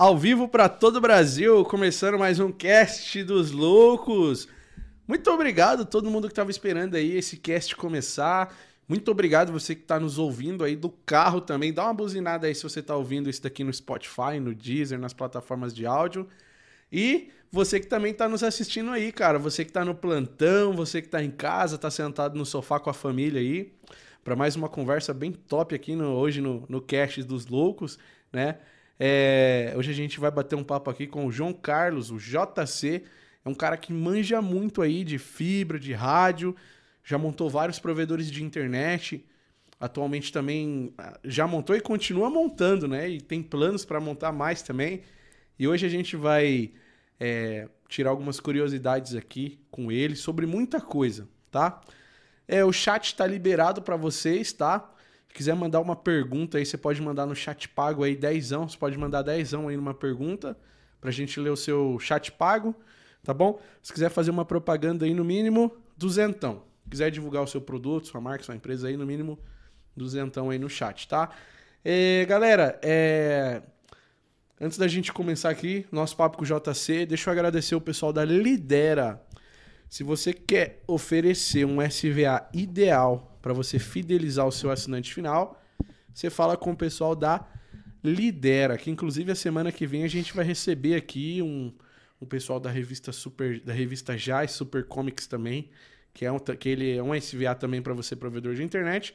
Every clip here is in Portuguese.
Ao vivo para todo o Brasil, começando mais um cast dos loucos. Muito obrigado a todo mundo que estava esperando aí esse cast começar. Muito obrigado você que está nos ouvindo aí do carro também. Dá uma buzinada aí se você está ouvindo isso daqui no Spotify, no Deezer, nas plataformas de áudio. E você que também está nos assistindo aí, cara. Você que está no plantão, você que está em casa, está sentado no sofá com a família aí, para mais uma conversa bem top aqui no, hoje no, no Cast dos Loucos, né? É, hoje a gente vai bater um papo aqui com o João Carlos, o JC. É um cara que manja muito aí de fibra, de rádio, já montou vários provedores de internet. Atualmente também ah, já montou e continua montando, né? E tem planos para montar mais também. E hoje a gente vai é, tirar algumas curiosidades aqui com ele sobre muita coisa, tá? É, o chat está liberado para vocês, tá? Se quiser mandar uma pergunta aí, você pode mandar no chat pago aí, dezão. Você pode mandar dezão aí numa pergunta pra gente ler o seu chat pago, tá bom? Se quiser fazer uma propaganda aí, no mínimo, duzentão. Se quiser divulgar o seu produto, sua marca, sua empresa aí, no mínimo, duzentão aí no chat, tá? É, galera, é... Antes da gente começar aqui, nosso papo com o JC, deixa eu agradecer o pessoal da Lidera. Se você quer oferecer um SVA ideal para você fidelizar o seu assinante final, você fala com o pessoal da Lidera, que inclusive a semana que vem a gente vai receber aqui um, um pessoal da revista Super, da revista Jazz Super Comics também, que é um, que ele é um SVA também para você provedor de internet,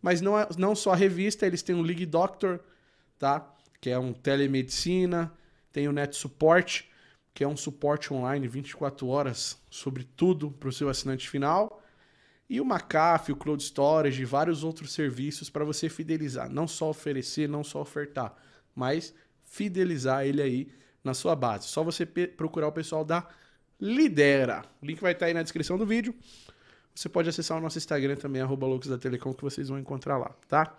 mas não, é, não só a revista, eles têm o League Doctor, tá? Que é um telemedicina, tem o Net Support, que é um suporte online 24 horas sobre tudo para o seu assinante final. E o McAfee, o Cloud Storage e vários outros serviços para você fidelizar. Não só oferecer, não só ofertar, mas fidelizar ele aí na sua base. Só você procurar o pessoal da Lidera. O link vai estar aí na descrição do vídeo. Você pode acessar o nosso Instagram também, arroba loucos da Telecom, que vocês vão encontrar lá, tá?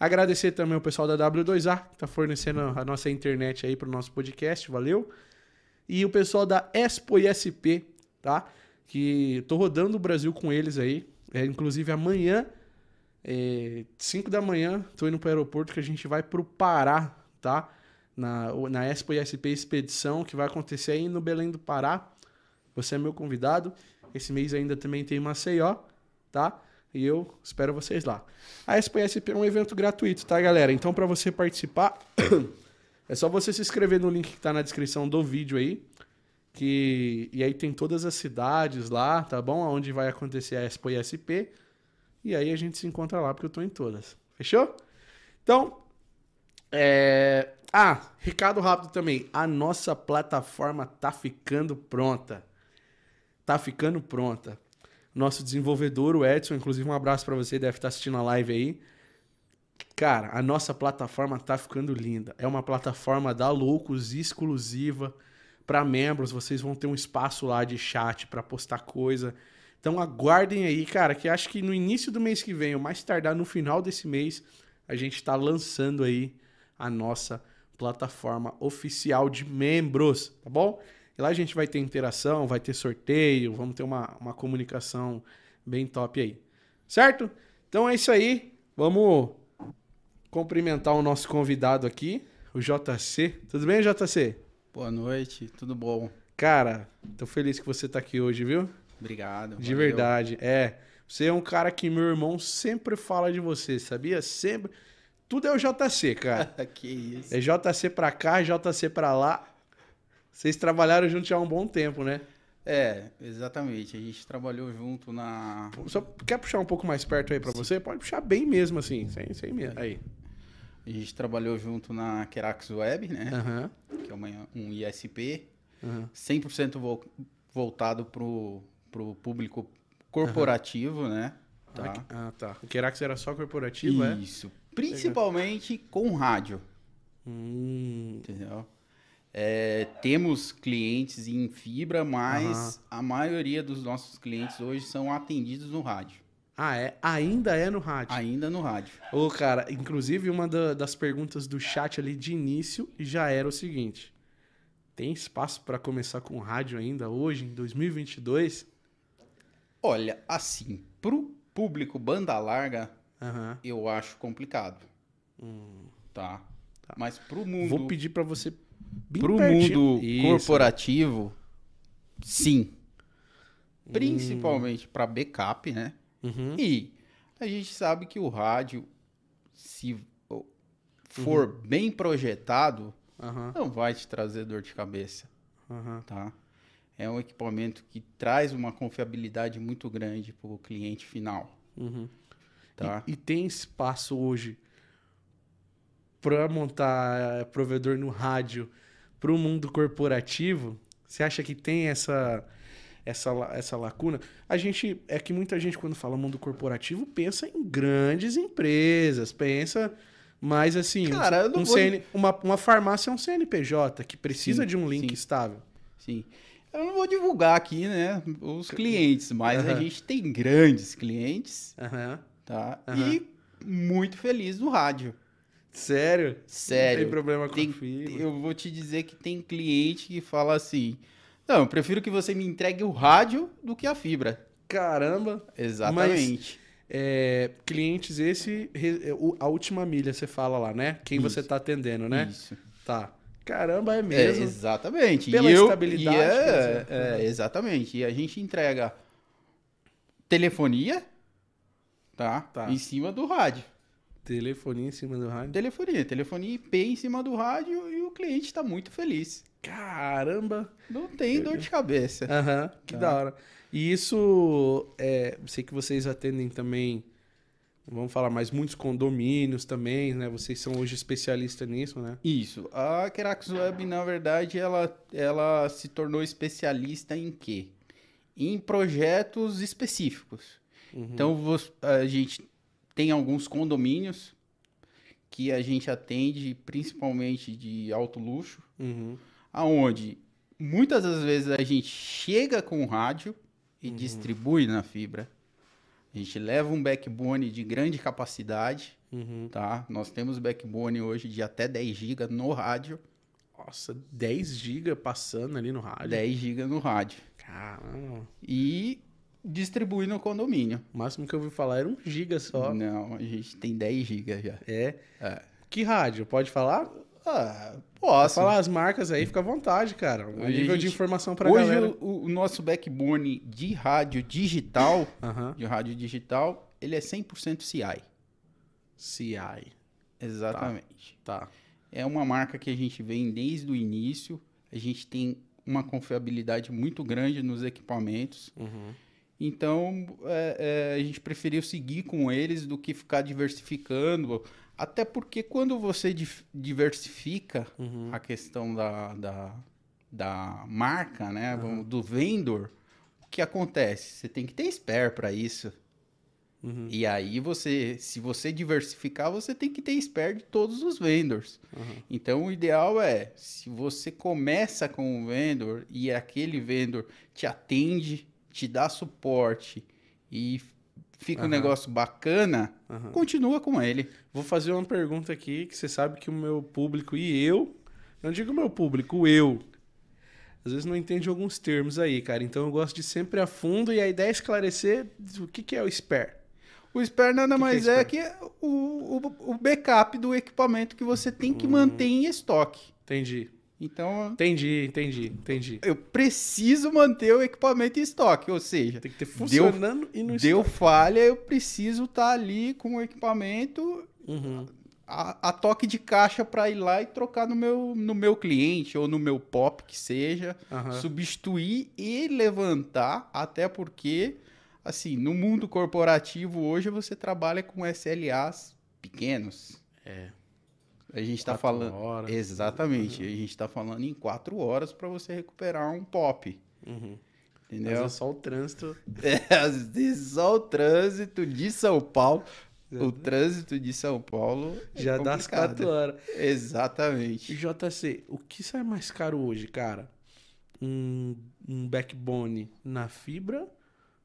Agradecer também o pessoal da W2A, que está fornecendo a nossa internet aí para o nosso podcast, valeu? E o pessoal da Expo ISP, tá? Que tô rodando o Brasil com eles aí. É, inclusive amanhã, é, 5 da manhã, tô indo pro aeroporto que a gente vai pro Pará, tá? Na, na Expo ISP Expedição, que vai acontecer aí no Belém do Pará. Você é meu convidado. Esse mês ainda também tem Maceió, tá? E eu espero vocês lá. A Expo ISP é um evento gratuito, tá, galera? Então, para você participar, é só você se inscrever no link que tá na descrição do vídeo aí que e aí tem todas as cidades lá, tá bom? Onde vai acontecer a Expo ISP. E aí a gente se encontra lá porque eu tô em todas. Fechou? Então, é... ah, recado rápido também. A nossa plataforma tá ficando pronta. Tá ficando pronta. Nosso desenvolvedor, o Edson, inclusive um abraço para você, deve estar assistindo a live aí. Cara, a nossa plataforma tá ficando linda. É uma plataforma da Loucos exclusiva para membros, vocês vão ter um espaço lá de chat para postar coisa. Então aguardem aí, cara, que acho que no início do mês que vem, ou mais tardar no final desse mês, a gente está lançando aí a nossa plataforma oficial de membros, tá bom? E lá a gente vai ter interação, vai ter sorteio, vamos ter uma, uma comunicação bem top aí. Certo? Então é isso aí. Vamos cumprimentar o nosso convidado aqui, o JC. Tudo bem, JC? Boa noite, tudo bom? Cara, tô feliz que você tá aqui hoje, viu? Obrigado. De valeu. verdade. É. Você é um cara que meu irmão sempre fala de você, sabia? Sempre. Tudo é o JC, cara. que isso. É JC pra cá, JC pra lá. Vocês trabalharam juntos já há um bom tempo, né? É, exatamente. A gente trabalhou junto na. Só quer puxar um pouco mais perto aí pra Sim. você? Pode puxar bem mesmo, assim. Sem, sem medo. Aí. A gente trabalhou junto na Kerax Web, né? Uhum. Que é uma, um ISP. Uhum. 100% vo voltado para o público corporativo, uhum. né? Tá. Ah, tá. O Kerax era só corporativo, é? Isso. Principalmente com rádio. Hum. Entendeu? É, temos clientes em fibra, mas a maioria dos nossos clientes hoje são atendidos no rádio. Ah, é? Ainda é no rádio? Ainda no rádio. Ô, cara, inclusive uma da, das perguntas do chat ali de início já era o seguinte: tem espaço para começar com rádio ainda hoje, em 2022? Olha, assim, pro público banda larga, uhum. eu acho complicado. Hum. Tá? tá? Mas pro mundo. Vou pedir para você Pro pertinho. mundo Isso. corporativo, sim. Principalmente para backup, né? Uhum. E a gente sabe que o rádio, se for Uhum. bem projetado, Aham, não vai te trazer dor de cabeça, tá? É um equipamento que traz uma confiabilidade muito grande para o cliente final, Uhum. tá? E, e tem espaço hoje para montar eh, provedor no rádio para o mundo corporativo? Você acha que tem essa, essa, essa lacuna? A gente é que muita gente quando fala mundo corporativo pensa em grandes empresas, pensa mais assim, um- Cara, não um vou- CN uma, uma farmácia é um CNPJ que precisa Sim, de um link sim. estável. Sim. Eu não vou divulgar aqui, né, os clientes, mas a gente tem grandes clientes, tá? E muito feliz no rádio. Sério? Não Sério. tem problema com Tem- a fibra. eu vou te dizer que tem cliente que fala assim: Não, eu prefiro que você me entregue o rádio do que a fibra. Caramba. Exatamente. É, clientes, esse, a última milha, você fala lá, né? Quem você Isso. tá atendendo, né? Isso. Tá. Caramba, é É, mesmo. exatamente. Pela e eu, estabilidade, e é- quer dizer. é, exatamente. E a gente entrega telefonia, tá? Tá. Em cima do rádio. Telefonia em cima do rádio. Telefonia, telefonia IP em cima do rádio e o cliente está muito feliz. Caramba. Não tem dor de cabeça. Aham, que Tá. da hora. E isso, é, sei que vocês atendem também, vamos falar mais, muitos condomínios também, né? Vocês são hoje especialistas nisso, né? Isso. A Kerax Web, na verdade, ela, ela se tornou especialista em quê? Em projetos específicos. Uhum. Então, a gente tem alguns condomínios que a gente atende, principalmente de alto luxo, Uhum. Aonde muitas das vezes a gente chega com o rádio e distribui na fibra. A gente leva um backbone de grande capacidade, Uhum. tá? Nós temos backbone hoje de até 10 GB no rádio, Nossa, 10 GB passando ali no rádio. 10 GB no rádio Caramba. e distribui no condomínio. O máximo que eu ouvi falar era um giga só. Não, a gente tem 10 GB já. É. É. Que rádio? Pode falar? Ah, posso. falar as marcas aí, fica à vontade, cara. O Hoje nível a de gente- informação pra Hoje galera. o, o nosso backbone de rádio digital, Aham. de rádio digital, ele é 100% CI. CI. Exatamente. Tá. É uma marca que a gente vem desde o início. A gente tem uma confiabilidade muito grande nos equipamentos. Uhum. Então, é, é, a gente preferiu seguir com eles do que ficar diversificando. Até porque quando você diversifica Uhum. a questão da, da, da marca, né? Uhum. Do vendor, o que acontece? Você tem que ter spare para isso. Uhum. E aí você, se você diversificar, você tem que ter spare de todos os vendors. Uhum. Então o ideal é, se você começa com um vendor e aquele vendor te atende, te dá suporte e fica um Aham. negócio bacana, Aham. continua com ele. Vou fazer uma pergunta aqui que você sabe que o meu público e eu, não digo o meu público, o eu, às vezes não entende alguns termos aí, cara. Então eu gosto de sempre a fundo e a ideia é esclarecer o que, que é o spare. O spare nada que mais é é, que o, o, o backup do equipamento que você tem Hum. que manter em estoque. Entendi. Então, Entendi, entendi, entendi. eu preciso manter o equipamento em estoque, ou seja, Tem que ter funcionando e no deu estoque. falha, eu preciso estar ali com o equipamento Uhum. a, a toque de caixa para ir lá e trocar no meu, no meu cliente ou no meu pop que seja, Aham. substituir e levantar, até porque, assim, no mundo corporativo hoje você trabalha com SLAs pequenos. É. A gente está falando. horas. Exatamente. A gente está falando em quatro horas para você recuperar um pop. Uhum. Entendeu? é só o trânsito. É, às vezes só o trânsito de São Paulo. O trânsito de São Paulo é Já dá as complicado. quatro horas. Exatamente. JC, o que sai mais caro hoje, cara? Um, um backbone na fibra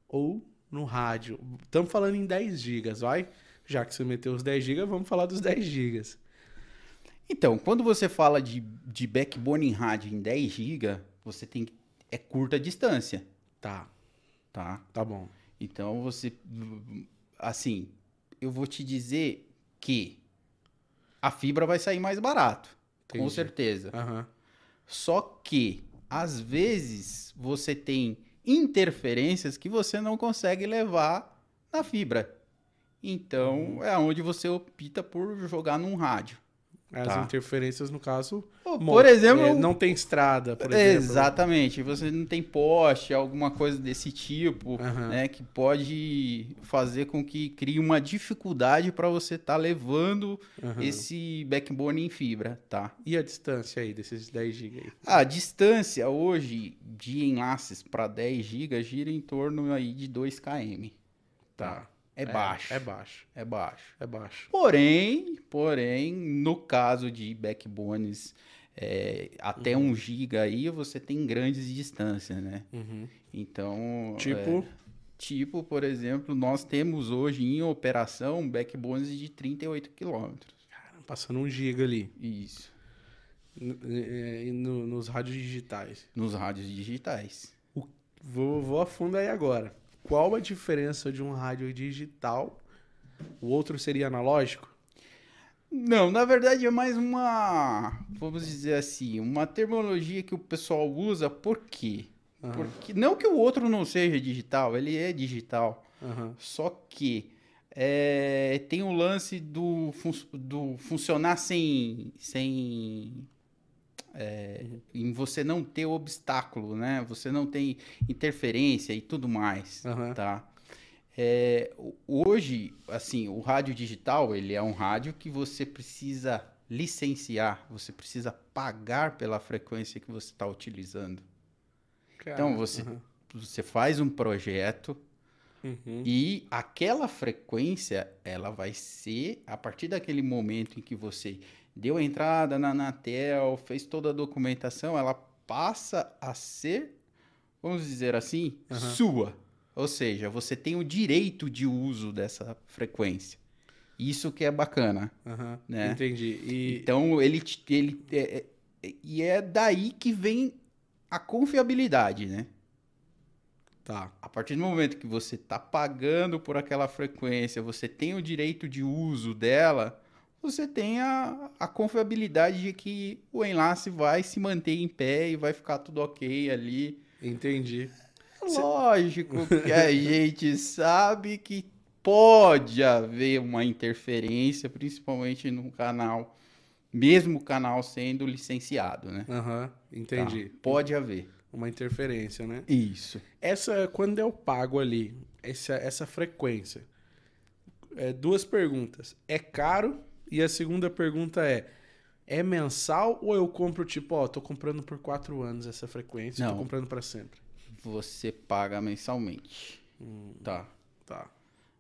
ou no rádio? Estamos falando em 10 GB, vai? Já que você meteu os 10 GB, vamos falar dos 10 GB. Então, quando você fala de, de backbone em rádio em 10 GB, você tem que- é curta distância, Tá, tá? tá bom. Então você assim, eu vou te dizer que a fibra vai sair mais barato, com Entendi. certeza. Aham. Só que, às vezes, você tem interferências que você não consegue levar na fibra. Então, é onde você opta por jogar num rádio. As Tá. interferências, no caso. Por exemplo, é, não tem estrada, por exemplo. Exatamente. Você não tem poste, alguma coisa desse tipo, Aham. né? Que pode fazer com que crie uma dificuldade para você estar levando Aham. esse backbone em fibra, tá? E a distância aí desses 10 GB? A distância hoje de enlaces para 10 GB gira em torno aí de 2 km. Tá. É, baixo. É baixo. É baixo. É baixo. Porém, porém, no caso de backbones é, até Uhum. 1 GB aí, você tem grandes distâncias, né? Uhum. Então, Tipo, é, tipo, por exemplo, nós temos hoje em operação backbones de 38 km. passando um giga ali. Isso. n- é, no- nos rádios digitais. Nos rádios digitais. Vou, vou a fundo aí agora. Qual a diferença de um rádio digital? O outro seria analógico? Não, na verdade é mais uma, vamos dizer assim, uma terminologia que o pessoal usa, por quê? Aham. Porque não que o outro não seja digital, ele é digital. Aham. Só que é, tem o lance do, fun- do funcionar sem, sem é, em você não ter obstáculo, né? Você não tem interferência e tudo mais, Aham. tá? É, hoje, assim, o rádio digital, ele é um rádio que você precisa licenciar, você precisa pagar pela frequência que você está utilizando. Então, você- Aham. Você faz um projeto, Uhum. e aquela frequência, ela vai ser, a partir daquele momento em que você deu a entrada na Anatel, fez toda a documentação, ela passa a ser, vamos dizer assim, Aham. sua. Ou seja, você tem o direito de uso dessa frequência. Isso que é bacana. Aham. né? Entendi. E Então, ele, ele é, é- e é daí que vem a confiabilidade, né? tá. A partir do momento que você está pagando por aquela frequência, você tem o direito de uso dela, você tem a, a confiabilidade de que o enlace vai se manter em pé e vai ficar tudo ok ali. Entendi. Lógico que a gente sabe que pode haver uma interferência, principalmente no canal, mesmo o canal sendo licenciado, né? Aham. Entendi. Tá? Pode haver. Uma interferência, né? Isso. Essa, quando eu pago ali, essa, essa frequência, é, duas perguntas. É caro? E a segunda pergunta é, é mensal ou eu compro tipo, ó, tô comprando por quatro anos essa frequência, tô Não. comprando pra sempre? Você paga mensalmente. Tá. Tá.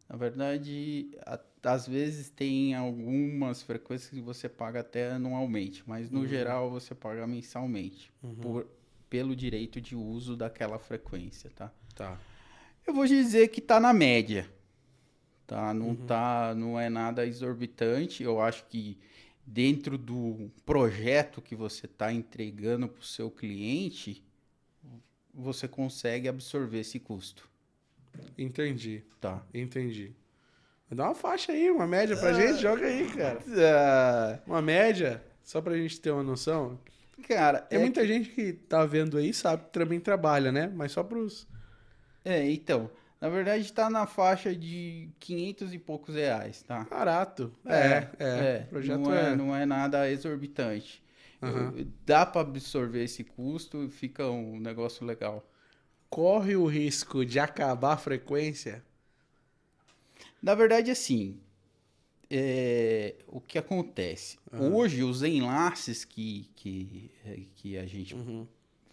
Na verdade, a- às vezes tem algumas frequências que você paga até anualmente, mas no geral você paga mensalmente por- pelo direito de uso daquela frequência, tá? Tá. Eu vou dizer que tá na média, tá? Não tá, não é nada exorbitante. Eu acho que dentro do projeto que você está entregando para o seu cliente, você consegue absorver esse custo, Entendi. tá? Entendi. Dá uma faixa aí, uma média pra gente, joga aí, cara. Ah, Uma média, só pra gente ter uma noção. cara, Tem é muita gente que tá vendo aí, sabe que também trabalha, né? Mas só pros. É, então, na verdade tá na faixa de 500 e poucos reais, tá? Barato. É, é. O projeto não é, é. não é nada exorbitante. Eu- Dá para absorver esse custo e fica um negócio legal. Corre o risco de acabar a frequência? Na verdade, assim, é, o que acontece? Hoje, os enlaces que, que, é, que a gente Uhum.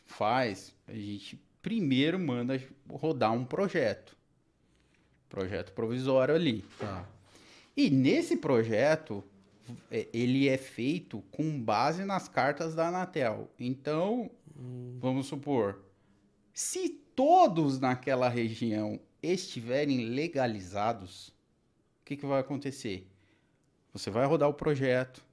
faz, a gente primeiro manda rodar um projeto. Projeto provisório ali. Tá. E nesse projeto, é, ele é feito com base nas cartas da Anatel. Então, vamos supor, se todos naquela região estiverem legalizados, o que, que vai acontecer? Você vai rodar o projeto.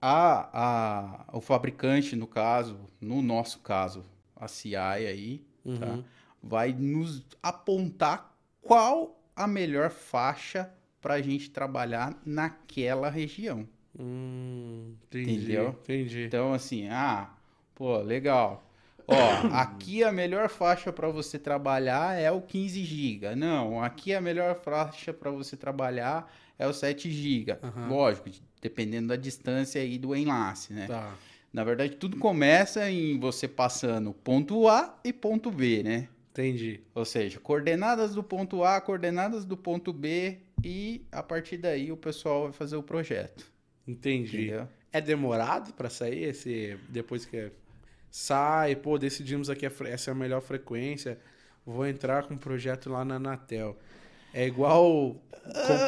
A, a, o fabricante, no caso, no nosso caso, a CI aí, tá? Uhum. vai nos apontar qual a melhor faixa para a gente trabalhar naquela região. Hum, entendi, Entendeu? Entendi. Então, assim, ah, pô, legal. Ó, aqui a melhor faixa para você trabalhar é o 15 GB. Não, aqui a melhor faixa para você trabalhar é o 7 GB. Aham. Lógico, dependendo da distância aí do enlace, né? Tá. Na verdade, tudo começa em você passando ponto A e ponto B, né? Entendi. Ou seja, coordenadas do ponto A, coordenadas do ponto B e a partir daí o pessoal vai fazer o projeto. Entendi. Entendeu? É demorado pra sair esse. Depois que sai, pô, decidimos aqui essa é a melhor frequência. Vou entrar com um projeto lá na Anatel. É igual.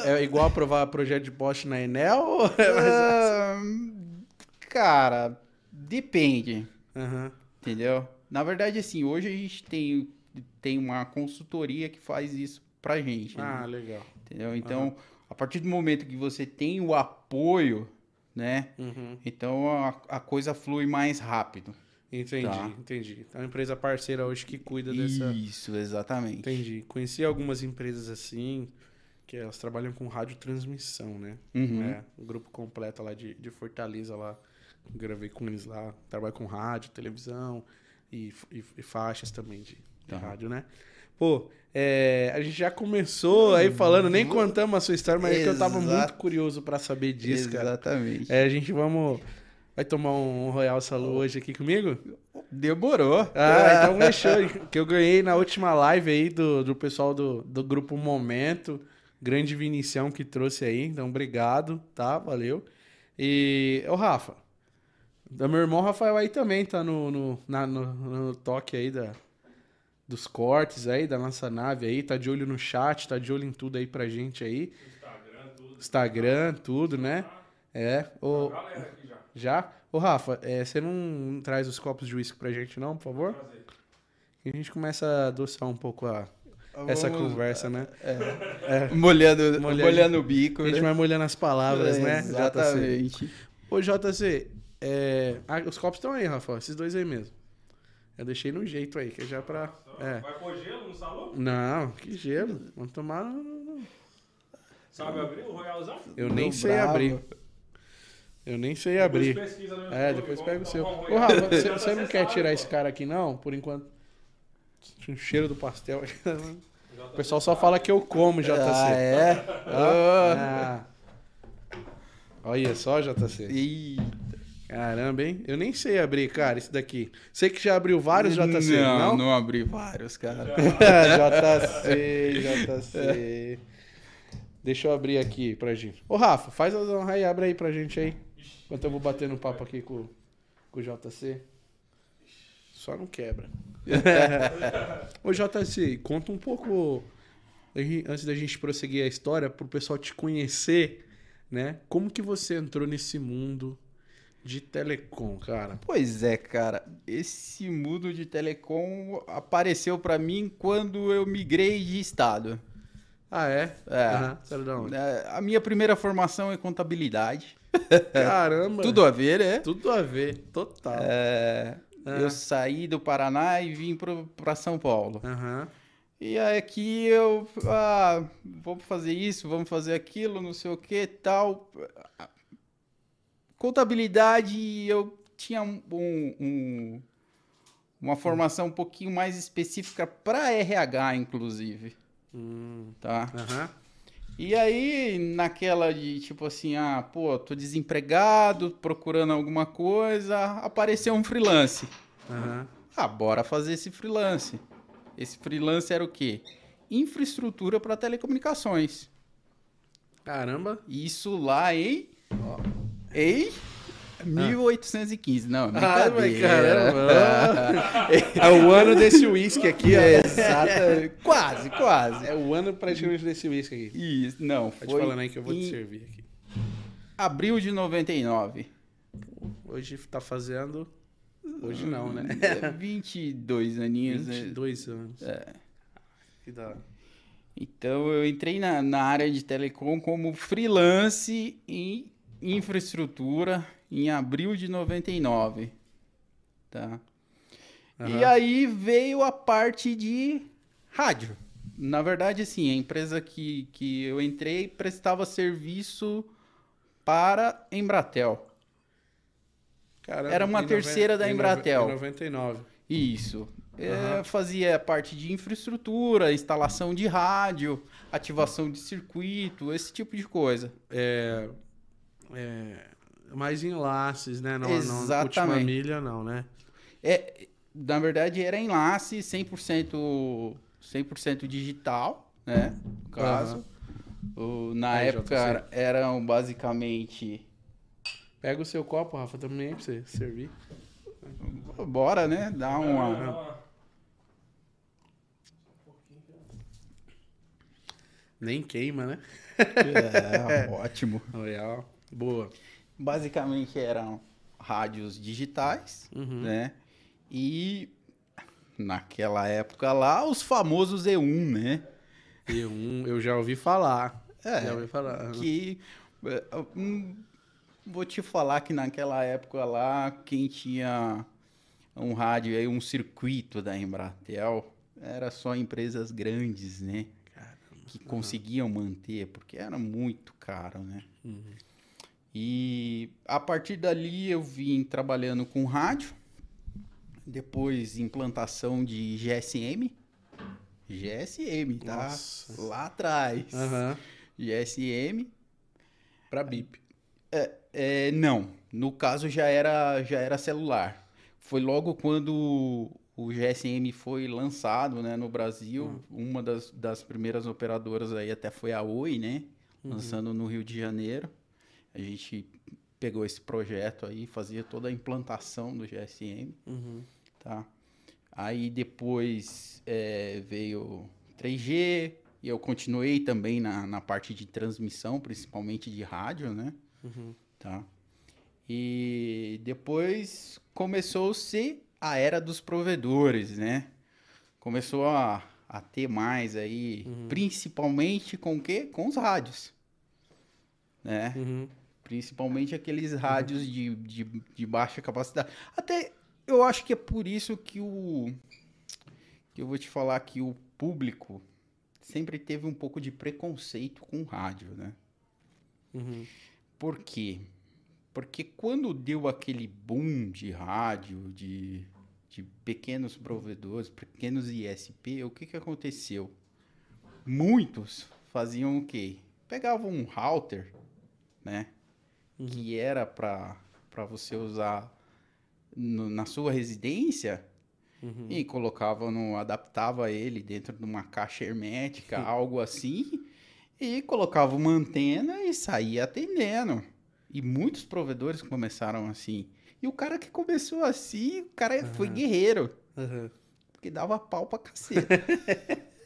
é igual aprovar projeto de poste na Enel? ou é mais- Ah, cara, depende, Aham. entendeu? Na verdade, assim, hoje a gente tem, tem uma consultoria que faz isso pra gente, né? Ah, legal. entendeu? Então, a partir do momento que você tem o apoio, né? Uhum. Então a, a coisa flui mais rápido. Entendi, Tá. entendi. Então, é uma empresa parceira hoje que cuida dessa. Isso, exatamente. Entendi. Conheci algumas empresas assim, que elas trabalham com radiotransmissão, né? Uhum. É, o grupo completo lá de, de Fortaleza lá. Gravei com eles lá. Trabalho com rádio, televisão e, e- e faixas também de, de Tá. rádio, né? Pô, é, a gente já começou aí falando, nem contamos a sua história, mas é que eu tava muito curioso pra saber disso, cara. Exatamente. É, a gente vamos. Vai tomar um Royal Salu hoje aqui comigo? Demorou. Ah, então fechou. Que eu ganhei na última live aí do, do pessoal do, do grupo Momento. Grande Vinicião que trouxe aí. Então, obrigado, tá? Valeu. E, ô Rafa, da meu irmão Rafael aí também tá no, no, na- no, no toque aí da, dos cortes aí, da nossa nave aí. Tá de olho no chat, tá de olho em tudo aí pra gente aí. Instagram, tudo. Instagram, tudo, né? É. Ô, Galera aqui já. já? Ô Rafa, é, você não traz os copos de uísque pra gente não, por favor? Prazer. E a gente começa a adoçar um pouco a, essa Vamos- conversa, né? Molhando, Molhando- molhando o bico. A gente né? vai molhando as palavras, né? JC. Exatamente. Ô, JC, é... ah, os copos estão aí, Rafa, esses dois aí mesmo. Eu deixei no jeito aí, que é já pra... É. Vai pôr gelo no salão? Não, que gelo. Vamos tomar... Sabe abrir o Royalzão? Eu nem sei bravo. abrir. Eu nem sei abrir. Depois pesquisa no É, depois pega o seu. um Ô. Rafa, você, você não quer tirar esse cara aqui, não? Por enquanto. O cheiro do pastel. O pessoal só fala que eu como, JC. Ah, é? Ah. Ah. Olha só, JC. Eita. Caramba, hein? Eu nem sei abrir, cara, esse daqui. Você que já abriu vários, JC, Não, não? não abri vários, cara. JC, JC. Deixa eu abrir aqui pra gente. Ô, Rafa, faz as honras aí, abre aí pra gente aí. Enquanto eu vou bater no papo aqui com, com o JC. Só não quebra. Ô, JC, conta um pouco, antes da gente prosseguir a história, pro pessoal te conhecer, né? Como que você entrou nesse mundo de telecom, cara? Pois é, cara. Esse mundo de telecom apareceu pra mim quando eu migrei de estado. Ah, é? É. É, A minha primeira formação é contabilidade. Caramba! Tudo a ver, né? Tudo a ver, total. É, Ah. Eu saí do Paraná e vim pra São Paulo. Aham. E aí aqui eu, ah, vamos fazer isso, vamos fazer aquilo, não sei o que, tal. Contabilidade, eu tinha um, um- uma formação um pouquinho mais específica para RH, inclusive, Hum, tá? Aham. E aí, naquela de tipo assim, ah, pô, tô desempregado, procurando alguma coisa, apareceu um freelance. Aham. Ah, bora fazer esse freelance. Esse freelance era o quê? Infraestrutura para telecomunicações. Caramba. Isso lá em. Em 1815. Não, Ah, mas brincadeira. caramba. É o ano desse uísque aqui, ó. Exato. quase, quase. É o ano praticamente desse uísque aqui. Isso, não, Pode foi falando aí que eu vou te servir aqui. abril de 99. Hoje tá fazendo. Hoje não, né? É, 22 aninhos. né? 22 anos. É. Que da hora. Então eu entrei na, na área de telecom como freelance em infraestrutura em abril de 99. Tá? E Aham. aí veio a parte de rádio. Na verdade, assim, a empresa que, que eu entrei prestava serviço para Embratel. Caramba, Era uma terceira noven- da em Embratel. Em 99. Isso. Aham. fazia parte de infraestrutura, instalação de rádio, ativação de circuito, esse tipo de coisa. É, é, mais enlaces, né? Não, não Exatamente. última milha, não, né? É, na verdade, era enlace 100%, 100% digital, né? No caso. O- na Aí, época eram basicamente. Pega o seu copo, Rafa, também pra você servir. Bora, né? Dar uma. Nem queima, né? É, ótimo. Legal. Boa. Basicamente eram rádios digitais, Uhum. né? E naquela época lá, os famosos E1, né? E um, eu já ouvi falar. É, Já ouvi falar. que é, hum, vou te falar que naquela época lá quem tinha um rádio aí um circuito da Embratel era só empresas grandes né que conseguiam manter porque era muito caro né Uhum. E a partir dali eu vim trabalhando com rádio depois implantação de GSM GSM tá Nossa. lá atrás Aham. GSM Pra BIP. É, não, no caso já era, já era celular. Foi logo quando o GSM foi lançado né, no Brasil. Uma das, das primeiras operadoras aí até foi a Oi, né? Lançando no Rio de Janeiro. A gente pegou esse projeto aí, fazia toda a implantação do GSM, Uhum. tá? Aí depois é, veio 3G, e eu continuei também na, na parte de transmissão, principalmente de rádio, né? Uhum. Tá. E depois começou-se a era dos provedores, né? Começou a, a ter mais aí, principalmente com o quê? Com os rádios, né? Uhum. Principalmente aqueles rádios de, de, de baixa capacidade. Até eu acho que é por isso que o. Que eu vou te falar que o público sempre teve um pouco de preconceito com o rádio, né? Uhum. Por quê? Porque quando deu aquele boom de rádio, de, de pequenos provedores, pequenos ISP, o que, que aconteceu? Muitos faziam o quê? Pegavam um router, né? Que era para você usar no- na sua residência Uhum. e colocava no adaptava ele dentro de uma caixa hermética, algo assim, e colocava uma antena e saía atendendo. E muitos provedores começaram assim. E o cara que começou assim, o cara foi guerreiro, Uhum. porque dava pau pra cacete.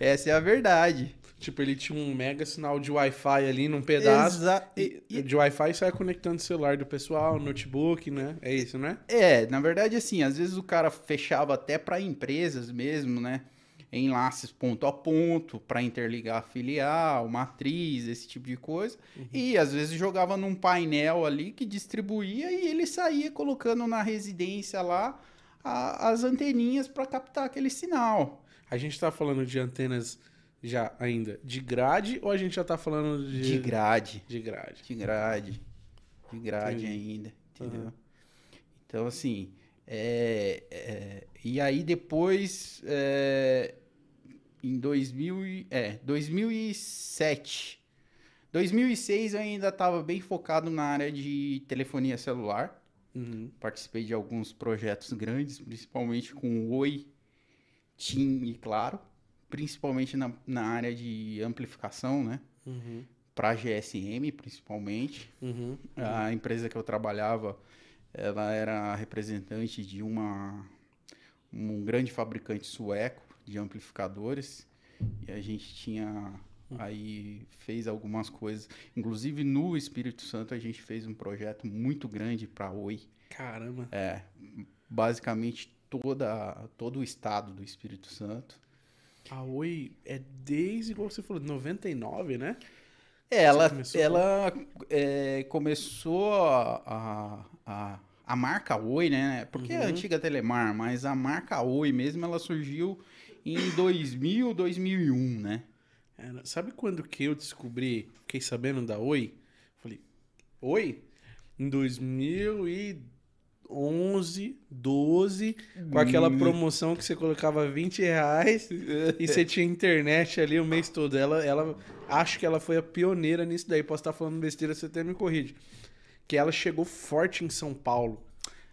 Essa é a verdade. Tipo, ele tinha um mega sinal de Wi-Fi ali num pedaço. Exa- E, e- de Wi-Fi sai conectando o celular do pessoal, notebook, né? É isso, né? É, na verdade, assim, às vezes o cara fechava até para empresas mesmo, né? Enlaces ponto a ponto para interligar a filial, matriz, esse tipo de coisa. E às vezes jogava num painel ali que distribuía e ele saía colocando na residência lá a- as anteninhas para captar aquele sinal. A gente tá falando de antenas já ainda de grade ou a gente já tá falando de. De grade. De grade. De grade. De grade Entendi. ainda, entendeu? Aham. Então, assim, é, é, e aí depois, é, em 2000, e- é, 2007, 2006 eu ainda estava bem focado na área de telefonia celular. Uhum. Participei de alguns projetos grandes, principalmente com o Oi, TIM e Claro. Principalmente na, na área de amplificação, né? Uhum. Para GSM, principalmente. Uhum. A empresa que eu trabalhava, ela era representante de uma um grande fabricante sueco de amplificadores e a gente tinha aí fez algumas coisas, inclusive no Espírito Santo a gente fez um projeto muito grande para Oi, Caramba. é, basicamente toda todo o estado do Espírito Santo. A Oi é desde, igual você falou, 99, né? Ela, começou ela é, começou a, a, a, marca Oi, né? Porque é a Uhum. antiga Telemar, mas a marca Oi mesmo, ela surgiu em 2000, 2001, né? Era- sabe quando que eu descobri, fiquei sabendo da Oi? Falei, Oi? Em 2011, 12, com aquela Hum. promoção que você colocava 20 reais e você tinha internet ali o mês todo. Ela, ela, acho que ela foi a pioneira nisso daí. Posso estar falando besteira, você até me corrige. Que ela chegou forte em São Paulo.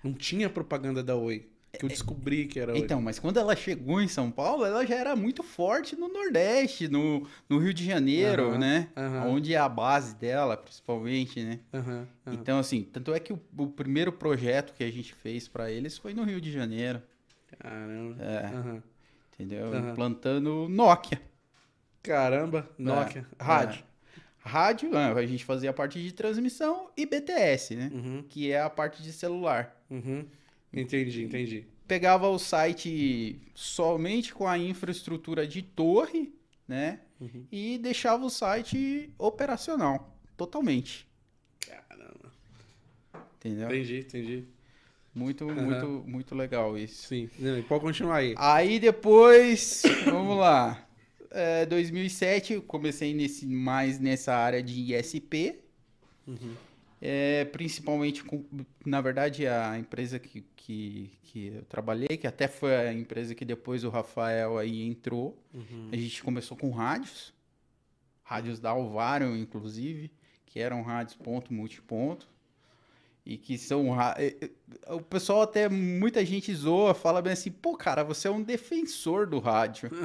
Não tinha propaganda da Oi. Que eu descobri que era. Então, mas quando ela chegou em São Paulo, ela já era muito forte no Nordeste, no, no Rio de Janeiro, Aham, né? aham. Onde é a base dela, principalmente, né? Aham. Então, assim, tanto é que o, o primeiro projeto que a gente fez pra eles foi no Rio de Janeiro, Caramba. É. Entendeu? Implantando Nokia. Caramba. Nokia. É, Rádio. é. Rádio, a gente fazia a parte de transmissão e BTS, né? Uhum, Que é a parte de celular. uhum. Entendi, entendi. Pegava o site somente com a infraestrutura de torre, né? Uhum. E deixava o site operacional, totalmente. Caramba. Entendeu? Entendi, entendi. Muito, Aham. muito, muito legal isso. Sim. Não, pode continuar aí. Aí depois, vamos lá. É, 2007 eu comecei nesse, mais nessa área de ISP. Uhum. É, principalmente com, na verdade, a empresa que, que, que eu trabalhei, que até foi a empresa que depois o Rafael aí entrou. Uhum. A gente começou com rádios, rádios da Alvarion, inclusive, que eram rádios ponto multiponto. E que são. O pessoal até, muita gente zoa, fala bem assim, pô, cara, você é um defensor do rádio.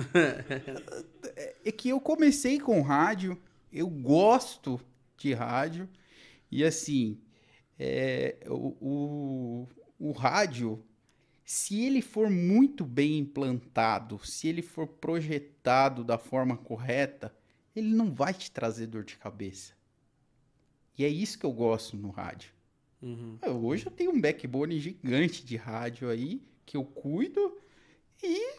É- é que eu comecei com rádio, eu gosto de rádio, e assim, é, o, o, o rádio, se ele for muito bem implantado, se ele for projetado da forma correta, ele não vai te trazer dor de cabeça. E é isso que eu gosto no rádio. Uhum. Eu- Hoje eu tenho um backbone gigante de rádio aí, que eu cuido, e,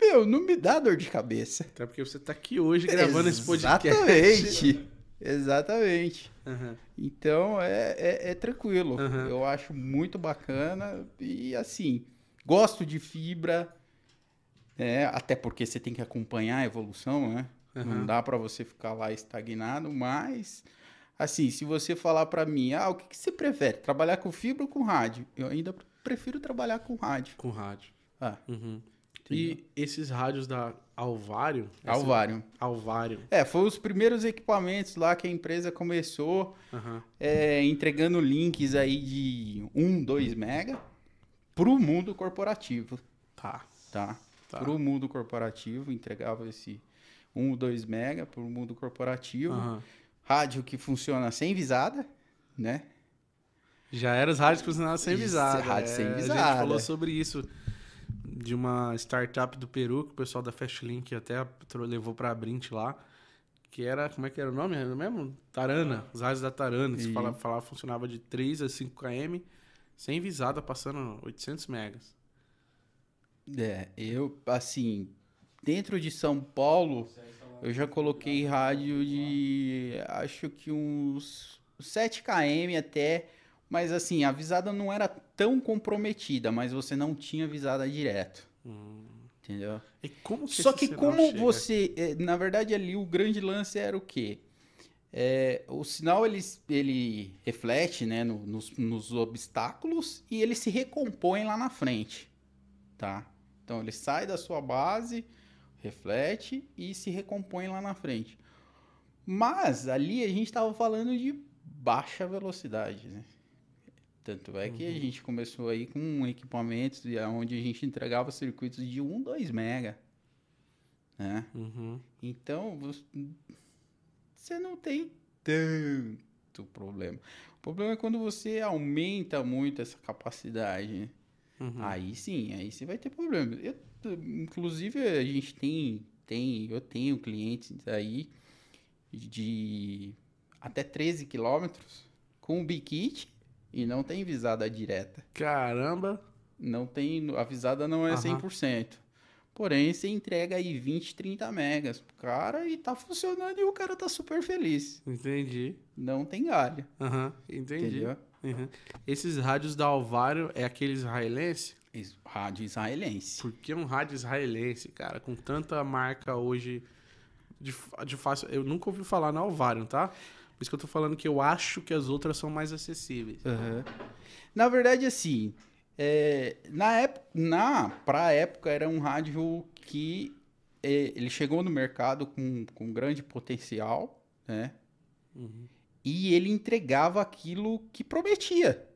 meu, não me dá dor de cabeça. Até porque você tá aqui hoje gravando esse podcast. Exatamente. Exatamente. Aham. Então é, é, é tranquilo. Aham. Eu acho muito bacana e assim, gosto de fibra, né? Até porque você tem que acompanhar a evolução, né? Aham. Não dá pra você ficar lá estagnado, mas assim, se você falar pra mim, ah, o que, que você prefere? Trabalhar com fibra ou com rádio? Eu ainda prefiro trabalhar com rádio. Com rádio. Ah, Uhum. E esses rádios da Alvário? essa- Alvário. Alvário. É, foi os primeiros equipamentos lá que a empresa começou Aham. é, entregando links aí de 1, 2 mega pro mundo corporativo, Tá. tá? Tá. Pro mundo corporativo, entregava esse 1, 2 mega pro mundo corporativo. Aham. Rádio que funciona sem visada, né? Já era os rádios que funcionavam sem visada. rádio sem A gente visada. falou sobre isso de uma startup do Peru que o pessoal da Fastlink até levou pra Brint lá. Que era, como é que era o nome mesmo? Tarana, os rádios da Tarana. Se Sim. falar, falar, funcionava de 3 a 5 km, sem visada, passando 800 megas. É, eu, assim, dentro de São Paulo, eu já coloquei rádio de, acho que uns 7 km até, mas assim, a visada não era tão comprometida, mas você não tinha visada direto, entendeu? E como que Só que como chega? você, é, na verdade ali o grande lance era o quê? É, o sinal ele, ele reflete né, no- nos, nos obstáculos e ele se recompõe lá na frente, tá? Então ele sai da sua base, reflete e se recompõe lá na frente. Mas ali a gente estava falando de baixa velocidade, né? Tanto é que a gente começou aí com equipamentos onde a gente entregava circuitos de 1, 2 mega, né? Uhum. Então, você- não tem tanto problema. O problema é quando você aumenta muito essa capacidade? Uhum. Aí sim, aí você vai ter problema. Eu, inclusive, a gente tem, tem, eu tenho clientes aí de até 13 quilômetros com o bikit e não tem visada direta. Caramba. Não tem, a visada não é Aham. 100%. Porém, você entrega aí 20, 30 megas pro cara e tá funcionando e o cara tá super feliz. Entendi. Não tem galho, Aham, entendi. entendeu? Uhum. Esses rádios da Alvário é aquele israelense? Isso, Rádio israelense. Por que um rádio israelense, cara? Com tanta marca hoje de, de fácil. Eu nunca ouvi falar na Alvário, tá? Por isso que eu tô falando que eu acho que as outras são mais acessíveis. Aham. Na verdade, assim, é, na época, na, pra época, era um rádio que é, ele chegou no mercado com, com grande potencial, né? E ele entregava aquilo que prometia.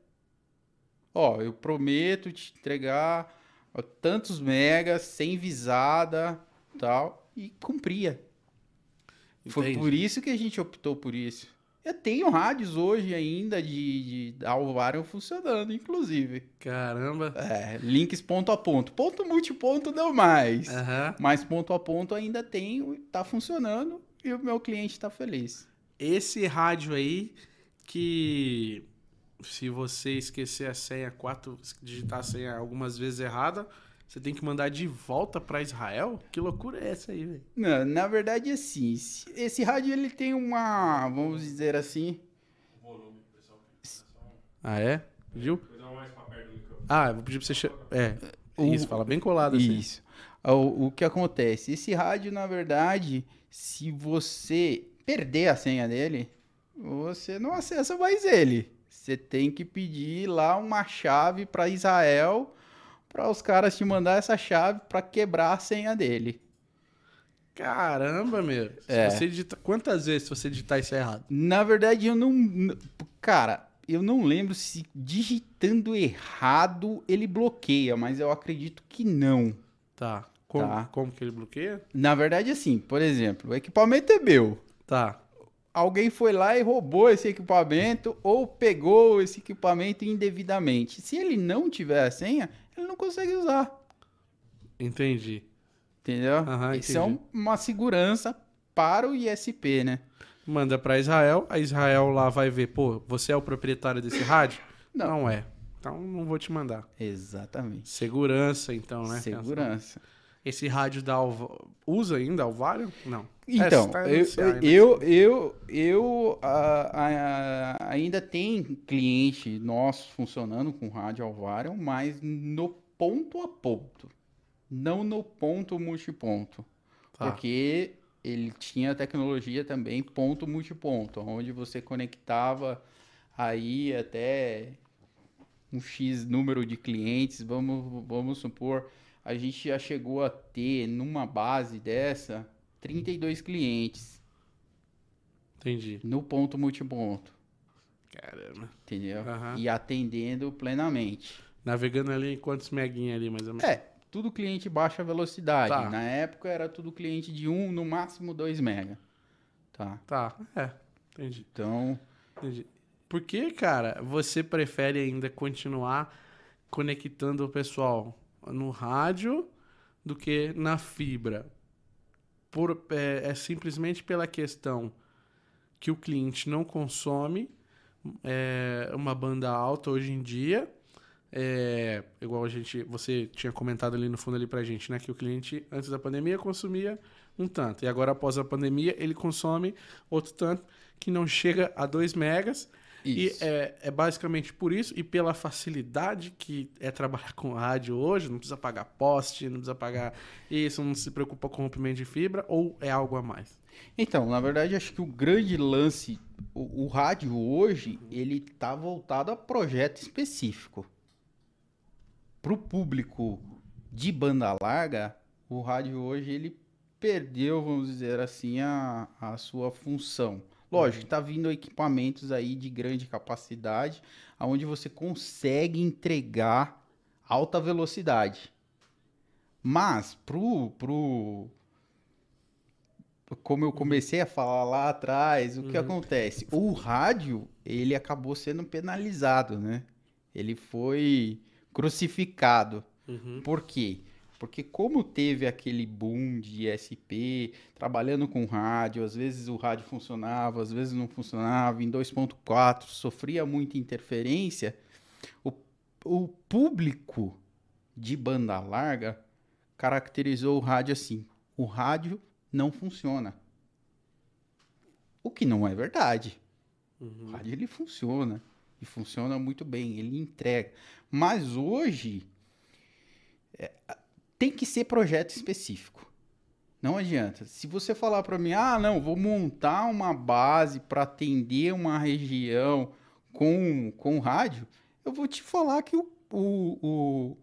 Ó, eu prometo te entregar ó, tantos megas, sem visada, tal, e cumpria. Foi Entendi. por isso que a gente optou por isso. Eu tenho rádios hoje ainda de, de funcionando, inclusive. Caramba. É, links ponto a ponto. Ponto multiponto não mais. Aham. Mas ponto a ponto ainda tem, tá funcionando e o meu cliente tá feliz. Esse rádio aí que se você esquecer a senha, quatro, digitar a senha algumas vezes errada, você tem que mandar de volta pra Israel? Que loucura é essa aí, velho? Na verdade, assim, esse- esse rádio ele tem uma, vamos dizer assim, Volume, pessoal. Ah, é? Viu? Ah, eu vou pedir pra você. É. O- Isso, fala bem colado assim. Isso. O, o que acontece? Esse rádio, na verdade, se você perder a senha dele, você não acessa mais ele. Você tem que pedir lá uma chave para Israel para os caras te mandar essa chave para quebrar a senha dele. Caramba, meu. Se É. você digita... Quantas vezes se você digitar isso errado? Na verdade, eu não. Cara, eu não lembro se digitando errado ele bloqueia, mas eu acredito que não. Tá. Como, Tá. como que ele bloqueia? Na verdade, assim, por exemplo, o equipamento é meu. Tá. alguém foi lá e roubou esse equipamento ou pegou esse equipamento indevidamente. Se ele não tiver a senha, ele não consegue usar. Entendi. Entendeu? Aham, Isso é entendi. uma segurança para o ISP, né? Manda pra Israel, a Israel lá vai ver, pô, você é o proprietário desse rádio? Não. Não é. Então não vou te mandar. Exatamente. Segurança, então, né? Segurança. Esse rádio da Alva... Usa ainda Alvário? Não. Então, eu, eu, eu, eu, ainda tem cliente nosso funcionando com rádio Alvarium, mas no ponto a ponto, não no ponto multiponto. Tá. Porque ele tinha tecnologia também ponto multiponto, onde você conectava aí até um X número de clientes, vamos, vamos supor, a gente já chegou a ter numa base dessa 32 clientes Entendi. no ponto multiponto, Caramba. entendeu? Aham. E atendendo plenamente. Navegando ali em quantos meguinhos ali, mais ou menos? É, tudo cliente baixa velocidade. Tá. Na época era tudo cliente de 1, no máximo 2 mega. Tá. Tá, é. Entendi. Então, Entendi. Por que, cara, você prefere ainda continuar conectando o pessoal no rádio do que na fibra? Por, é, é simplesmente pela questão que o cliente não consome é, uma banda alta hoje em dia. É, igual a gente, você tinha comentado ali no fundo ali pra gente, né? Que o cliente, antes da pandemia, consumia um tanto. E agora, após a pandemia, ele consome outro tanto que não chega a 2 megas. Isso. E é, é basicamente por isso e pela facilidade que é trabalhar com rádio hoje, não precisa pagar poste, não precisa pagar isso, não se preocupa com rompimento de fibra, ou é algo a mais? Então, na verdade, acho que o grande lance, o, o rádio hoje, ele tá voltado a projeto específico. Para o público de banda larga, o rádio hoje ele perdeu, vamos dizer assim, a, a sua função. Lógico, tá vindo equipamentos aí de grande capacidade, aonde você consegue entregar alta velocidade. Mas pro, pro, como eu comecei a falar lá atrás, o que acontece? O rádio, ele acabou sendo penalizado, né? Ele foi crucificado. Por quê? Porque como teve aquele boom de ISP, trabalhando com rádio, às vezes o rádio funcionava, às vezes não funcionava, em 2.4 sofria muita interferência, o, o público de banda larga caracterizou o rádio assim: o rádio não funciona. O que não é verdade. O rádio ele funciona e funciona muito bem, ele entrega. Mas hoje é, tem que ser projeto específico. Não adianta. Se você falar para mim, ah, não, vou montar uma base para atender uma região com, com rádio, eu vou te falar que o, o, o,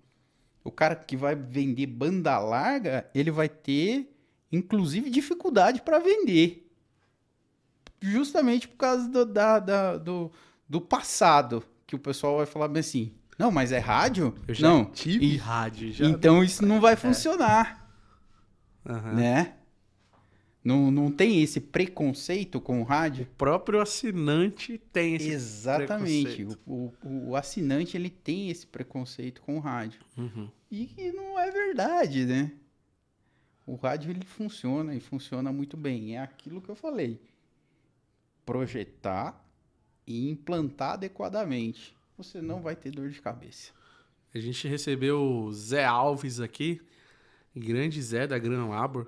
o cara que vai vender banda larga, ele vai ter, inclusive, dificuldade para vender. Justamente por causa do, da, da, do, do passado, que o pessoal vai falar assim, não, mas é rádio? Eu já não. tive E- rádio. Já... Então isso não vai funcionar, Aham. né? Não, não tem esse preconceito com o rádio? O próprio assinante tem esse Exatamente. preconceito. O, o, o assinante ele tem esse preconceito com o rádio. Uhum. E que não é verdade, né? O rádio ele funciona e funciona muito bem. É aquilo que eu falei. Projetar e implantar adequadamente. Você não vai ter dor de cabeça. A gente recebeu o Zé Alves aqui, grande Zé da Gran Labor,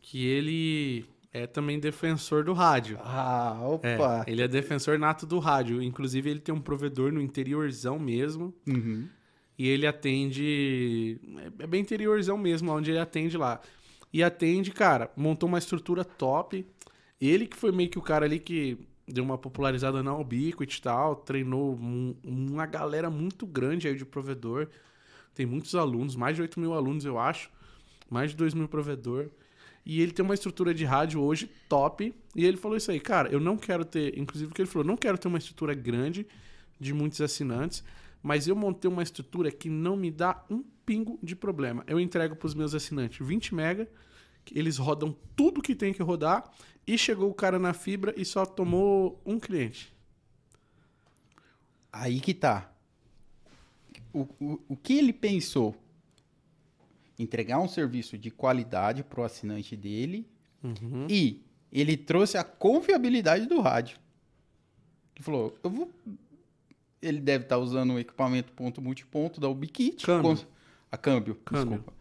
que ele é também defensor do rádio. Ah, É, opa! ele é defensor nato do rádio. Inclusive, ele tem um provedor no interiorzão mesmo. Uhum. E ele atende. É é bem interiorzão mesmo, onde ele atende lá. E atende, cara, montou uma estrutura top. Ele que foi meio que o cara ali que deu uma popularizada na Ubiquit e tal, treinou um- uma galera muito grande aí de provedor. Tem muitos alunos, mais de 8 mil alunos, eu acho. Mais de 2 mil provedor. E ele tem uma estrutura de rádio hoje top. E ele falou isso aí, cara, eu não quero ter. Inclusive, o que ele falou, não quero ter uma estrutura grande de muitos assinantes, mas eu montei uma estrutura que não me dá um pingo de problema. Eu entrego para os meus assinantes 20 mega, eles rodam tudo que tem que rodar, e chegou o cara na fibra e só tomou um cliente. Aí que tá. O, o, o que ele pensou? Entregar um serviço de qualidade pro assinante dele Uhum. e ele trouxe a confiabilidade do rádio. Ele falou, eu vou... Ele deve estar usando o equipamento ponto multiponto da Ubiquit. Câmbio. com- A câmbio, Câmbio. desculpa.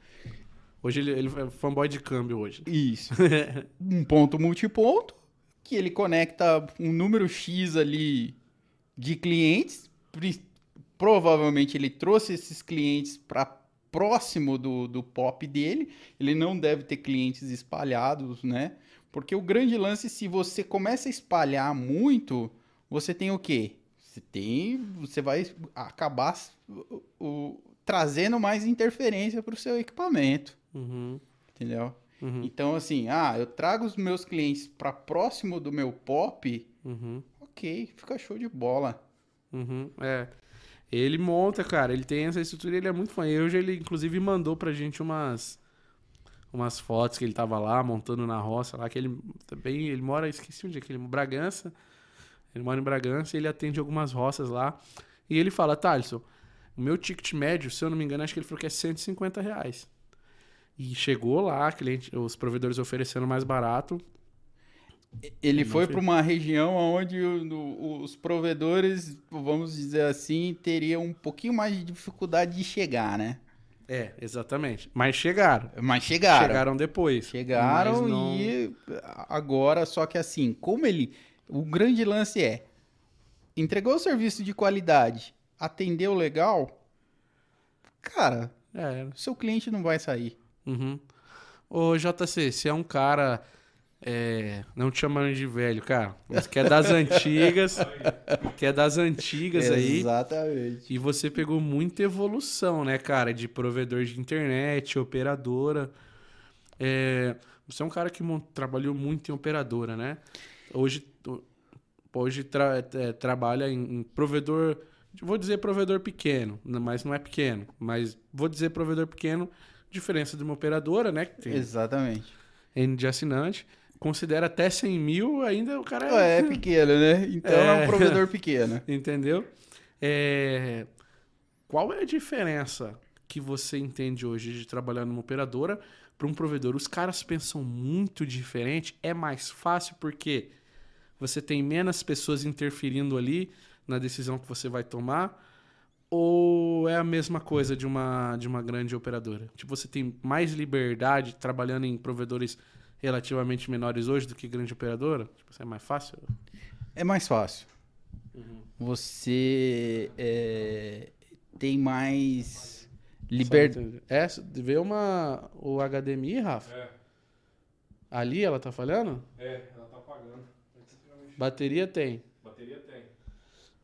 Hoje ele, ele é fanboy de câmbio hoje. Isso. um ponto multiponto, que ele conecta um número X ali de clientes. Provavelmente ele trouxe esses clientes para próximo do, do pop dele. Ele não deve ter clientes espalhados, né? Porque o grande lance, se você começa a espalhar muito, você tem o quê? Você tem. Você vai acabar o- o- trazendo mais interferência para o seu equipamento. Uhum. Entendeu? Uhum. Então, assim, ah, eu trago os meus clientes para próximo do meu pop, Uhum. ok, fica show de bola. Uhum, é. Ele monta, cara, ele tem essa estrutura, ele é muito fã. E Hoje ele, inclusive, mandou pra gente umas umas fotos que ele tava lá, montando na roça lá, que ele também, ele mora, esqueci onde é que ele, Bragança. Ele mora em Bragança e ele atende algumas roças lá. E ele fala, Thaleson, o meu ticket médio, se eu não me engano, acho que ele falou que é 150 reais. E chegou lá, cliente, os provedores oferecendo mais barato. Ele Não foi para uma região onde os provedores, vamos dizer assim, teriam um pouquinho mais de dificuldade de chegar, né? É, exatamente. Mas chegaram. Mas chegaram. Chegaram depois. Chegaram não- e agora, só que assim, como ele. O grande lance é: entregou o serviço de qualidade, atendeu legal, cara, É, seu cliente não vai sair. Uhum. Ô, JC, você é um cara. é, não te chamando de velho, cara. Mas que é das antigas. que é das antigas aí. Exatamente. E você pegou muita evolução, né, cara? De provedor de internet, operadora. É, você é um cara que trabalhou muito em operadora, né? Hoje, hoje tra- é, trabalha em, em provedor. Vou dizer provedor pequeno, mas não é pequeno. Mas vou dizer provedor pequeno, diferença de uma operadora, né? Que tem Exatamente. N de assinante. Considera até 100 mil, ainda o cara É, pequeno, né? Então é, É. um provedor pequeno. Entendeu? É, Qual é a diferença que você entende hoje de trabalhar numa operadora para um provedor? Os caras pensam muito diferente, é mais fácil porque você tem menos pessoas interferindo ali na decisão que você vai tomar? Ou é a mesma coisa de uma, de uma grande operadora? Tipo, você tem mais liberdade trabalhando em provedores relativamente menores hoje do que grande operadora? Tipo, isso é mais fácil? É mais fácil. Você é, tem mais liberdade. É, vê uma, o HDMI, Rafa. É. Ali ela tá falhando? É, ela tá apagando. Bateria tem.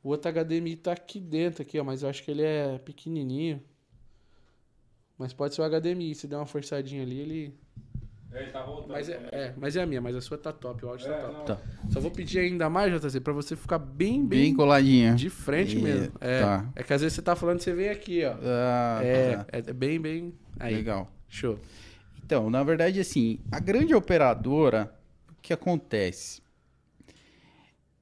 O outro HDMI tá aqui dentro, aqui, ó, mas eu acho que ele é pequenininho. Mas pode ser o HDMI, se der uma forçadinha ali, ele... É, ele tá voltando. Mas é, também. é, mas é a minha, mas a sua tá top, o áudio tá É, top. não, Tá. Só vou pedir ainda mais, JC, pra você ficar bem, Bem bem, coladinha. de frente E- mesmo. É, tá. é que às vezes você tá falando, você vem aqui, ó. Ah, É, tá. é bem, bem... Aí, Legal. show. Então, na verdade, assim, a grande operadora, o que acontece?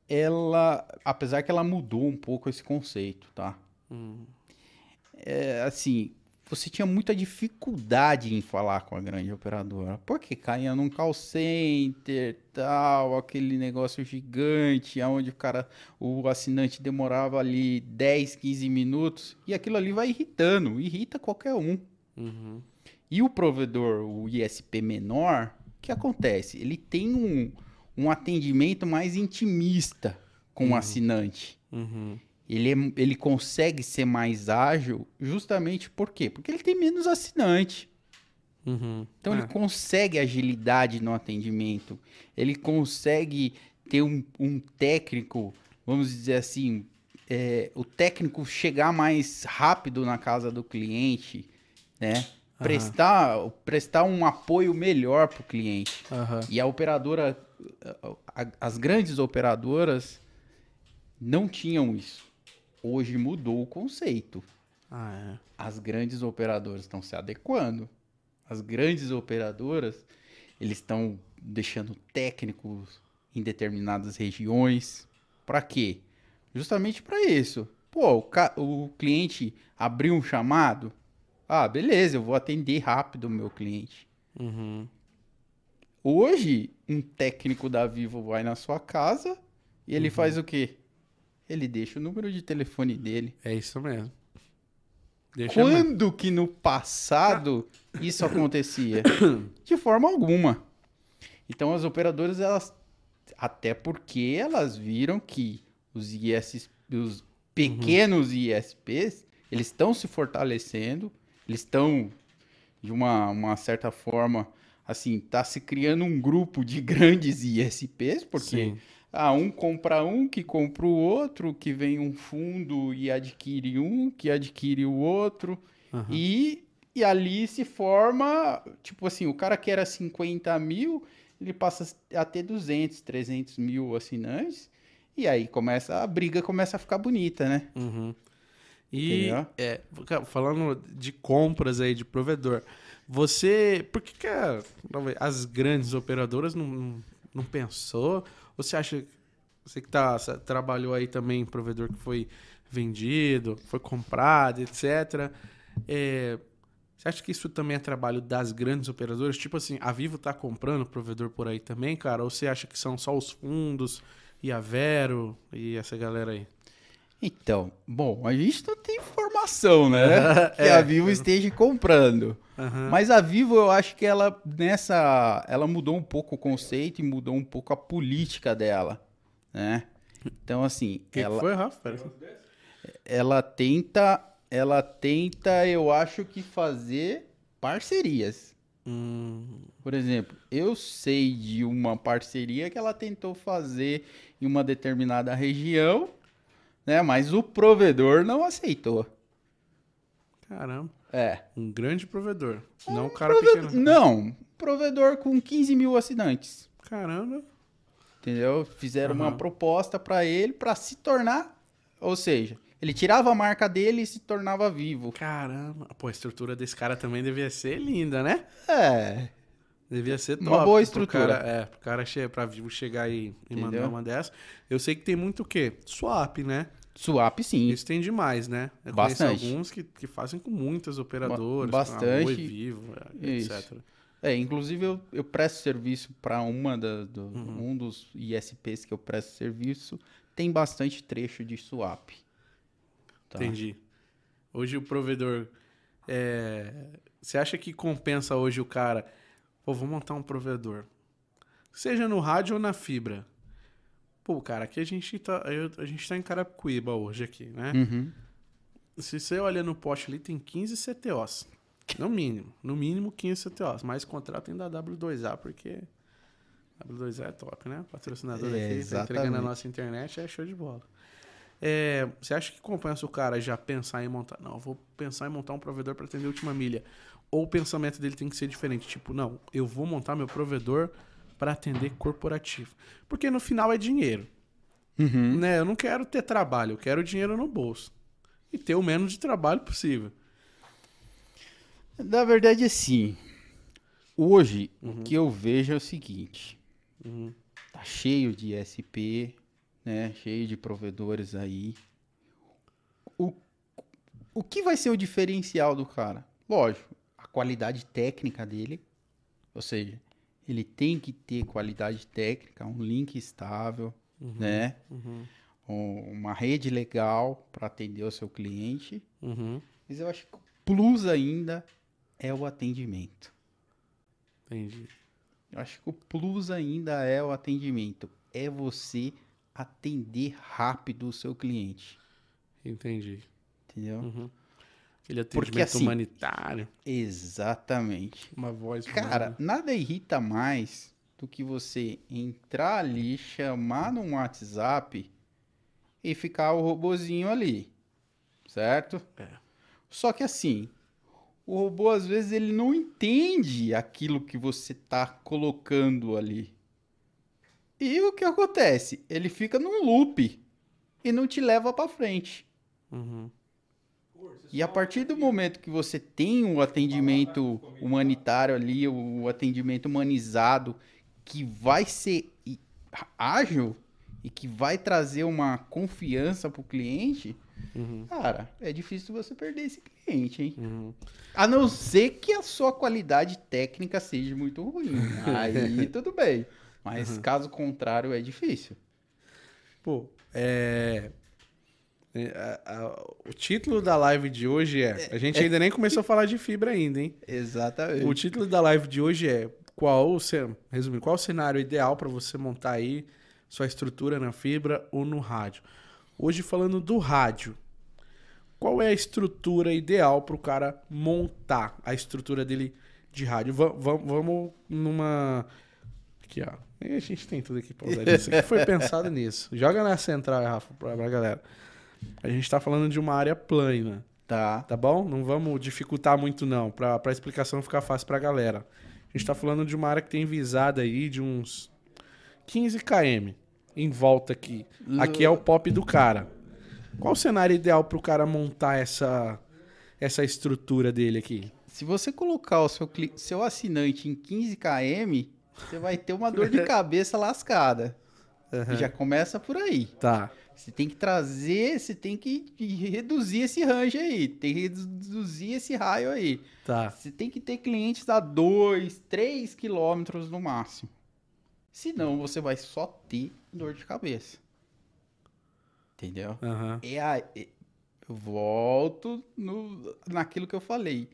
Ela, apesar que ela mudou um pouco esse conceito, tá? Hum, É, assim, você tinha muita dificuldade em falar com a grande operadora, porque caía num call center, tal, aquele negócio gigante, onde o cara, o assinante demorava ali 10, 15 minutos, e aquilo ali vai irritando, irrita qualquer um. uhum, E o provedor, o ISP menor, o que acontece? Ele tem um, um atendimento mais intimista com o assinante. uhum, Ele, é- ele consegue ser mais ágil justamente por quê? Porque ele tem menos assinante. uhum. Então ele É. consegue agilidade no atendimento. Ele consegue ter um, um técnico, vamos dizer assim, é, o técnico chegar mais rápido na casa do cliente, né? Prestar, prestar um apoio melhor para o cliente. E a operadora, as grandes operadoras não tinham isso. Hoje mudou o conceito. Ah, é. As grandes operadoras estão se adequando. As grandes operadoras, eles estão deixando técnicos em determinadas regiões. Para quê? Justamente para isso. Pô, o, ca- o cliente abriu um chamado. Ah, beleza, eu vou atender rápido o meu cliente. Uhum. Hoje, um técnico da Vivo vai na sua casa e ele faz o quê? Ele deixa o número de telefone dele. É isso mesmo. Deixa mesmo. Quando que no passado isso acontecia? De forma alguma. Então as operadoras, elas. Até porque elas viram que os IS, os pequenos ISPs, eles estão se fortalecendo, eles estão, de uma, uma certa forma, assim, tá se criando um grupo de grandes ISPs, porque Sim. ah, um compra um, que compra o outro, que vem um fundo e adquire um, que adquire o outro. Aham. E, e ali se forma, tipo assim, o cara que era 50 mil, ele passa a ter 200, 300 mil assinantes. E aí começa, a briga começa a ficar bonita, né? Uhum. E é, falando de compras aí de provedor, você. Por que, que a- as grandes operadoras não, não, pensou? Ou você acha. Você que tá, trabalhou aí também provedor que foi vendido, foi comprado, etc. É, você acha que isso também é trabalho das grandes operadoras? Tipo assim, a Vivo tá comprando provedor por aí também, cara? Ou você acha que são só os fundos e a Vero e essa galera aí? Então, bom, a gente não tem informação, né? que É. a Vivo esteja comprando. Aham. Mas a Vivo, eu acho que ela nessa, ela mudou um pouco o conceito e mudou um pouco a política dela, né? Então assim, que, ela que foi, Rafa? Ela tenta, ela tenta, eu acho que fazer parcerias. Hum, Por exemplo, eu sei de uma parceria que ela tentou fazer em uma determinada região, né? Mas o provedor não aceitou. caramba. É. Um grande provedor. não um cara pequeno. Não, provedor com 15 mil assinantes. Caramba. Entendeu? Fizeram uma Aham. proposta para ele para se tornar, ou seja, ele tirava a marca dele e se tornava vivo. Caramba. Pô, a estrutura desse cara também devia ser linda, né? É, Devia ser top. Uma boa pro estrutura. Cara, é, pro cara che pra Vivo chegar e, e mandar uma dessa. Eu sei que tem muito o quê? Swap, né? Swap sim. Isso tem demais, né? Eu Bastante. alguns que, que fazem com muitas operadoras. bastante. Com a Oi Vivo, é, Isso. etc. É, inclusive eu, eu presto serviço para uma da, do, Uhum. um dos ISPs que eu presto serviço, tem bastante trecho de swap. Tá? Entendi. Hoje o provedor. é, Você acha que compensa hoje o cara? Pô, vou montar um provedor. Seja no rádio ou na fibra. Pô, cara, aqui a gente tá. a gente tá em Carapicuíba hoje aqui, né? Uhum. Se você olha no poste ali, tem 15 CTOs. No mínimo. No mínimo 15 CTOs. Mais contrato tem da W2A, porque W2E é top, né? Patrocinador É, aqui, tá exatamente. entregando a nossa internet, é show de bola. É, você acha que compensa o cara já pensar em montar? Não, eu vou pensar em montar um provedor para atender a última milha. Ou o pensamento dele tem que ser diferente. Tipo, não, eu vou montar meu provedor para atender corporativo. Porque no final é dinheiro. Uhum. Né? Eu não quero ter trabalho, eu quero dinheiro no bolso. E ter o menos de trabalho possível. Na verdade, assim, hoje o que eu vejo é o seguinte: Uhum. tá cheio de SP, né? Cheio de provedores aí. O, o que vai ser o diferencial do cara? Lógico, a qualidade técnica dele. Ou seja, ele tem que ter qualidade técnica, um link estável, né? Uhum. Um- uma rede legal para atender o seu cliente. Uhum. Mas eu acho que o plus ainda é o atendimento. Entendi. Eu acho que o plus ainda é o atendimento. É você atender rápido o seu cliente. Entendi. Entendeu? Uhum. Aquele Porque, atendimento assim, humanitário. Exatamente. Uma voz. Cara, humana. nada irrita mais do que você entrar ali, chamar no WhatsApp e ficar o robozinho ali. Certo? É. Só que assim, o robô às vezes ele não entende aquilo que você tá colocando ali. E o que acontece? Ele fica num loop e não te leva para frente. Uhum. E a partir do momento que você tem um atendimento humanitário ali, o atendimento humanizado, que vai ser ágil e que vai trazer uma confiança pro cliente, Uhum. cara, é difícil você perder esse cliente, hein? Uhum. A não ser que a sua qualidade técnica seja muito ruim. Aí tudo bem. Mas caso contrário, é difícil. Pô, é. É, a- a- o título da live de hoje é. A gente ainda nem começou a falar de fibra ainda, hein? Exatamente. O título da live de hoje é qual resumindo, qual o cenário ideal para você montar aí sua estrutura na fibra ou no rádio. Hoje falando do rádio. Qual é a estrutura ideal para o cara montar a estrutura dele de rádio? Va- va- vamos numa aqui, ó. E a gente tem tudo aqui pra usar disso. aqui foi pensado nisso. Joga na central, Rafa, pra, pra galera. A gente tá falando de uma área plana. Tá. Tá bom? Não vamos dificultar muito, não, pra, pra explicação ficar fácil pra galera. A gente tá falando de uma área que tem visada aí de uns 15 km em volta aqui. Aqui é o pop do cara. Qual o cenário ideal pro cara montar essa, essa estrutura dele aqui? Se você colocar o seu, seu assinante em 15 km, você vai ter uma dor de cabeça lascada. Já começa por aí. Tá. Você tem que trazer, você tem que reduzir esse range aí, tem que reduzir esse raio aí. Tá. Você tem que ter clientes a 2, 3 quilômetros no máximo. Senão você vai só ter dor de cabeça. Entendeu? Aham. É a, é- eu volto no, naquilo que eu falei.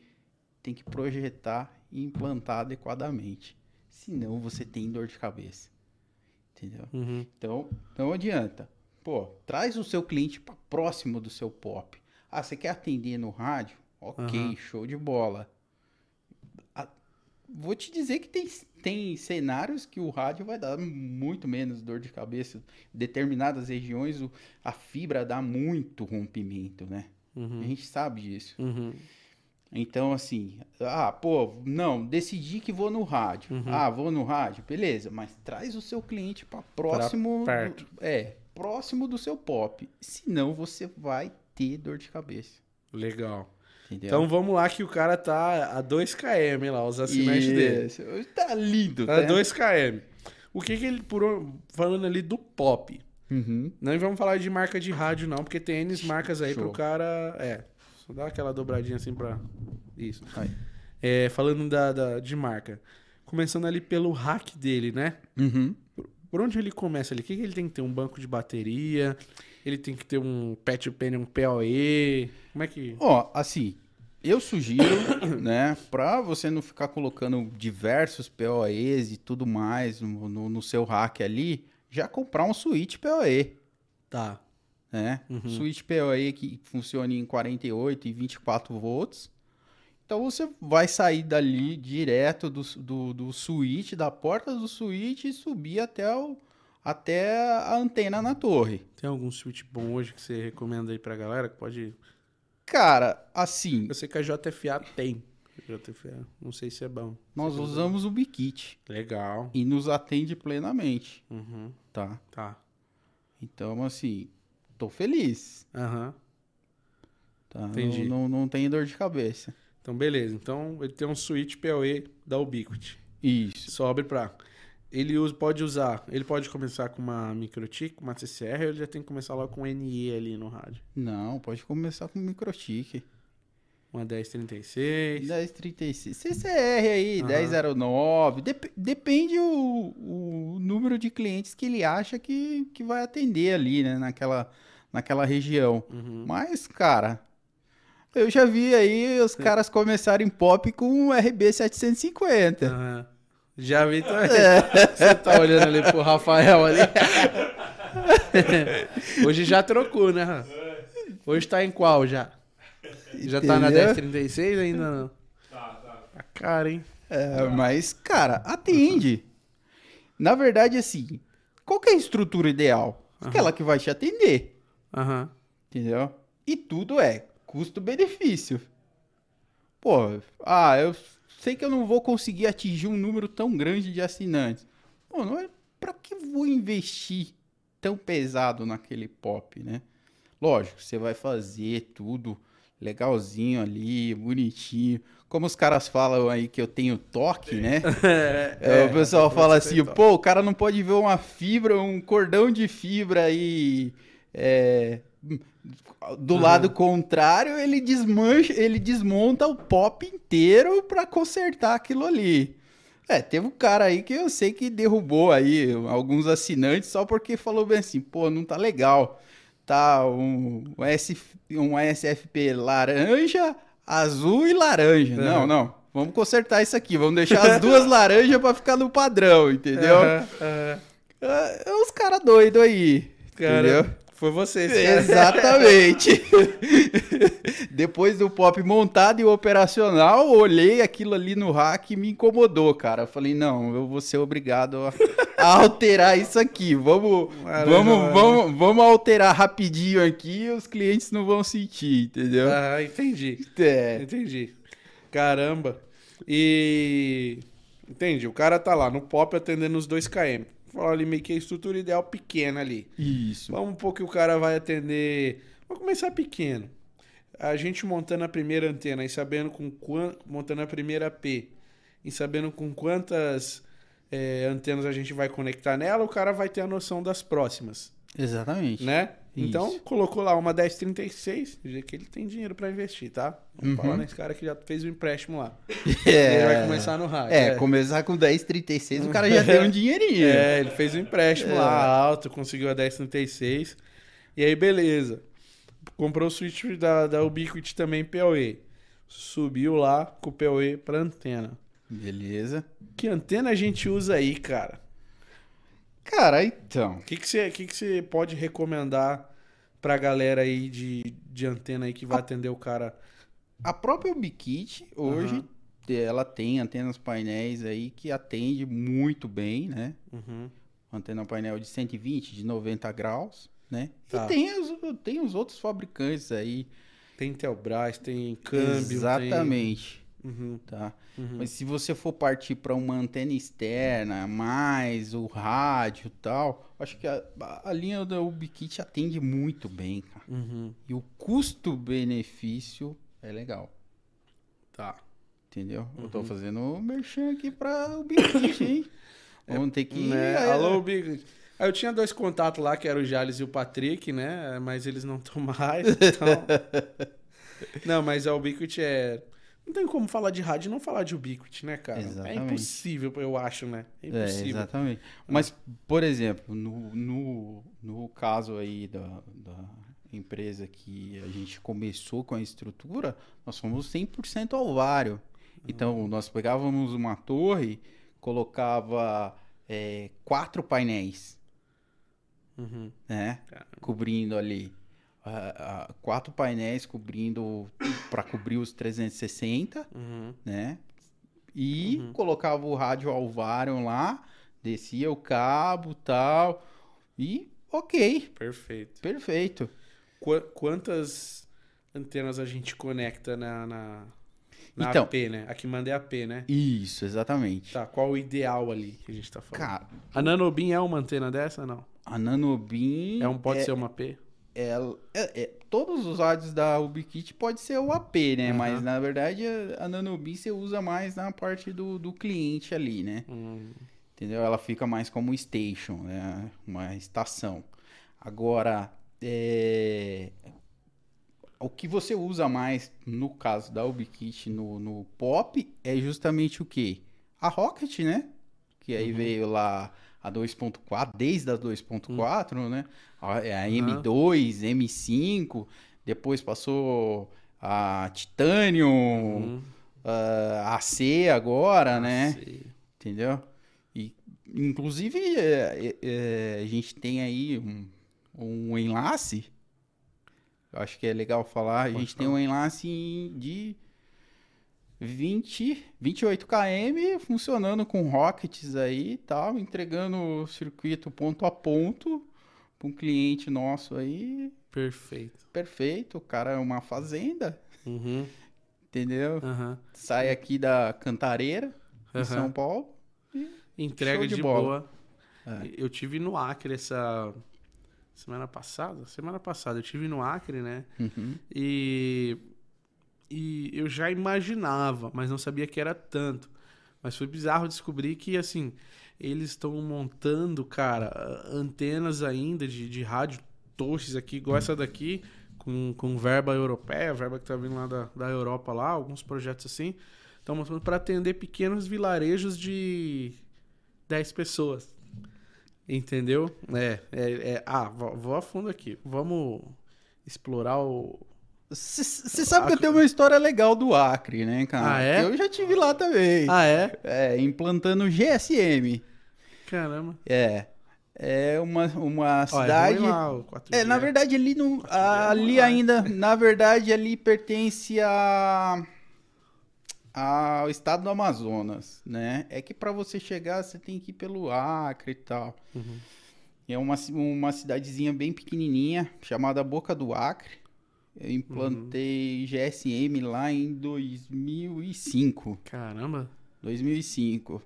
Tem que projetar e implantar adequadamente. Senão você tem dor de cabeça. Entendeu? Uhum. Então, não adianta. Pô, traz o seu cliente para próximo do seu pop. Ah, você quer atender no rádio? Ok, Aham. show de bola. A- Vou te dizer que tem, tem cenários que o rádio vai dar muito menos dor de cabeça. Determinadas regiões o- a fibra dá muito rompimento, né? Uhum. A gente sabe disso. Uhum. Então, assim, ah, pô, não, decidi que vou no rádio. Uhum. Ah, vou no rádio, beleza, mas traz o seu cliente para próximo. perto. do- é, próximo do seu pop. Senão você vai ter dor de cabeça. Legal. Entendeu? Então vamos lá que o cara tá a 2 km lá, os assinantes dele. Tá lindo, A tá? 2 km. O que que ele, por, falando ali do pop, Uhum. não vamos falar de marca de rádio não, porque tem N marcas aí Show. pro cara, é, só dá aquela dobradinha assim pra, isso. É, falando da, da- de marca, começando ali pelo hack dele, né? Uhum. Por onde ele começa ali? O que, que ele tem que ter? Um banco de bateria? Ele tem que ter um patch pen, um PoE? Como é que... Ó, assim, eu sugiro, né, pra você não ficar colocando diversos POEs e tudo mais no, no- no seu rack ali, já comprar um switch PoE. Tá. né? Uhum. Switch PoE que funciona em 48 e 24 volts Então você vai sair dali direto do, do, do switch, da porta do switch e subir até, o, até a antena na torre. Tem algum switch bom hoje que você recomenda aí pra galera que pode. Cara, assim, Eu sei que a JFA tem. JFA, não sei se é bom. nós Você usamos o Bikit Legal. e nos atende plenamente, Uhum. tá? Tá. Então, assim, tô feliz, Aham. tá? Entendi. Não, não, não tenho dor de cabeça. Então, beleza. Então, ele tem um switch PoE da Ubiquiti. Isso. Sobe pra. Ele usa, pode usar. Ele pode começar com uma microtik, uma CCR, ou ele já tem que começar logo com NE ali no rádio. Não, pode começar com microtique. Uma 1036. 1036. CCR aí, Aham. 1009. Dep- depende o, o número de clientes que ele acha que, que vai atender ali, né? Naquela, naquela região. Uhum. Mas, cara, eu já vi aí os caras começarem pop com o RB 750. Aham. Já vi também. Você tá olhando ali pro Rafael ali. Hoje já trocou, né? Hoje tá em qual já? Já tá na Entendeu? 1036 ainda não? Tá, tá. A cara, hein? É, mas, cara, atende. Na verdade, assim, qual que é a estrutura ideal? Aquela que vai te atender. Aham. Entendeu? E tudo é custo-benefício. Pô, ah, eu sei que eu não vou conseguir atingir um número tão grande de assinantes. Pô, não é pra que vou investir tão pesado naquele pop, né? Lógico, você vai fazer tudo legalzinho ali, bonitinho. Como os caras falam aí que eu tenho toque, né? É, o pessoal fala assim, pô, o cara não pode ver uma fibra, um cordão de fibra aí é, do lado contrário, ele desmancha, ele desmonta o pop inteiro pra consertar aquilo ali. É, teve um cara aí que eu sei que derrubou aí alguns assinantes só porque falou bem assim, pô, não tá legal. Tá um, um, SF, um SFP laranja, azul e laranja. Não, Aham. não. Vamos consertar isso aqui. Vamos deixar as duas laranjas pra ficar no padrão, entendeu? Aham, aham. É, os caras doidos aí. Cara, entendeu? Foi você. cara. Exatamente. Depois do pop montado e operacional, olhei aquilo ali no hack e me incomodou, cara. Eu falei, não, eu vou ser obrigado a, a alterar isso aqui. Vamos, Laranja, vamos, vamos, vamos alterar rapidinho aqui e os clientes não vão sentir, entendeu? Ah, entendi. É. Entendi. Caramba. E. Entendi. O cara tá lá no pop atendendo os 2km. Fala ali meio que a estrutura ideal pequena ali. Isso. Vamos um pouco que o cara vai atender. Vamos começar pequeno. A gente montando a primeira antena e sabendo com quant... montando a primeira P e sabendo com quantas é, antenas a gente vai conectar nela, o cara vai ter a noção das próximas, Exatamente. né? Isso. Então, colocou lá uma 1036, já que ele tem dinheiro pra investir, tá? Vamos Uhum. falar nesse cara que já fez o empréstimo lá. É. Ele vai começar no rádio. É, começar com 10,36 o cara já tem um dinheirinho. É, ele fez o empréstimo É. lá alto, conseguiu a 1036. E aí, beleza. Comprou o switch da, da Ubiquiti também, PoE. Subiu lá com o PoE pra antena. Beleza. Que antena a gente usa aí, cara? Cara, então. O que que você que que você pode recomendar pra galera aí de, de antena aí que vai atender o cara? A própria Ubikit, hoje, Aham. ela tem antenas painéis aí que atende muito bem, né? Uhum. Antena painel de 120, de 90 graus, né? Tá. E tem os, tem os outros fabricantes aí. Tem Telbras, tem câmbio. Exatamente, Tem... Uhum, tá? uhum. Mas se você for partir para uma antena externa, mais o rádio e tal, acho que a, a linha da Ubikit atende muito bem, cara. Uhum. E o custo-benefício é legal. Tá. Entendeu? Eu Uhum. tô fazendo um merchan aqui pra Ubikit, hein? Vamos ter que... Né? é, Alô. Ah, Eu tinha dois contatos lá, que eram o Jales e o Patrick, né? Mas eles não estão mais, então... não, mas a Ubiquiti é... Não tem como falar de rádio e não falar de Ubiquiti, né, cara? É Exatamente. impossível, eu acho, né? É É, impossível. exatamente. Mas, por exemplo, no, no, no caso aí da, da empresa que a gente começou com a estrutura, nós fomos 100% alvário. Então, nós pegávamos uma torre, colocava é, quatro painéis, Uhum. né? Caramba. Cobrindo ali. Ah, ah, quatro painéis cobrindo para cobrir os 360, Uhum. né? E Uhum. colocava o rádio Alvarion lá, descia o cabo, tal, e ok, Perfeito. perfeito. Qua- quantas antenas a gente conecta na, na, na Então. AP, né? A que manda é AP, né? Isso, exatamente. Tá, qual o ideal ali que a gente tá falando? Cara, A Nanobin é uma antena dessa, não? a Nanobin É um, pode é, ser uma AP? Ela- é- é- todos os rádios da Ubiquiti pode ser o AP, né? Aham. Mas na verdade a, a Nanobin você usa mais na parte do, do cliente ali, né? Hum, Entendeu? Ela fica mais como station, né? Uma estação. Agora, é, o que você usa mais, no caso da Ubiquiti no, no Pop, é justamente o quê? A Rocket, né? Que aí Uhum. veio lá a 2.4, desde a 2.4, né? A, é a Uhum. M2, M5, depois passou a Titanium, hum, a AC agora, né? sei. Entendeu? E, inclusive, é, é, é, a gente tem aí um, um enlace. Eu acho que é legal falar. A Pode gente tem falar. um enlace de 20, 28 km funcionando com rockets aí e tal, entregando o circuito ponto a ponto para um cliente nosso aí. Perfeito. Perfeito. O cara é uma fazenda, Uhum, entendeu? aham, Sai aqui da Cantareira, em aham. São Paulo. Entrega Show de, de boa. bola. É. Eu tive no Acre essa semana passada. Semana passada eu tive no Acre, né? Uhum. E, e eu já imaginava, mas não sabia que era tanto. Mas foi bizarro descobrir que, assim, eles estão montando, cara, antenas ainda de, de rádio toshes aqui, igual essa daqui, com, com verba europeia, verba que tá vindo lá da, da Europa lá, alguns projetos assim. Estão montando para atender pequenos vilarejos de 10 pessoas. Entendeu? É, é, é- ah, vou, vou a fundo aqui. Vamos explorar o, Você sabe que eu tenho uma história legal do Acre, né, cara? Ah, é? Eu já tive lá também. Ah, é? É, implantando GSM. Caramba. É. É uma, uma Ó, é cidade. lá, o 4G. é, na verdade, ali no. G é ali ainda. Na verdade, ali pertence a. ao estado do Amazonas, né? É que pra você chegar, você tem que ir pelo Acre e tal. Uhum. É uma, uma cidadezinha bem pequenininha, chamada Boca do Acre. Eu implantei GSM lá em 2005. Caramba. 2005.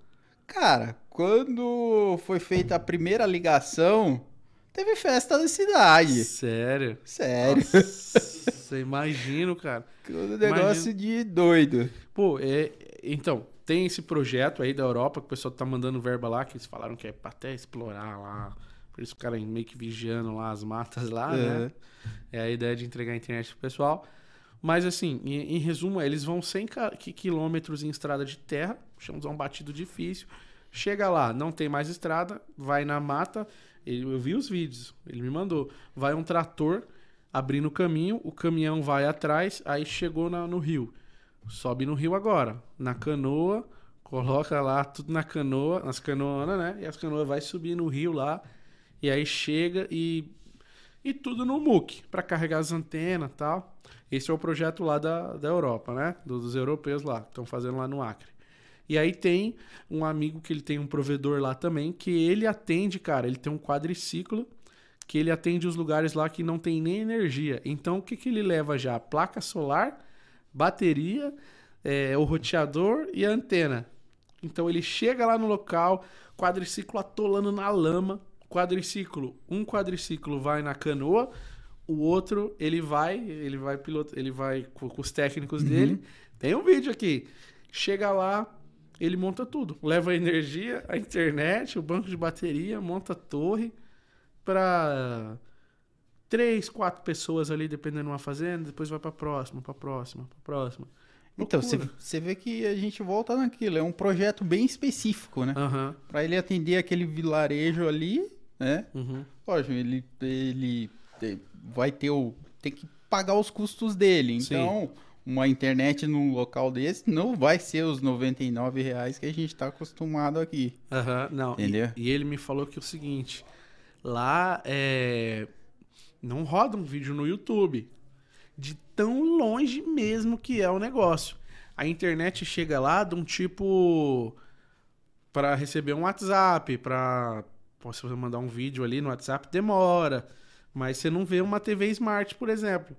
Cara, quando foi feita a primeira ligação, teve festa na cidade. Sério? Sério. Nossa, imagino, cara. Um negócio de doido. Pô, é, então, tem esse projeto aí da Europa que o pessoal tá mandando verba lá, que eles falaram que é pra até explorar lá. Por isso ficarem meio que vigiando lá as matas lá, né? É a ideia de entregar a internet pro pessoal. Mas assim, em, em resumo, eles vão 100 ca- qui- quilômetros em estrada de terra, chamamos um batido difícil. Chega lá, não tem mais estrada, vai na mata. ele- eu vi os vídeos, ele me mandou. Vai um trator abrindo o caminho, o caminhão vai atrás, aí chegou na- no rio. Sobe no rio agora, na canoa, coloca lá tudo na canoa, nas canoas, né? E as canoas vai subir no rio lá, e aí chega e e tudo no MOOC para carregar as antenas e tal. Esse é o projeto lá da, da Europa, né? Dos, europeus lá, que estão fazendo lá no Acre. E aí tem um amigo que ele tem um provedor lá também, que ele atende, cara, ele tem um quadriciclo que ele atende os lugares lá que não tem nem energia. Então o que, que ele leva já? Placa solar, bateria, é, o roteador e a antena. Então ele chega lá no local, quadriciclo atolando na lama, quadriciclo, um quadriciclo vai na canoa, o outro ele vai, ele vai piloto, ele vai com, com os técnicos dele. Tem um vídeo aqui. Chega lá, ele monta tudo, leva a energia, a internet, o banco de bateria, monta a torre para três, quatro pessoas ali dependendo de uma fazenda, depois vai para próxima, para próxima, para próxima. Então, você vê que a gente volta naquilo. É um projeto bem específico, né? Aham. Pra ele atender aquele vilarejo ali, né? uhum. Lógico, ele, ele vai ter o. Tem que pagar os custos dele. Sim. Então, uma internet num local desse não vai ser os 99 reais que a gente tá acostumado aqui. Aham, não. e- Entendeu? E, ele me falou que é o seguinte: lá é. não roda um vídeo no YouTube. De tão longe mesmo que é o negócio. A internet chega lá de um tipo para receber um WhatsApp, para posso mandar um vídeo ali no WhatsApp, demora. Mas você não vê uma TV Smart, por exemplo.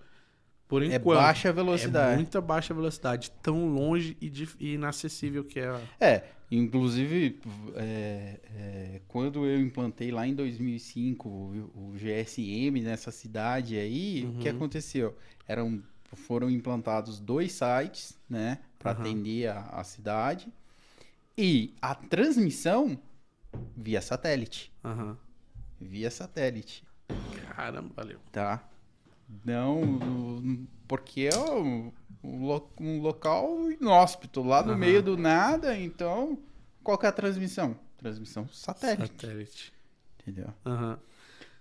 Por É enquanto. baixa É velocidade. muita baixa velocidade, tão longe e, e inacessível que é. É, inclusive, é, é, quando eu implantei lá em 2005 o, o GSM nessa cidade aí, o que Uhum. aconteceu? Eram, foram implantados dois sites, né, para Aham. atender a, a cidade e a transmissão via satélite, Aham. via satélite, Caramba, valeu. tá? Não, porque é um, um lo- local inóspito, lá no Aham. meio do nada, então qual que é a transmissão? Transmissão satélite, Satélite. entendeu? Aham.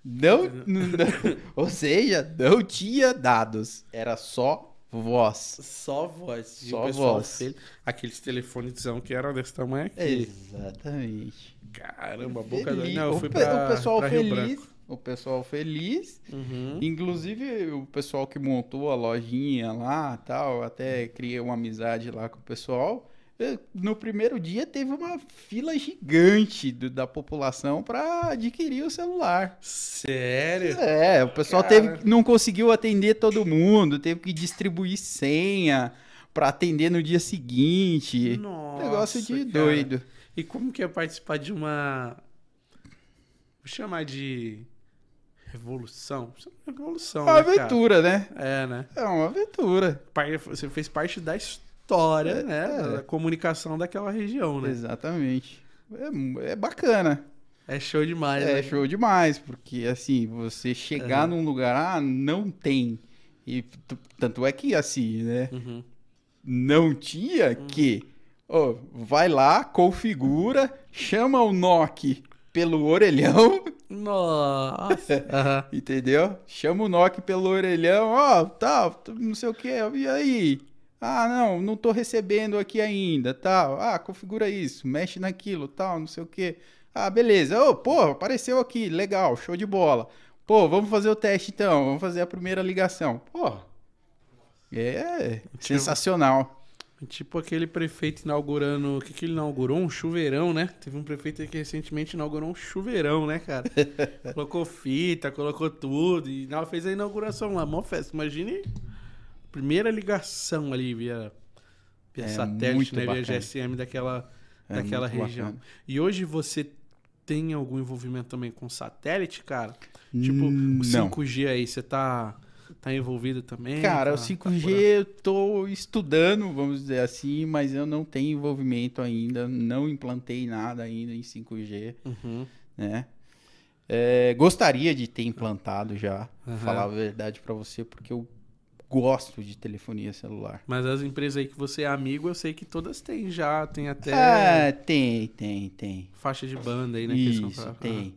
Não, não- ou seja, não tinha dados, era só voz. Só voz. E Só o pessoal voz. fez Aqueles telefonezão que eram desse tamanho aqui. Exatamente. Caramba, a boca da... Feliz- Não, eu o, fui pe- pra, o pessoal pra feliz, o pessoal feliz Uhum. Inclusive, o pessoal que montou a lojinha lá tal, até criei uma amizade lá com o pessoal. No primeiro dia teve uma fila gigante do- da população para adquirir o celular. Sério? É, o pessoal Cara. teve, não conseguiu atender todo mundo, teve que distribuir senha para atender no dia seguinte. Nossa, Negócio de cara. doido. E como que é participar de uma... Vou chamar de... Revolução? É uma Revolução, Uma né, cara? aventura, né? É, né? É uma aventura. Você fez parte da história, É, né? é. Comunicação daquela região, né? Exatamente. É, é bacana. É show demais, É né? show demais, porque assim, você chegar num lugar, ah, não tem. E tanto é que assim, né? Uhum. Não tinha que. ó, vai lá, configura, chama o NOC pelo orelhão, Nossa. Aham. entendeu? Chama o NOC pelo orelhão, ó, tal, t- não sei o que, e aí? Ah, não, não tô recebendo aqui ainda, tal. Ah, configura isso, mexe naquilo, tal, não sei o que. Ah, beleza. Ô, pô, apareceu aqui, legal, show de bola. Pô, vamos fazer o teste então, vamos fazer a primeira ligação. Pô, é sensacional. Tipo aquele prefeito inaugurando. O que, que ele inaugurou? Um chuveirão, né? Teve um prefeito que recentemente inaugurou um chuveirão, né, cara? colocou fita, colocou tudo. E fez a inauguração lá, mó festa. Imagine primeira ligação ali via, via É satélite, né? Via. GSM daquela, É daquela região. bacana. E hoje você tem algum envolvimento também com satélite, cara? Tipo, Hum, o não. 5G aí, você tá, tá envolvido também? Cara, Tá- o tá 5G por- eu tô estudando, vamos dizer assim, mas eu não tenho envolvimento ainda, não implantei nada ainda em 5G, Uhum. né? É, gostaria de ter implantado já, Aham. falar a verdade pra você, porque eu gosto de telefonia celular. Mas as empresas aí que você é amigo, eu sei que todas têm já, tem até É, tem, tem, tem. faixa de banda aí, né? Isso, pra- tem.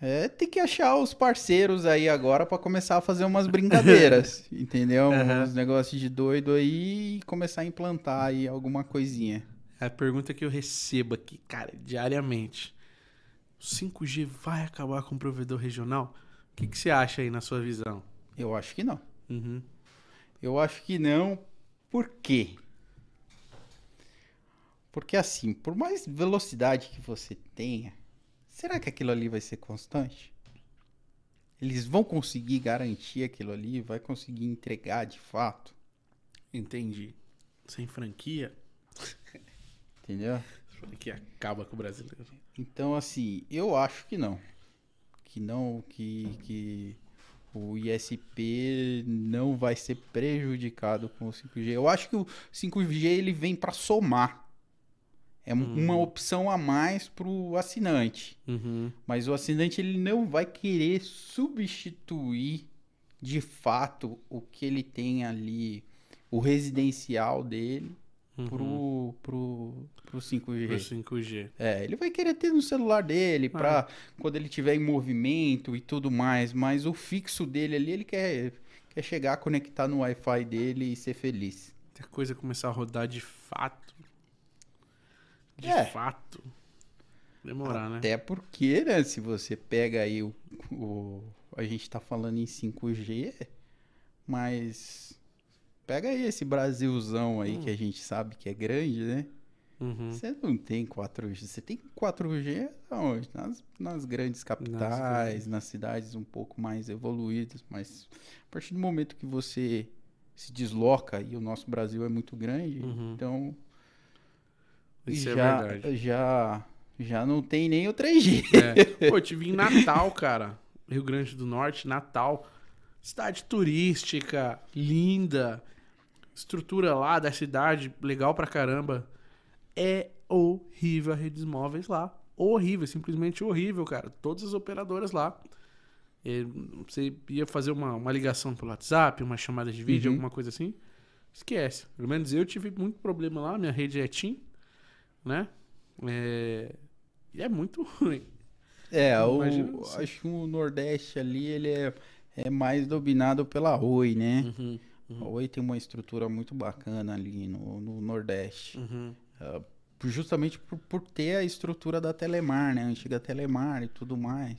É, tem que achar os parceiros aí agora pra começar a fazer umas brincadeiras, entendeu? Aham. Uns negócios de doido aí e começar a implantar aí alguma coisinha. É a pergunta que eu recebo aqui, cara, diariamente. O 5G vai acabar com o provedor regional? O que, que você acha aí na sua visão? Eu acho que não. Uhum. Eu acho que não. Por quê? Porque assim, por mais velocidade que você tenha, será que aquilo ali vai ser constante? Eles vão conseguir garantir aquilo ali? Vai conseguir entregar de fato? Entendi. Sem franquia, Entendeu? franquia acaba com o brasileiro. Então, assim, eu acho que não. Que não, que, que o ISP não vai ser prejudicado com o 5G. Eu acho que o 5G ele vem para somar. É um- uma opção a mais para o assinante. Uhum. Mas o assinante ele não vai querer substituir de fato o que ele tem ali, o residencial dele, Uhum. pro, pro, pro 5G. Pro 5G. É, ele vai querer ter no celular dele pra quando ele tiver em movimento e tudo mais, mas o fixo dele ali, ele quer, quer chegar, conectar no Wi-Fi dele e ser feliz. Se a coisa começar a rodar de fato. De É. fato. Demorar, né? Até porque, né, se você pega aí o, o, a gente tá falando em 5G, mas pega aí esse Brasilzão aí que a gente sabe que é grande, né? Uhum. Você não tem 4G, você tem 4G onde? Nas, nas grandes capitais, grandes. nas cidades um pouco mais evoluídas, mas a partir do momento que você se desloca, e o nosso Brasil é muito grande, Uhum. então Isso é já, verdade. já, já não tem nem o 3G. É. Pô, eu tive em Natal, cara. Rio Grande do Norte, Natal. Cidade turística, linda. Estrutura lá da cidade, legal pra caramba. É horrível a redes móveis lá. Horrível, simplesmente horrível, cara. Todas as operadoras lá. Você ia fazer uma, uma ligação pelo WhatsApp, uma chamada de vídeo, Uhum. alguma coisa assim. Esquece. Pelo menos eu tive muito problema lá. Minha rede é TIM, né? É... E é muito ruim. É, o, acho que o Nordeste ali, ele é, é mais dominado pela Oi, né? Uhum, A Oi tem uma estrutura muito bacana ali no, no Nordeste. uhum. Justamente por, por ter a estrutura da Telemar, né? A antiga Telemar e tudo mais.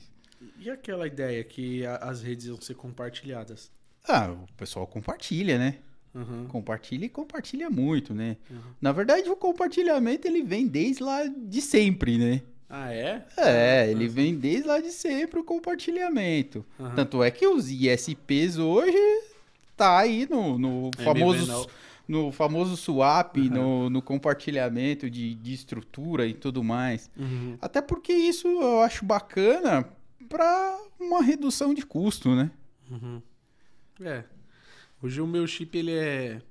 E aquela ideia que a- as redes iam ser compartilhadas? Ah, o pessoal compartilha, né? Uhum. Compartilha e compartilha muito, né? Uhum. Na verdade, o compartilhamento ele vem desde lá de sempre, né? Ah, é? É, ele vem desde lá de sempre o compartilhamento. Aham. Tanto é que os ISPs hoje tá aí no, no famoso no famoso swap, no, no compartilhamento de, de estrutura e tudo mais. Uhum. Até porque isso eu acho bacana para uma redução de custo, né? Uhum. É. Hoje o meu chip ele é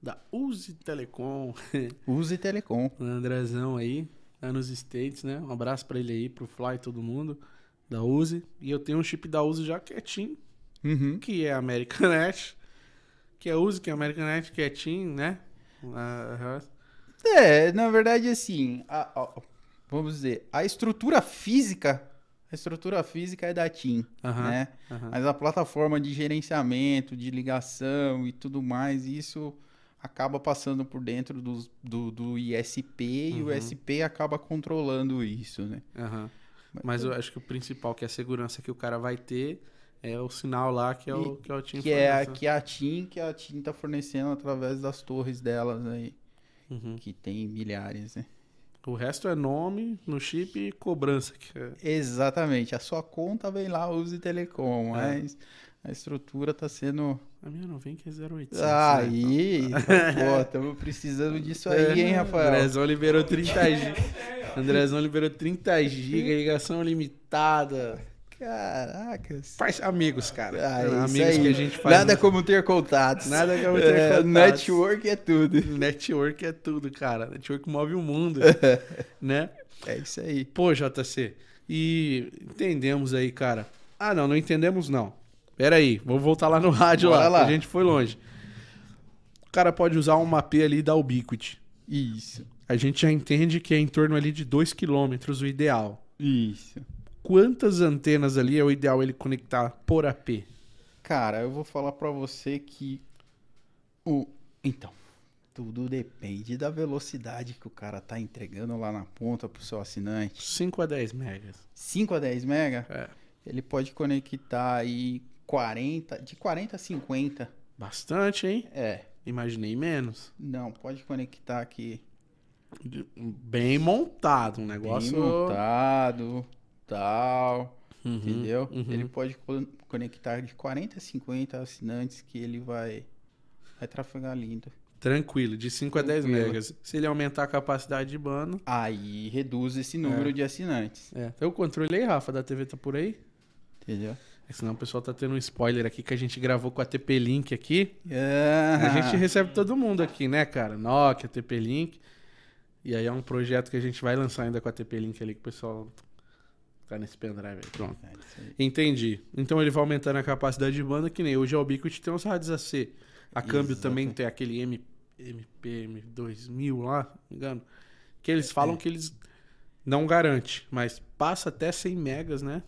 da Use Telecom, Use Telecom. o Andrezão aí, lá nos States, né? Um abraço pra ele aí, pro Fly e todo mundo da Use. E eu tenho um chip da Use já quietinho, Uhum. que é Americanet, que é Use, que é Americanet, que é TIM, né? Ah, É, na verdade, assim, a- a- vamos dizer, a estrutura física, a estrutura física é da TIM, Aham, né? Mas a plataforma de gerenciamento, de ligação e tudo mais, isso acaba passando por dentro dos- do, do ISP e o Uhum. SP acaba controlando isso, né? Aham. Mas eu acho que o principal, que é a segurança que o cara vai ter, é o sinal lá que é o, que é o TIM Que é, a, que é a TIM, que a TIM tá fornecendo através das torres delas aí? Uhum. que tem milhares, né? O resto é nome no chip e cobrança. Que é... Exatamente, a sua conta vem lá, use Telecom, É. mas a estrutura tá sendo... A minha não vem que é 0800. Ah, né? Aí, pô, estamos precisando disso aí, hein, Rafael? Andrezão liberou 30 GB. Andrezão liberou 30 GB, ligação limitada. Caracas. Faz amigos, cara. Ah, isso amigos aí. que a gente faz. Nada como ter contatos. Nada como ter É, contatos. Network é tudo. Network é tudo, cara. Network move o mundo, né? É isso aí. Pô, JC, e entendemos aí, cara. Ah, não, não entendemos não. Pera aí, vou voltar lá no rádio lá, lá. a gente foi longe. O cara pode usar um AP ali da Ubiquiti. Isso. A gente já entende que é em torno ali de 2 km o ideal. Isso. Quantas antenas ali é o ideal ele conectar por AP? Cara, eu vou falar pra você que o então, tudo depende da velocidade que o cara tá entregando lá na ponta pro seu assinante. 5 a 10 megas. 5 a 10 mega, É. ele pode conectar aí 40, de 40 a 50. Bastante, hein? É, Imaginei menos. não, pode conectar aqui Bem montado, um bem negócio. montado, tal. Uhum, Entendeu? uhum. Ele pode co- conectar de 40 a 50 assinantes que ele vai, vai trafegar lindo. Tranquilo, de 5 a 10 Tranquilo. megas. Se ele aumentar a capacidade de banda. Aí reduz esse número É. de assinantes. É. Tem o controle aí, Rafa, da TV tá por aí? Entendeu? É, senão o pessoal tá tendo um spoiler aqui que a gente gravou com a TP Link aqui. Ah, A gente recebe todo mundo aqui, né, cara? Nokia, TP Link. E aí é um projeto que a gente vai lançar ainda com a TP Link ali, que o pessoal tá nesse pendrive aí. Pronto. É. Entendi. Então ele vai aumentando a capacidade de banda, que nem hoje a Ubiquiti tem uns rádios AC. A câmbio Exato. também tem aquele M, MPM 2000 lá, não me engano. Que eles falam que eles não garante, mas passa até 100 megas, né?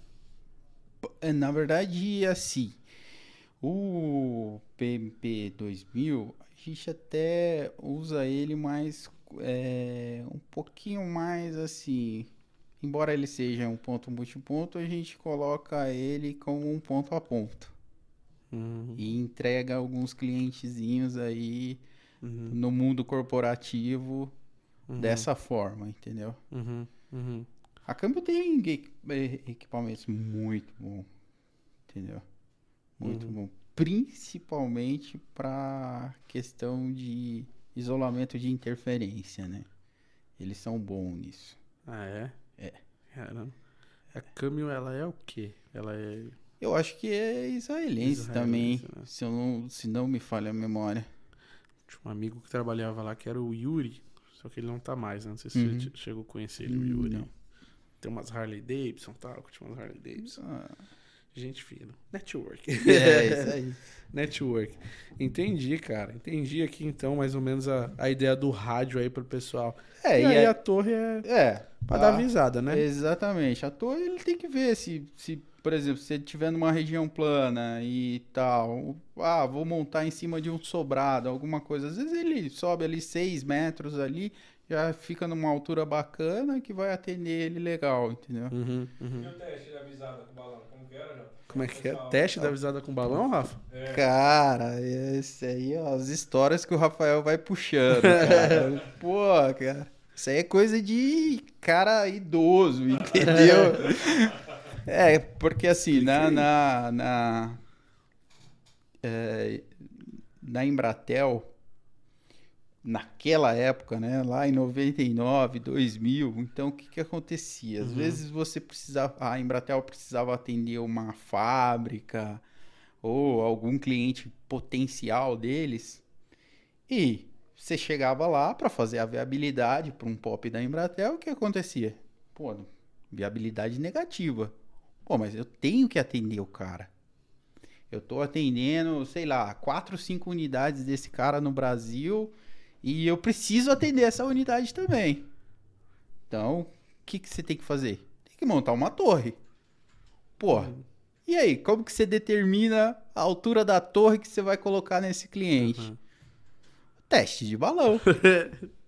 Na verdade, assim, o PMP 2000, a gente até usa ele mais, é, um pouquinho mais assim, embora ele seja um ponto multiponto, a gente coloca ele como um ponto a ponto. Uhum. E entrega alguns clientezinhos aí Uhum. no mundo corporativo Uhum. dessa forma, entendeu? A Câmbio tem equi- equipamentos muito bom, entendeu? Muito Uhum. bom. Principalmente para questão de isolamento de interferência, né? Eles são bons nisso. Ah, é? É. Caramba. A Camil, ela é o quê? Ela é... Eu acho que é israelense, Israelense, também, né? se, eu não, se não me falha a memória. Tinha um amigo que trabalhava lá que era o Yuri. Só que ele não tá mais, né? Não sei se Uhum. você che- chegou a conhecer ele, o Yuri. não. Tem umas Harley Davidson e tal, tinha umas Harley Davidson. Ah, Gente fina. Network. é, isso aí. Network. Entendi, cara. Entendi aqui então mais ou menos a, a ideia do rádio aí pro pessoal. É, e e aí a- a torre é É. pra a- dar avisada, né? Exatamente. A torre ele tem que ver se, se, por exemplo, se ele estiver numa região plana e tal. Ah, vou montar em cima de um sobrado, alguma coisa. Às vezes ele sobe ali 6 metros ali, já fica numa altura bacana que vai atender ele legal, entendeu? Uhum, uhum. E o teste da avisada com o balão? Como que era, já? Como é que é? Teste da avisada com balão, Rafa? É. Cara, esse aí, ó, as histórias que o Rafael vai puxando, cara. Pô, cara. Isso aí é coisa de cara idoso, entendeu? É, porque assim, na. na, na, é, na Embratel, naquela época, né? Lá em 99, 2000, então o que que acontecia? Às Uhum. vezes você precisava, a Embratel precisava atender uma fábrica ou algum cliente potencial deles e você chegava lá para fazer a viabilidade para um pop da Embratel, o que acontecia? Pô, viabilidade negativa. Pô, mas eu tenho que atender o cara. Eu tô atendendo, sei lá, quatro, cinco unidades desse cara no Brasil e eu preciso atender essa unidade também. Então, o que, que você tem que fazer? Tem que montar uma torre. Pô, e aí, como que você determina a altura da torre que você vai colocar nesse cliente? Uhum. Teste de balão.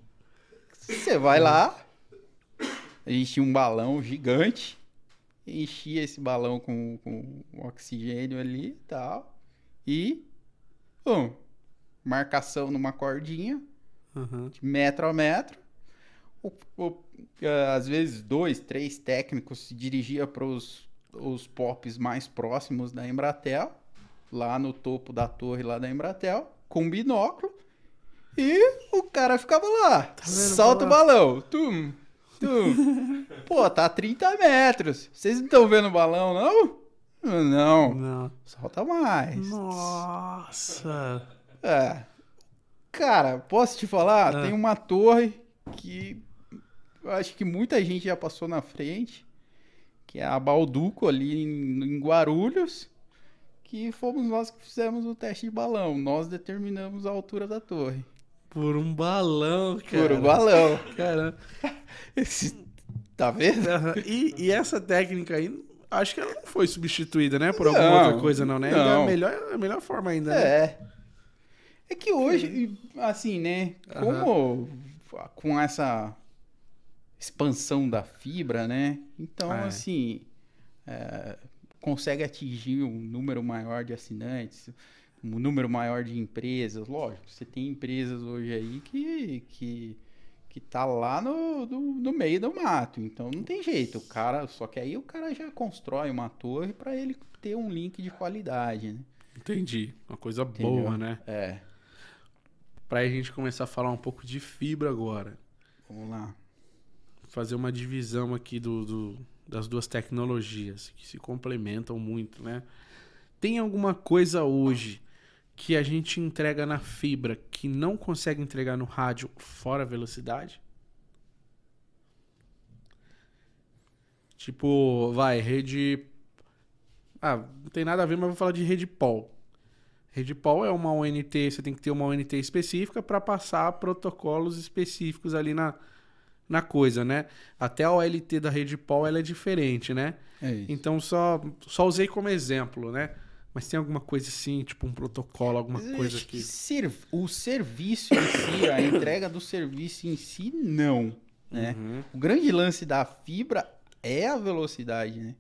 Você vai lá, a gente tinha um balão gigante, enchia esse balão com, com oxigênio ali e tal, e, pum, marcação numa cordinha, Uhum. de metro a metro. O- o- eh, às vezes, dois, três técnicos se dirigia para os os pops mais próximos da Embratel, lá no topo da torre lá da Embratel, com binóculo, e o cara ficava lá. vendo? Solta o Fala. balão. Tum, tum. Pô, tá a 30 metros. Vocês não estão vendo o balão, não? Não. Não. Solta mais. Nossa. É. Cara, posso te falar? Ah. Tem uma torre que eu acho que muita gente já passou na frente, que é a Balduco ali em, em Guarulhos, que fomos nós que fizemos o teste de balão. Nós determinamos a altura da torre. Por um balão, cara. Por um balão. Caramba. Esse- Tá vendo? E, e essa técnica aí, acho que ela não foi substituída, né? Por alguma Não, outra coisa, não, né? Ainda É não. a melhor, a melhor forma ainda, né? É. Que hoje, assim, né? Como com essa expansão da fibra, né? Então, É. assim, é, consegue atingir um número maior de assinantes, um número maior de empresas. Lógico, você tem empresas hoje aí que, que, que tá lá no, no, no meio do mato. Então, não tem jeito. O cara, só que aí o cara já constrói uma torre para ele ter um link de qualidade, né? Entendi. Uma coisa Entendeu? boa, né? É. Pra gente começar a falar um pouco de fibra agora. Vamos lá. Fazer uma divisão aqui do, do- das duas tecnologias, que se complementam muito, né? Tem alguma coisa hoje que a gente entrega na fibra que não consegue entregar no rádio fora a velocidade? Tipo, vai, rede. Ah, não tem nada a ver, mas vou falar de rede POL. Rede POL é uma ONT, você tem que ter uma ONT específica para passar protocolos específicos ali na, na coisa, né? Até a OLT da rede POL ela é diferente, né? É. Então só, só usei como exemplo, né? Mas tem alguma coisa assim, tipo um protocolo, alguma coisa que. o serviço em si, a entrega do serviço em si, não. Né? Uhum. O grande lance da fibra é a velocidade, né?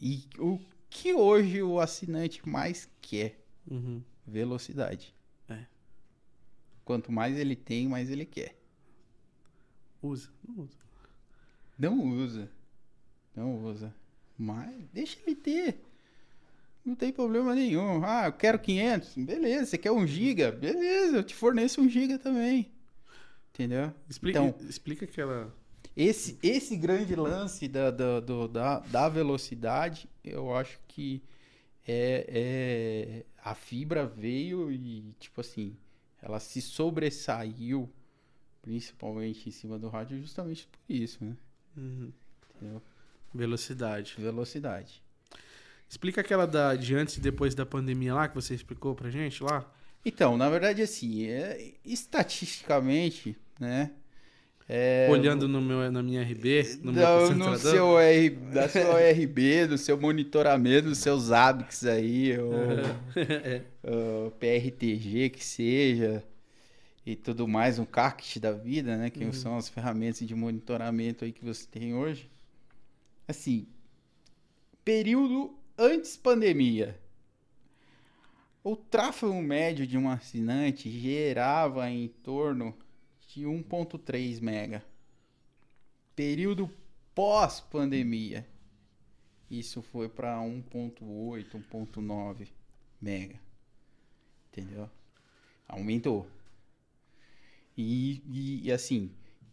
E o que hoje o assinante mais quer? Uhum. Velocidade. É. Quanto mais ele tem, mais ele quer. Usa. Não usa. Não usa. Não usa. Mas deixa ele ter. Não tem problema nenhum. Ah, eu quero 500. Beleza. Você quer 1 giga? Beleza, eu te forneço 1 giga também. Entendeu? Explica, Então- explica aquela. Esse, esse grande lance da, da, do- da, da velocidade, eu acho que é, é- a fibra veio e, tipo assim, ela se sobressaiu, principalmente em cima do rádio, justamente por isso, né? Uhum. Entendeu? Velocidade. Velocidade. Explica aquela da, de antes e depois da pandemia lá que você explicou pra gente lá. Então, na verdade, assim, é, estatisticamente, né? É, Olhando no meu, na minha RB, no meu no, seu R, da sua ORB, do seu monitoramento, dos seus hábitos aí, ou, É. ou PRTG que seja, e tudo mais, um CACT da vida, né? Que são as ferramentas de monitoramento aí que você tem hoje. Assim, período antes pandemia. O tráfego médio de um assinante gerava em torno de 1.3 mega. Período pós-pandemia. Isso foi para 1.8, 1.9 mega. Entendeu? Aumentou. E, e, e assim,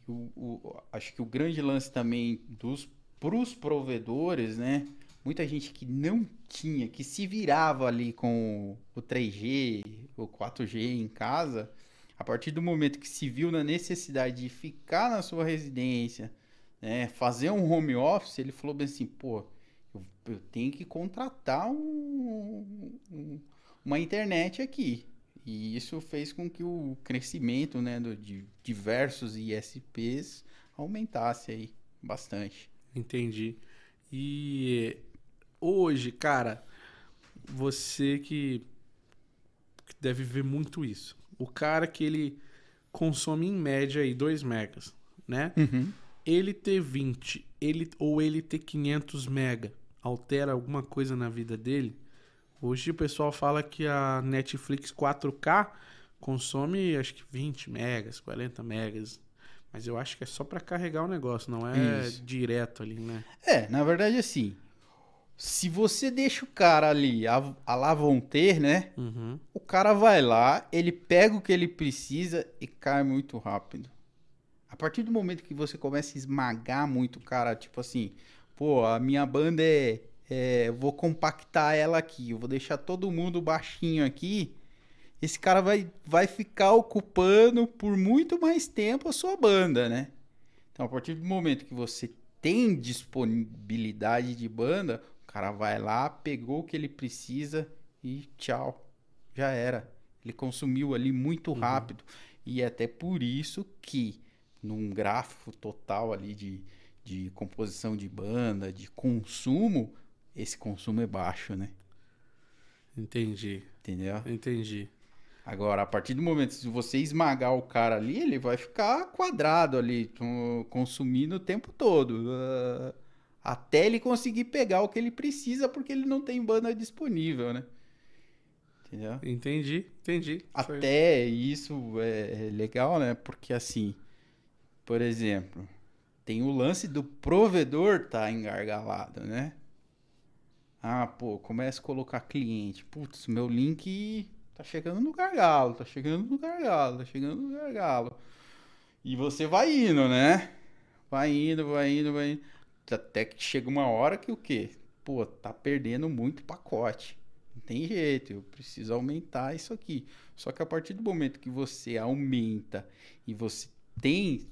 o, o- acho que o grande lance também dos pros provedores, né? Muita gente que não tinha, que se virava ali com o 3G, o 4G em casa, a partir do momento que se viu na necessidade de ficar na sua residência, né, fazer um home office, ele falou bem assim, pô, eu, eu tenho que contratar um- um- uma internet aqui. E isso fez com que o crescimento, né, do- de diversos ISPs aumentasse aí bastante. Entendi. E hoje, cara, você que que deve ver muito isso. O cara que ele consome em média aí 2 megas, né? Ele ter 20, ele ou ele ter 500 mega, altera alguma coisa na vida dele? Hoje o pessoal fala que a Netflix 4K consome acho que 20 megas, 40 megas. Mas eu acho que é só pra carregar o negócio, não é Isso. direto ali, né? É, na verdade, assim, se você deixa o cara ali, a, a lá vão ter, né? Uhum. O cara vai lá, ele pega o que ele precisa e cai muito rápido. A partir do momento que você começa a esmagar muito o cara, tipo assim, pô, a minha banda é, é, vou compactar ela aqui, eu vou deixar todo mundo baixinho aqui. Esse cara vai, vai ficar ocupando por muito mais tempo a sua banda, né? Então, a partir do momento que você tem disponibilidade de banda, cara vai lá, pegou o que ele precisa e tchau. Já era. Ele consumiu ali muito rápido. E é até por isso que, num gráfico total ali de, de composição de banda, de consumo, esse consumo é baixo, né? Entendi, Entendeu? entendi. Agora, a partir do momento que você esmagar o cara ali, ele vai ficar quadrado ali, consumindo o tempo todo. ah, até ele conseguir pegar o que ele precisa, porque ele não tem banda disponível, né? Entendeu? Entendi, entendi. Foi- Até isso é legal, né? Porque assim, por exemplo, tem o lance do provedor tá engargalado, né? Ah, pô, começa a colocar cliente. Putz, meu link tá chegando no gargalo, tá chegando no gargalo, tá chegando no gargalo. E você vai indo, né? Vai indo, vai indo, vai indo. Até que chega uma hora que o quê? Pô, tá perdendo muito pacote. Não tem jeito, eu preciso aumentar isso aqui. Só que a partir do momento que você aumenta e você tem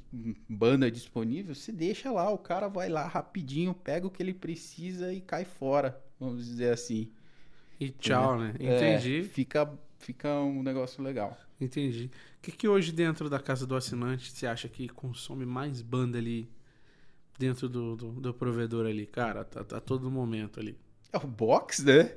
banda disponível, você deixa lá, o cara vai lá rapidinho, pega o que ele precisa e cai fora, vamos dizer assim. E tchau, né? É, Entendi, fica, fica um negócio legal. entendi. O que, que hoje dentro da casa do assinante você acha que consome mais banda ali dentro do, do, do provedor ali? Cara, tá, tá todo momento ali. É o box, né?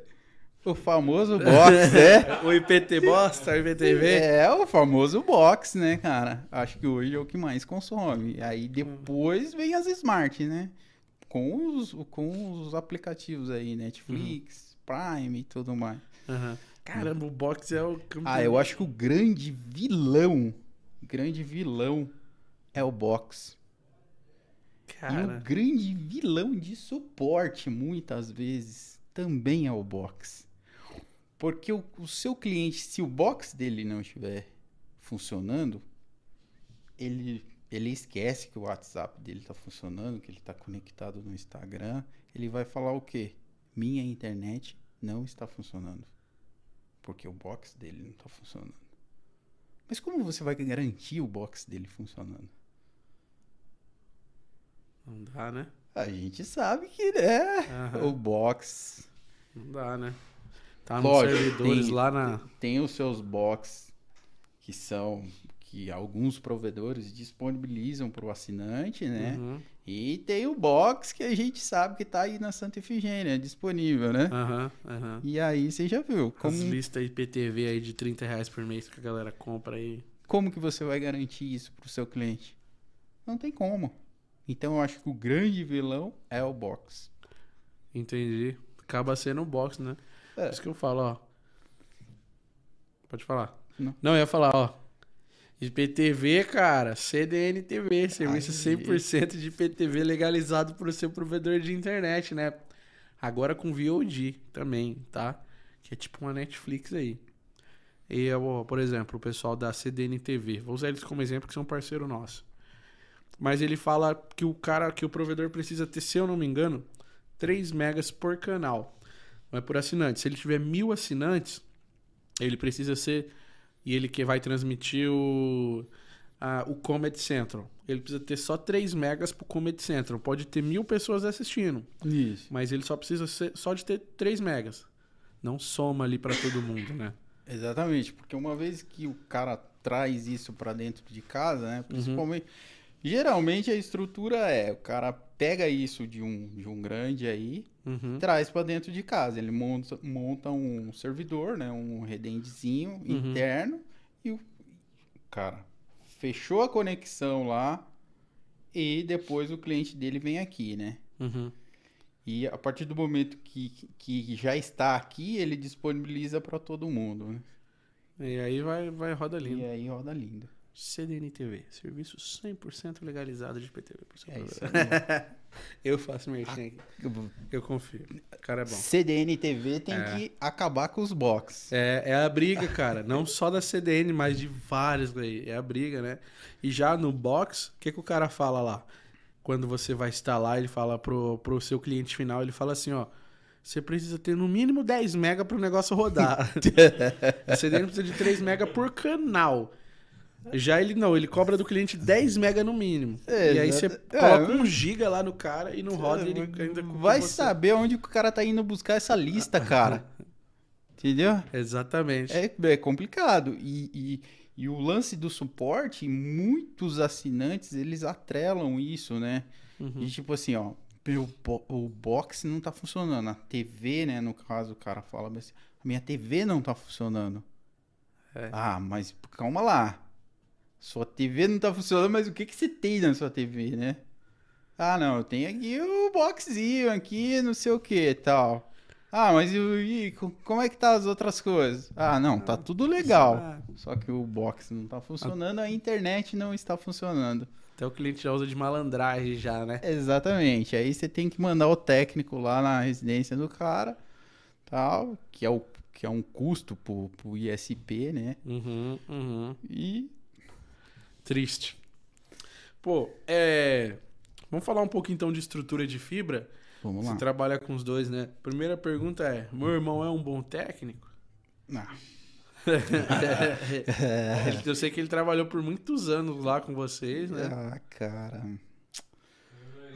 O famoso box, né? o IPT bosta, o IPTV. É, o famoso box, né, cara? Acho que hoje é o que mais consome. Aí depois vem as smart, né? com os, com os aplicativos aí, Netflix, Prime e tudo mais. Aham. Caramba, o box é o campeão. Ah, eu acho que o grande vilão, grande vilão é o box. E Cara, o grande vilão de suporte, muitas vezes, também é o box. Porque o, o seu cliente, se o box dele não estiver funcionando, ele, ele esquece que o WhatsApp dele está funcionando, que ele está conectado no Instagram. Ele vai falar o quê? Minha internet não está funcionando. Porque o box dele não está funcionando. Mas como você vai garantir o box dele funcionando? Não dá, né? A gente sabe que, né? Aham. O box Não dá, né? Tá nos Lógico, servidores tem- lá na. tem os seus box que são que alguns provedores disponibilizam para o assinante, né? Uhum. E tem o box que a gente sabe que tá aí na Santa Efigênia, disponível, né? Aham, aham. E aí você já viu como, As listas IPTV aí de 30 reais por mês que a galera compra aí. como que você vai garantir isso para o seu cliente? Não tem como. Então eu acho que o grande vilão é o box. Entendi. Acaba sendo o box, né? É. Por isso que eu falo, ó. Pode falar. Não. Não, eu ia falar, ó. IPTV, cara, CDN TV, serviço Aí. 100% de IPTV legalizado por seu provedor de internet, né? Agora com VOD também, tá? Que é tipo uma Netflix aí. E, ó, por exemplo, o pessoal da CDN TV, vou usar eles como exemplo que são parceiro nosso. Mas ele fala que o cara, que o provedor precisa ter, se eu não me engano, 3 megas por canal. Não é por assinante. Se ele tiver mil assinantes, ele precisa ser. E ele que vai transmitir o, a- o Comedy Central. Ele precisa ter só 3 megas pro Comedy Central. Pode ter mil pessoas assistindo. Isso. Mas ele só precisa ser, só de ter 3 megas. Não soma ali pra todo mundo, né? Exatamente, porque uma vez que o cara traz isso para dentro de casa, né? Principalmente. Geralmente a estrutura é: o cara pega isso de um, de um grande aí, Uhum. traz para dentro de casa. Ele monta, monta um servidor, né? Um redendezinho Uhum. interno e o cara fechou a conexão lá e depois o cliente dele vem aqui, né? Uhum. E a partir do momento que, que já está aqui, ele disponibiliza para todo mundo. Né? E aí vai, vai roda E lindo. aí roda lindo. CDN TV, serviço 100% legalizado de IPTV. pro seu É isso. Eu faço merchan aqui. Eu confio. O cara é bom. CDN TV tem É. que acabar com os box. É, é a briga, cara. Não só da CDN, mas de vários aí. É a briga, né? E já no box, o que, que o cara fala lá? Quando você vai instalar, ele fala pro, pro seu cliente final, ele fala assim, ó. Você precisa ter no mínimo 10 mega pro negócio rodar. a CDN precisa de 3 mega por canal. Já ele não, ele cobra do cliente 10 mega no mínimo. É, e aí você exato. coloca É, um giga lá no cara e não roda ele ainda Vai você. saber onde o cara tá indo buscar essa lista, cara. Entendeu? Exatamente. É, é complicado. E, e, e o lance do suporte, muitos assinantes, eles atrelam isso, né? Uhum. E tipo assim, ó, bo- o box não tá funcionando. A TV, né, no caso, o cara fala assim, a minha TV não tá funcionando. É. Ah, mas calma lá. Sua TV não tá funcionando, mas o que que você tem na sua TV, né? Ah, não, eu tenho aqui o boxzinho aqui, não sei o que tal. Ah, mas e, e co- como é que tá as outras coisas? Ah, não, tá tudo legal. Só que o box não tá funcionando, a internet não está funcionando. Até o cliente já usa de malandragem já, né? Exatamente. Aí você tem que mandar o técnico lá na residência do cara, tal, que é, o, que é um custo pro, pro ISP, né? Uhum, uhum. E Triste. Pô, é. Vamos falar um pouco então de estrutura de fibra. vamos Você lá. trabalha com os dois, né? Primeira pergunta é: meu irmão é um bom técnico? Ah, Ele- Eu sei que ele trabalhou por muitos anos lá com vocês, né? ah, cara.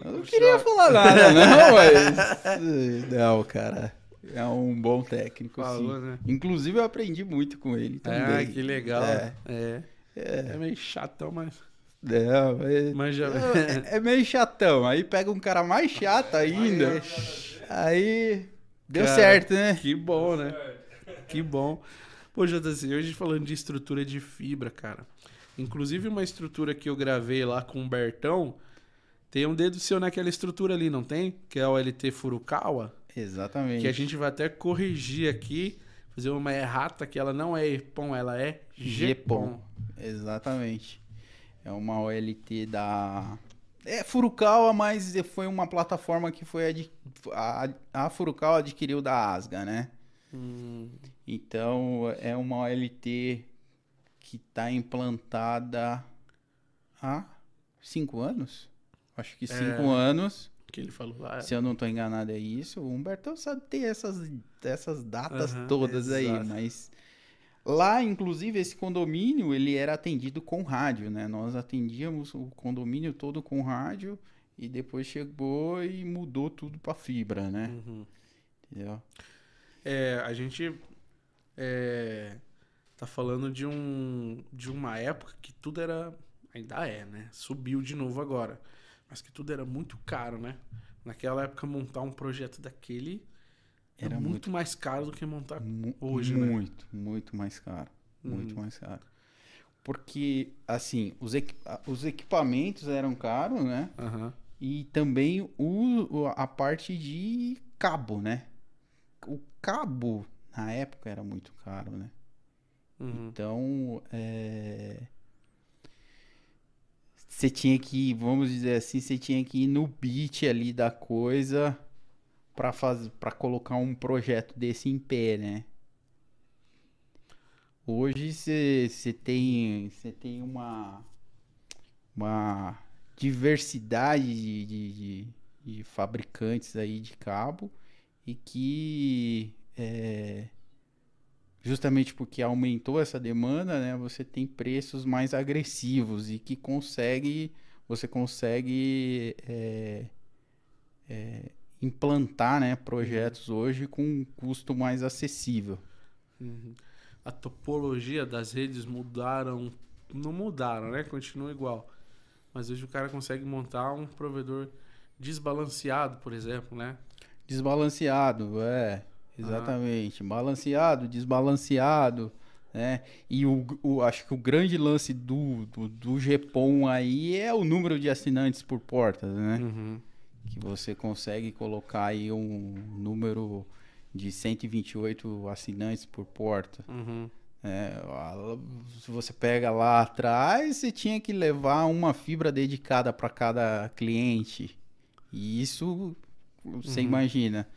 Eu não queria falar nada, não, mas. Não, cara. É um bom técnico, Falou, sim. né? Inclusive, eu aprendi muito com ele também. Ah, que legal. É. É. É, meio chatão, mas. Não, é, Mas já. é, é meio chatão. Aí pega um cara mais chato ainda. Aí. Deu Cara, certo, né? Que bom, né? Que bom. Pô, JC, hoje falando de estrutura de fibra, cara. Inclusive uma estrutura que eu gravei lá com o Bertão, Tem um dedo seu naquela estrutura ali, não tem? Que é o LT Furukawa. Exatamente. Que a gente vai até corrigir aqui, fazer uma errata que ela não é EPOM, ela é GPOM. Exatamente. É uma OLT da. É Furukawa, mas foi uma plataforma que foi ad... a, a Furukawa adquiriu da Asga, né? Hum, Então é uma OLT que está implantada há cinco anos. Acho que cinco anos. que ele falou lá. Se eu não estou enganado, é isso. O Humberto sabe ter essas, essas datas Aham, todas aí, exato. mas lá, inclusive, esse condomínio ele era atendido com rádio, né? Nós atendíamos o condomínio todo com rádio e depois chegou e mudou tudo para fibra, né? Uhum. Entendeu? É, a gente é, tá falando de um de uma época que tudo era ainda é, né? Subiu de novo agora, mas que tudo era muito caro, né? Naquela época montar um projeto daquele era, Era muito, mais caro do que montar Mu- hoje, né? muito, muito mais caro. Muito Uhum. mais caro. Porque, assim, os, equi- os equipamentos eram caros, né? Aham. E também o, o- a parte de cabo, né? O cabo, na época, era muito caro, né? Uhum. Então, é... Você tinha que, vamos dizer assim, você tinha que ir no beat ali da coisa para fazer, para colocar um projeto desse em pé, né? Hoje você tem, você tem uma, uma diversidade de, de, de- de fabricantes aí de cabo e que é, justamente porque aumentou essa demanda, né, você tem preços mais agressivos e que consegue, você consegue é, é, implantar, né, projetos hoje com um custo mais acessível. Uhum. A topologia das redes mudaram, não mudaram, né? Continua igual. Mas hoje o cara consegue montar um provedor desbalanceado, por exemplo, né? Desbalanceado, é, exatamente. Balanceado, desbalanceado, né? E o, o- acho que o grande lance do, do, do GPON aí é o número de assinantes por portas, né? Uhum. Que você consegue colocar aí um número de 128 assinantes por porta. Uhum. É, se você pega lá atrás, você tinha que levar uma fibra dedicada para cada cliente. E isso, você Uhum. imagina,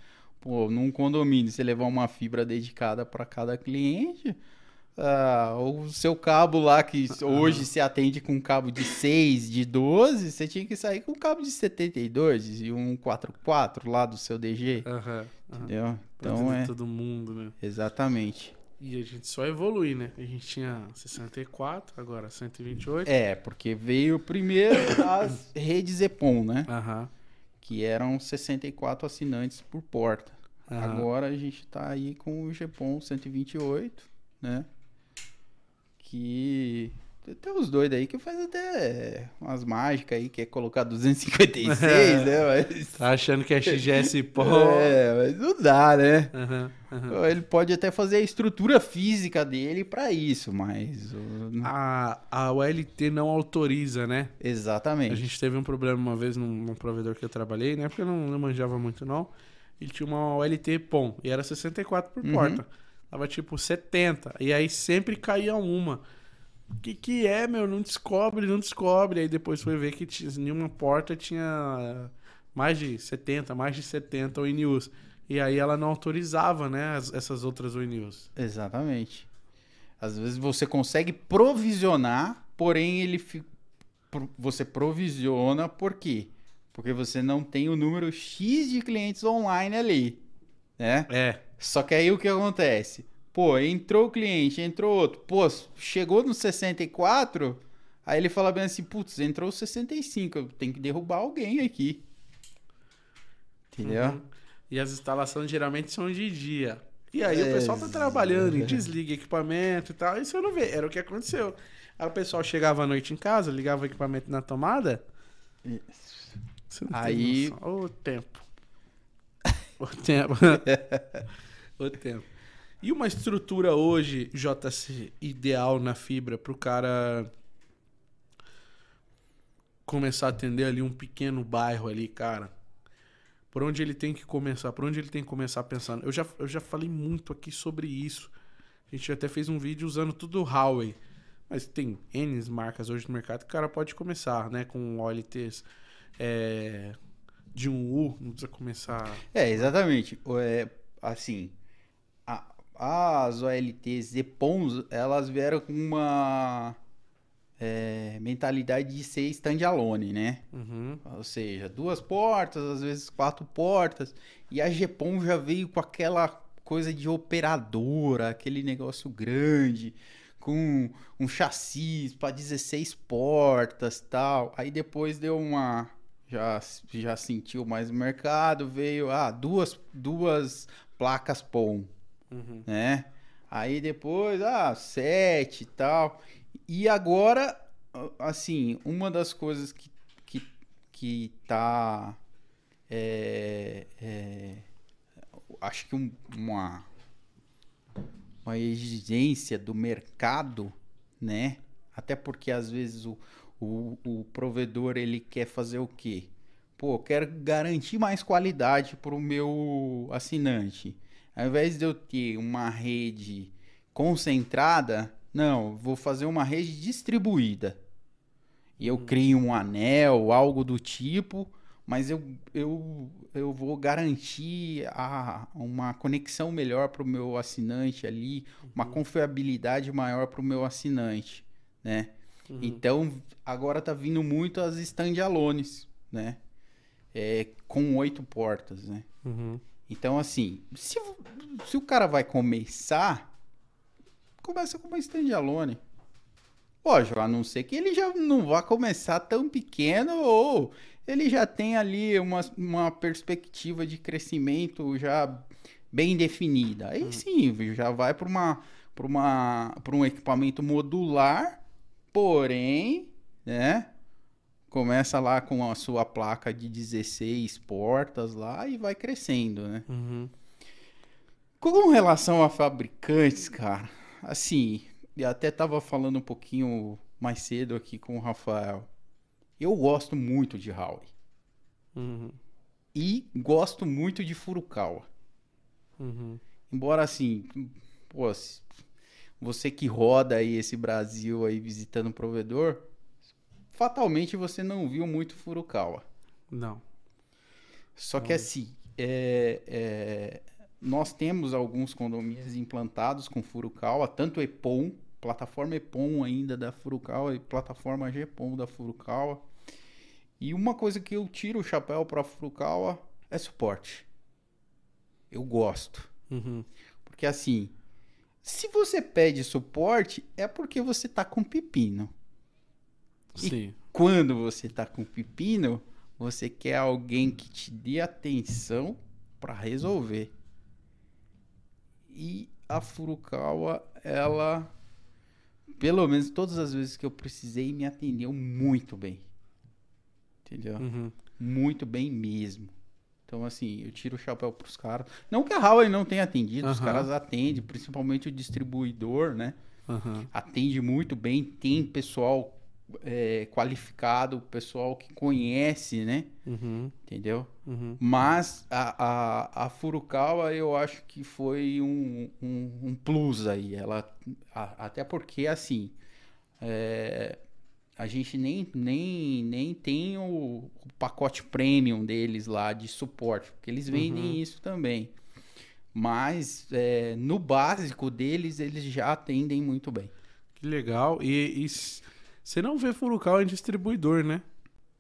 pô, num condomínio, você levar uma fibra dedicada para cada cliente, ah, o seu cabo lá, que hoje se atende com um cabo de 6, de 12, você tinha que sair com um cabo de 72 e um 44 lá do seu DG, Aham. aham. entendeu? Pra Então é, todo mundo, né? exatamente. E a gente só evolui, né? A gente tinha 64, agora 128. É, porque veio primeiro as redes EPON, né? Aham. Que eram 64 assinantes por porta. Agora a gente tá aí com o GPON 128, né? Que tem os doidos aí que faz até umas mágicas aí, que é colocar 256, né? Mas, Tá achando que é XGS pó. é, mas não dá, né? Aham, aham. Ele pode até fazer a estrutura física dele pra isso, mas... A, a OLT não autoriza, né? Exatamente. A gente teve um problema uma vez num, num provedor que eu trabalhei, né? Porque eu não, não manjava muito, não. Ele tinha uma OLT POM e era 64 por Uhum. porta. Tava tipo 70. E aí sempre caía uma. O que que é, meu? Não descobre, não descobre. Aí depois foi ver que tinha, em uma porta tinha mais de 70, mais de 70 ONUs. E aí ela não autorizava, né? as- essas outras ONUs. Exatamente. Às vezes você consegue provisionar, porém ele fi- você provisiona por quê? Porque você não tem o número X de clientes online ali, né? É. Só que aí o que acontece? Pô, entrou o cliente, entrou outro. Pô, chegou no 64, aí ele fala bem assim, putz, entrou o 65, eu tenho que derrubar alguém aqui. Entendeu? Uhum. E as instalações geralmente são de dia. E aí o É, pessoal tá trabalhando e é. desliga equipamento e tal. Isso eu não vê. Era o que aconteceu. Aí o pessoal chegava à noite em casa, ligava o equipamento na tomada. Tem Aí- noção. Ô tempo. O tempo. o tempo. E uma estrutura hoje, JC, ideal na fibra pro cara começar a atender ali um pequeno bairro ali, cara, por onde ele tem que começar? Por onde ele tem que começar pensando? Eu já, eu já falei muito aqui sobre isso. A gente até fez um vídeo usando tudo o Huawei. Mas tem N marcas hoje no mercado que o cara pode começar, né? Com OLTs é, de um U, não precisa começar. É, exatamente. É, assim, a, as OLTs EPONs, elas vieram com uma é, mentalidade de ser standalone, né? Uhum. Ou seja, duas portas, às vezes quatro portas. E a GPON já veio com aquela coisa de operadora, aquele negócio grande, com um chassi para 16 portas tal. Aí depois deu uma. Já, já sentiu mais o mercado, veio ah, duas, duas placas POM, Uhum. né? Aí depois, ah, sete e tal. E agora, assim, uma das coisas que, que, que tá. é, é, acho que um- uma, uma exigência do mercado, né? Até porque às vezes o, o, o provedor ele quer fazer o quê? Pô, eu quero garantir mais qualidade para o meu assinante. Ao invés de eu ter uma rede concentrada, não, vou fazer uma rede distribuída. E eu crio um anel, algo do tipo, mas eu, eu, eu vou garantir a, uma conexão melhor para o meu assinante ali, uma confiabilidade maior para o meu assinante, né? Então, agora tá vindo muito as standalones, né? É, com oito portas, né? Uhum. Então, assim, se, se o cara vai começar, começa com uma standalone. Lógico, a não ser que ele já não vá começar tão pequeno ou ele já tem ali uma, uma perspectiva de crescimento já bem definida. Aí sim, já vai para uma, pra uma, pra um equipamento modular, porém, né? Começa lá com a sua placa de 16 portas lá e vai crescendo, né? Uhum. Com relação a fabricantes, cara, assim, eu até tava falando um pouquinho mais cedo aqui com o Rafael. Eu gosto muito de Huawei Uhum. e gosto muito de Furukawa. Uhum. Embora assim, pô, se- você que roda aí esse Brasil aí visitando o provedor, fatalmente você não viu muito Furukawa. Não. Só que assim, é, é, nós temos alguns condomínios implantados com Furukawa, tanto EPOM, plataforma EPOM ainda da Furukawa e plataforma GPOM da Furukawa. E uma coisa que eu tiro o chapéu para Furukawa é suporte. Eu gosto. Uhum. Porque assim, se você pede suporte, é porque você tá com pepino. E- Sim. Quando você tá com pepino, você quer alguém que te dê atenção para resolver. E a Furukawa, ela, pelo menos todas as vezes que eu precisei, me atendeu muito bem. Entendeu? Uhum. Muito bem mesmo. Então, assim, eu tiro o chapéu pros caras. Não que a Huawei não tenha atendido, os Aham. caras atendem, principalmente o distribuidor, né? Uhum. atende muito bem, tem pessoal é, qualificado, pessoal que conhece, né? Uhum. Entendeu? Uhum. Mas a, a, a Furukawa eu acho que foi um, um, um plus aí. Ela, a- até porque, assim, é, a gente nem, nem, nem tem o, o pacote premium deles lá de suporte, porque eles vendem Uhum. isso também. Mas é, no básico deles, eles já atendem muito bem. Que legal. E, e você não vê Furukawa em distribuidor, né?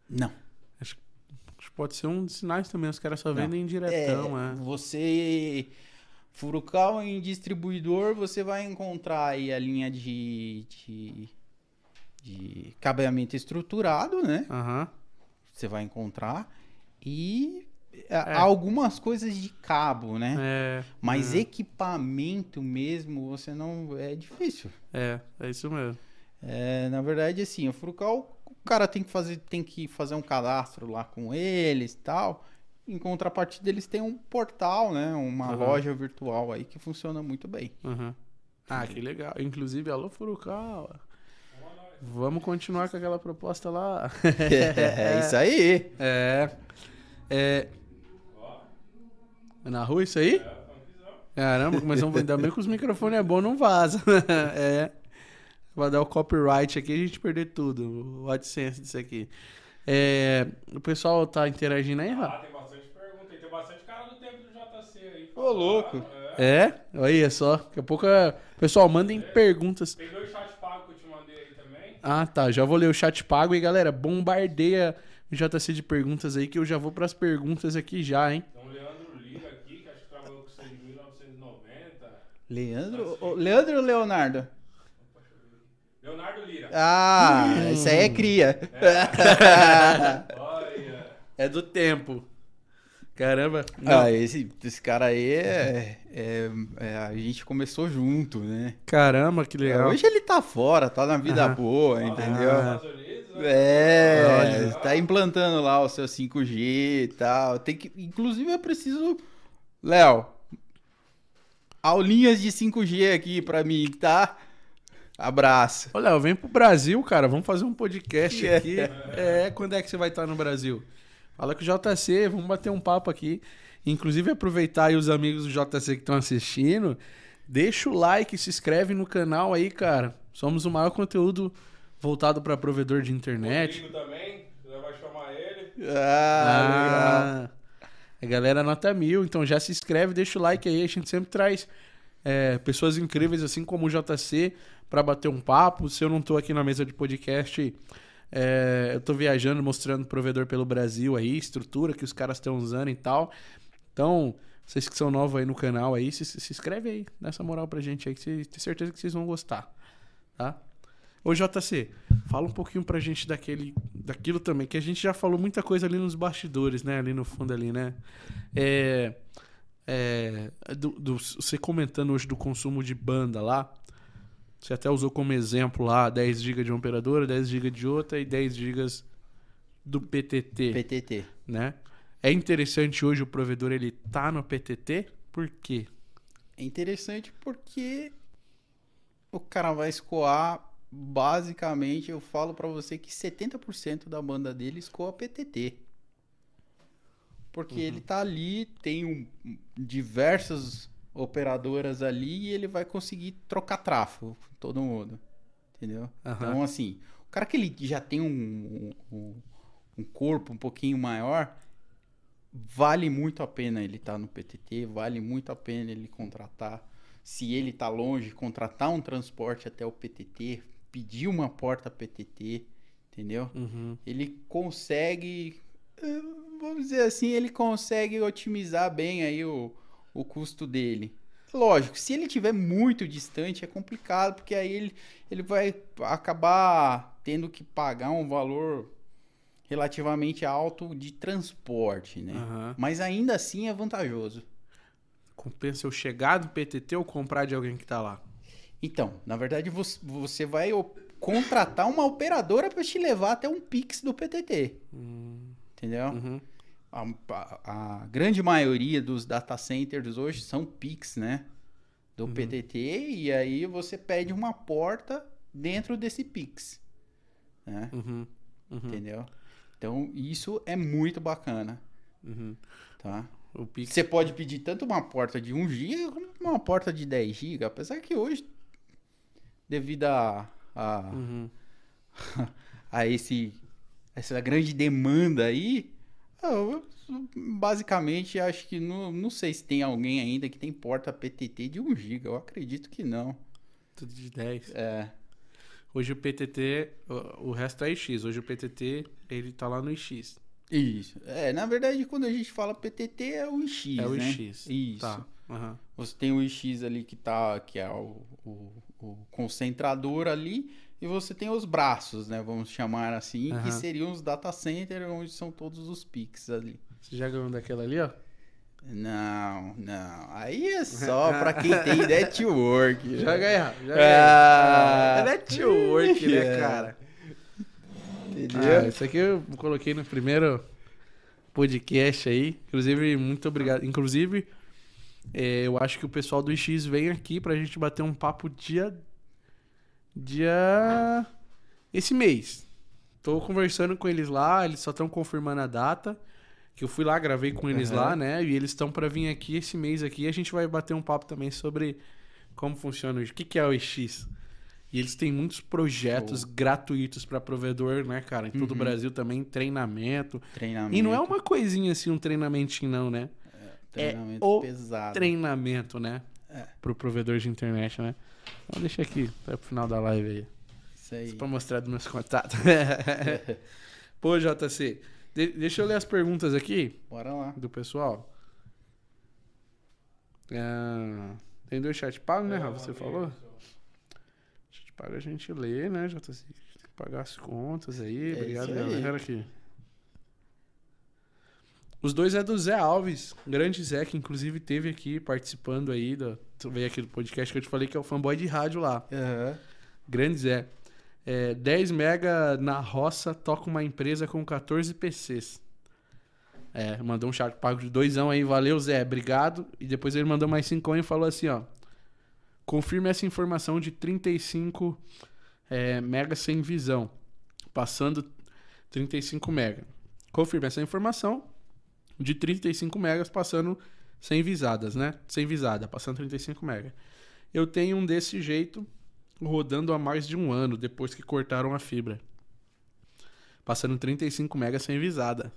Não. Acho que pode ser um dos sinais também. Os caras só Não. vendem diretão, É, é. Você. Furukawa em distribuidor, você vai encontrar aí a linha de, de, de cabeamento estruturado, né? Aham. Você vai encontrar. E a- É. algumas coisas de cabo, né? É. Mas é, equipamento mesmo, você não. É difícil. é, é isso mesmo. É, na verdade, assim, o Furukawa, o cara tem que fazer, tem que fazer um cadastro lá com eles e tal. Em contrapartida, eles têm um portal, né? Uma Aham. loja virtual aí que funciona muito bem. Uhum. Ah, que legal. Inclusive, alô Furukawa. Vamos continuar com aquela proposta lá. É, isso aí. É. É. É na rua isso aí? Caramba, começamos ainda bem que os microfones é bom, não vaza. é. Vai dar o copyright aqui e a gente perder tudo. O AdSense disso aqui. É, o pessoal tá interagindo aí, Ah, Rafa? tem bastante pergunta. Tem bastante cara do tempo do JC aí. Ô, louco. É. É? Olha só. Daqui a pouco. é- Pessoal, mandem perguntas. Tem dois chats pagos que eu te mandei aí também. Ah, tá. Já vou ler o chat pago e galera, bombardeia o JC de perguntas aí que eu já vou pras perguntas aqui já, hein? Tem um Leandro Lira aqui, que acho que trabalhou com você em 1990. Leandro, ou Leonardo? Leonardo Lira. Ah, isso aí é cria. Olha. É do tempo. Caramba. Ah, esse, esse cara aí é, é- é- A gente começou junto, né? Caramba, que legal. Hoje ele tá fora, tá na vida Aham. boa, entendeu? Ah. É, Olha. tá implantando lá o seu 5G e tal. Tem que, inclusive eu preciso, Léo, aulinhas de 5G aqui pra mim, tá? Abraço. Olha, vem pro Brasil, cara. Vamos fazer um podcast aqui. É, quando é que você vai estar no Brasil? Fala com o JC, vamos bater um papo aqui. Inclusive, aproveitar aí os amigos do JC que estão assistindo. Deixa o like, se inscreve no canal aí, cara. Somos o maior conteúdo voltado para provedor de internet. Rodrigo também. Você vai chamar ele. Ah, Ah, a galera nota mil, então já se inscreve, deixa o like aí. A gente sempre traz é, pessoas incríveis, assim como o JC, pra bater um papo. Se eu não tô aqui na mesa de podcast, é, eu tô viajando, mostrando provedor pelo Brasil aí, estrutura que os caras estão usando e tal. Então, vocês que são novos aí no canal aí, se, se inscreve aí, dá essa moral pra gente aí, que cê- tenho certeza que vocês vão gostar, tá? Ô JC, fala um pouquinho pra gente daquele, daquilo também, que a gente já falou muita coisa ali nos bastidores, né? Ali no fundo ali, né? É, é, do, do- você comentando hoje do consumo de banda lá, você até usou como exemplo lá 10 GB de uma operadora, 10 GB de outra e 10 GB do PTT, PTT. né? É interessante hoje o provedor ele tá no PTT, por quê? É interessante porque o cara vai escoar, basicamente, eu falo pra você que 70% da banda dele escoa PTT. Porque ele tá ali, tem um- diversas operadoras ali e ele vai conseguir trocar tráfego com todo mundo. Entendeu? Aham. Então, assim, o cara que ele já tem um, um, um corpo um pouquinho maior, vale muito a pena ele estar no PTT, vale muito a pena ele contratar. Se ele tá longe, contratar um transporte até o PTT, pedir uma porta PTT, entendeu? Uhum. Ele consegue, eh, vamos dizer assim, ele consegue otimizar bem aí o, o custo dele. Lógico, se ele estiver muito distante é complicado, porque aí ele, ele vai acabar tendo que pagar um valor relativamente alto de transporte, né? Aham. Mas ainda assim é vantajoso. Compensa eu chegar do PTT ou comprar de alguém que tá lá? Então, na verdade, você, vai contratar uma operadora para te levar até um Pix do PTT. Entendeu? Uhum. A, a- grande maioria dos data centers hoje são Pix, né? Do PTT, e aí você pede uma porta dentro desse Pix. Né? Uhum. Uhum. Entendeu? Então, isso é muito bacana. Uhum. Tá? Pix. Você pode pedir tanto uma porta de 1 GB como uma porta de 10 GB, apesar que hoje, devido a, a, Uhum. a esse, essa grande demanda aí, eu, basicamente acho que não, não sei se tem alguém ainda que tem porta PTT de 1 GB, eu acredito que não. Tudo de 10. É, Hoje o PTT, o, o resto é IX. Hoje o PTT, ele tá lá no IX. isso. É, na verdade, quando a gente fala PTT é o IX, é o né? IX. Isso. Tá. Aham. Você tem o IX ali que tá, que é o, o, o concentrador ali, e você tem os braços, né? Vamos chamar assim, Aham. que seriam os data centers, onde são todos os PICs ali. Você já ganhou daquela ali, ó? Não, não. Aí é só pra quem tem network. Já ganhou. Já Ah. ganhou. É network, né, É. cara? Entendeu? Ah, isso aqui eu coloquei no primeiro podcast aí. Inclusive, muito obrigado. Inclusive, é, eu acho que o pessoal do IX vem aqui pra gente bater um papo dia. Dia. esse mês. Tô conversando com eles lá, eles só estão confirmando a data. Que eu fui lá, gravei com eles Aham. lá, né? E eles estão pra vir aqui esse mês aqui. A gente vai bater um papo também sobre como funciona o o que, que é o EX. E eles têm muitos projetos gratuitos pra provedor, né, cara? Em todo o Uhum. Brasil também, treinamento. Treinamento. E não é uma coisinha assim, um treinamentinho, não, né? treinamento é o pesado. Treinamento, né? É. Pro provedor de internet, né? Então deixa aqui, até pro final da live aí. Isso aí. Só pra mostrar dos meus contatos. Pô, JC, de- deixa eu ler as perguntas aqui Bora lá. do pessoal. Ah, tem dois chat pago, né, Rafa? Você falou? Chat pago a gente lê, né, JC? Tem que pagar as contas aí. É Obrigado, aí. galera, aqui. Os dois é do Zé Alves, grande Zé, que inclusive teve aqui participando aí, do, veio aqui do podcast que eu te falei que é o fanboy de rádio lá. Aham. Grande Zé. É, 10 mega na roça, toca uma empresa com 14 PCs. É, mandou um chat pago de doisão aí, valeu Zé, obrigado. E depois ele mandou mais 5 e falou assim, ó. Confirme essa informação de 35 é, mega sem visão. Passando 35 mega. Confirme essa informação de 35 megas passando sem visadas, né? Sem visada, passando 35 mega. Eu tenho um desse jeito rodando há mais de um ano depois que cortaram a fibra. Passando 35 megas sem visada.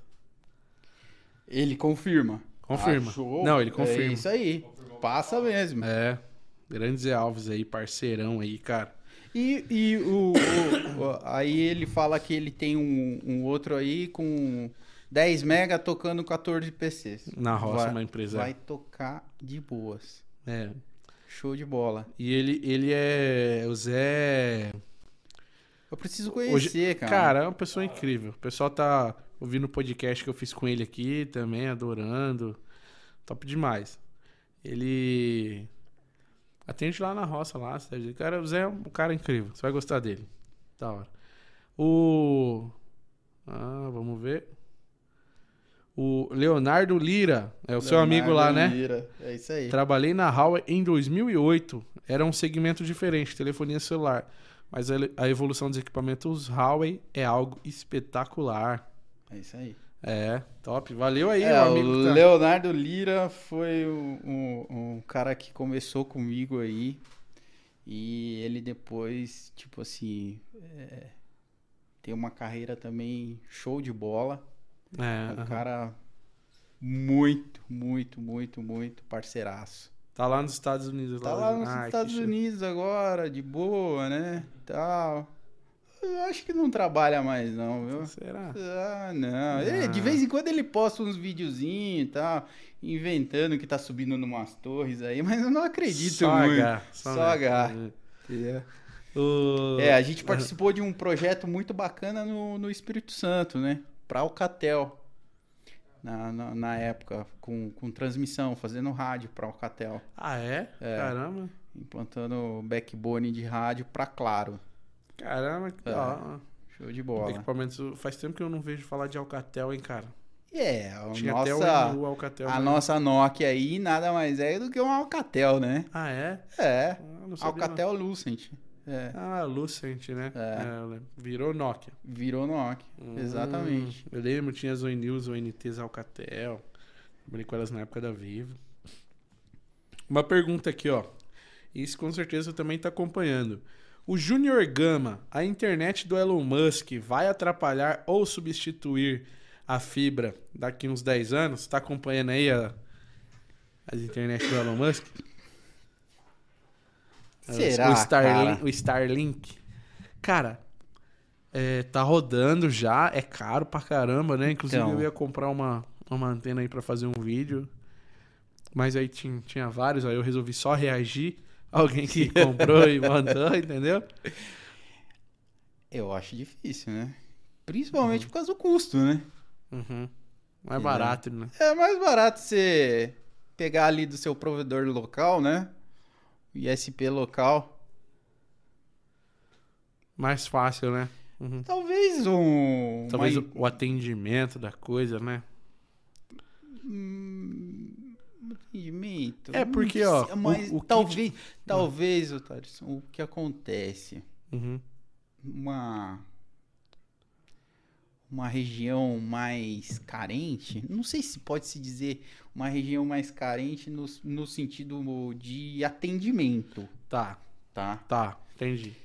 Ele confirma. Confirma. Show. Não, ele confirma. É isso aí. Passa mesmo. É. Grande Zé Alves aí, parceirão aí, cara. E, e o, o- o- aí ele fala que ele tem um, um outro aí com 10 mega tocando 14 PCs. Na roça, Vai- uma empresa. Vai tocar de boas. É. Show de bola. E ele, ele é. O Zé. Eu preciso Hoje- conhecer, cara. Cara, é uma pessoa incrível. O pessoal tá ouvindo o podcast que eu fiz com ele aqui também, adorando. Top demais. Ele atende lá na roça, lá. Sérgio. Cara, o Zé é um cara incrível. Você vai gostar dele. Da hora. O. Ah, vamos ver. O Leonardo Lira. É o seu amigo lá, né? Lira. É isso aí. Trabalhei na Huawei em 2008. Era um segmento diferente, telefonia celular. Mas a evolução dos equipamentos Huawei é algo espetacular. É isso aí. É, top. Valeu aí, É, meu o amigo. que tá- Leonardo Lira foi um, um- um cara que começou comigo aí. E ele depois, tipo assim, é, tem uma carreira também show de bola. É, É um aham. cara muito, muito, muito, muito parceiraço. Tá lá nos Estados Unidos. Tá lá nos Ai, que Estados show. Unidos agora, de boa, né? Tal. Eu acho que não trabalha mais, não, viu? Será? Ah, não. Ele, Ah. de vez em quando ele posta uns videozinhos e tal, inventando que tá subindo numas torres aí, mas eu não acredito Só muito. H. Só mesmo. H. É. O... É, a gente participou de um projeto muito bacana no, no Espírito Santo, né? Pra Alcatel. Na, na, na época, com, com transmissão, fazendo rádio pra Alcatel. Ah, é? É. Caramba. Implantando backbone de rádio pra Claro. Caramba, que É. hora. Show de bola. Equipamentos. Faz tempo que eu não vejo falar de Alcatel, hein, cara. É, a Tinha nossa, o, o Alcatel. a mas- nossa Nokia aí nada mais é do que um Alcatel, né? Ah, é? É. Ah, não Alcatel Lucent. É. Ah, Lucent, né? É. É. Virou Nokia. Virou Nokia. Hum, Exatamente. Eu lembro, tinha as Oi News, ONTs Alcatel. Trabalhei com elas na época da Vivo. Uma pergunta aqui, ó. Isso com certeza também tá acompanhando. O Junior Gama, a internet do Elon Musk, vai atrapalhar ou substituir a fibra daqui uns 10 anos? Tá acompanhando aí a, as internet do Elon Musk? Será, o Starlink, cara? o Starlink. Cara, é, tá rodando já, é caro pra caramba, né? Inclusive Então. eu ia comprar uma, uma antena aí pra fazer um vídeo. Mas aí tinha, tinha vários, aí eu resolvi só reagir. Alguém que comprou e mandou, entendeu? Eu acho difícil, né? Principalmente por causa do custo, né? Uhum. Mais É. barato, né? É mais barato você pegar ali do seu provedor local, né? ISP local. Mais fácil, né? Uhum. Talvez um. Talvez uma- o, o atendimento da coisa, né? Hum, atendimento. É, porque, sei, ó, o- Mas o kit- talvez, talvez, Otário, o que acontece? Uhum. uma uma região mais carente, não sei se pode se dizer uma região mais carente no, no sentido de atendimento, Tá, tá? tá, entendi.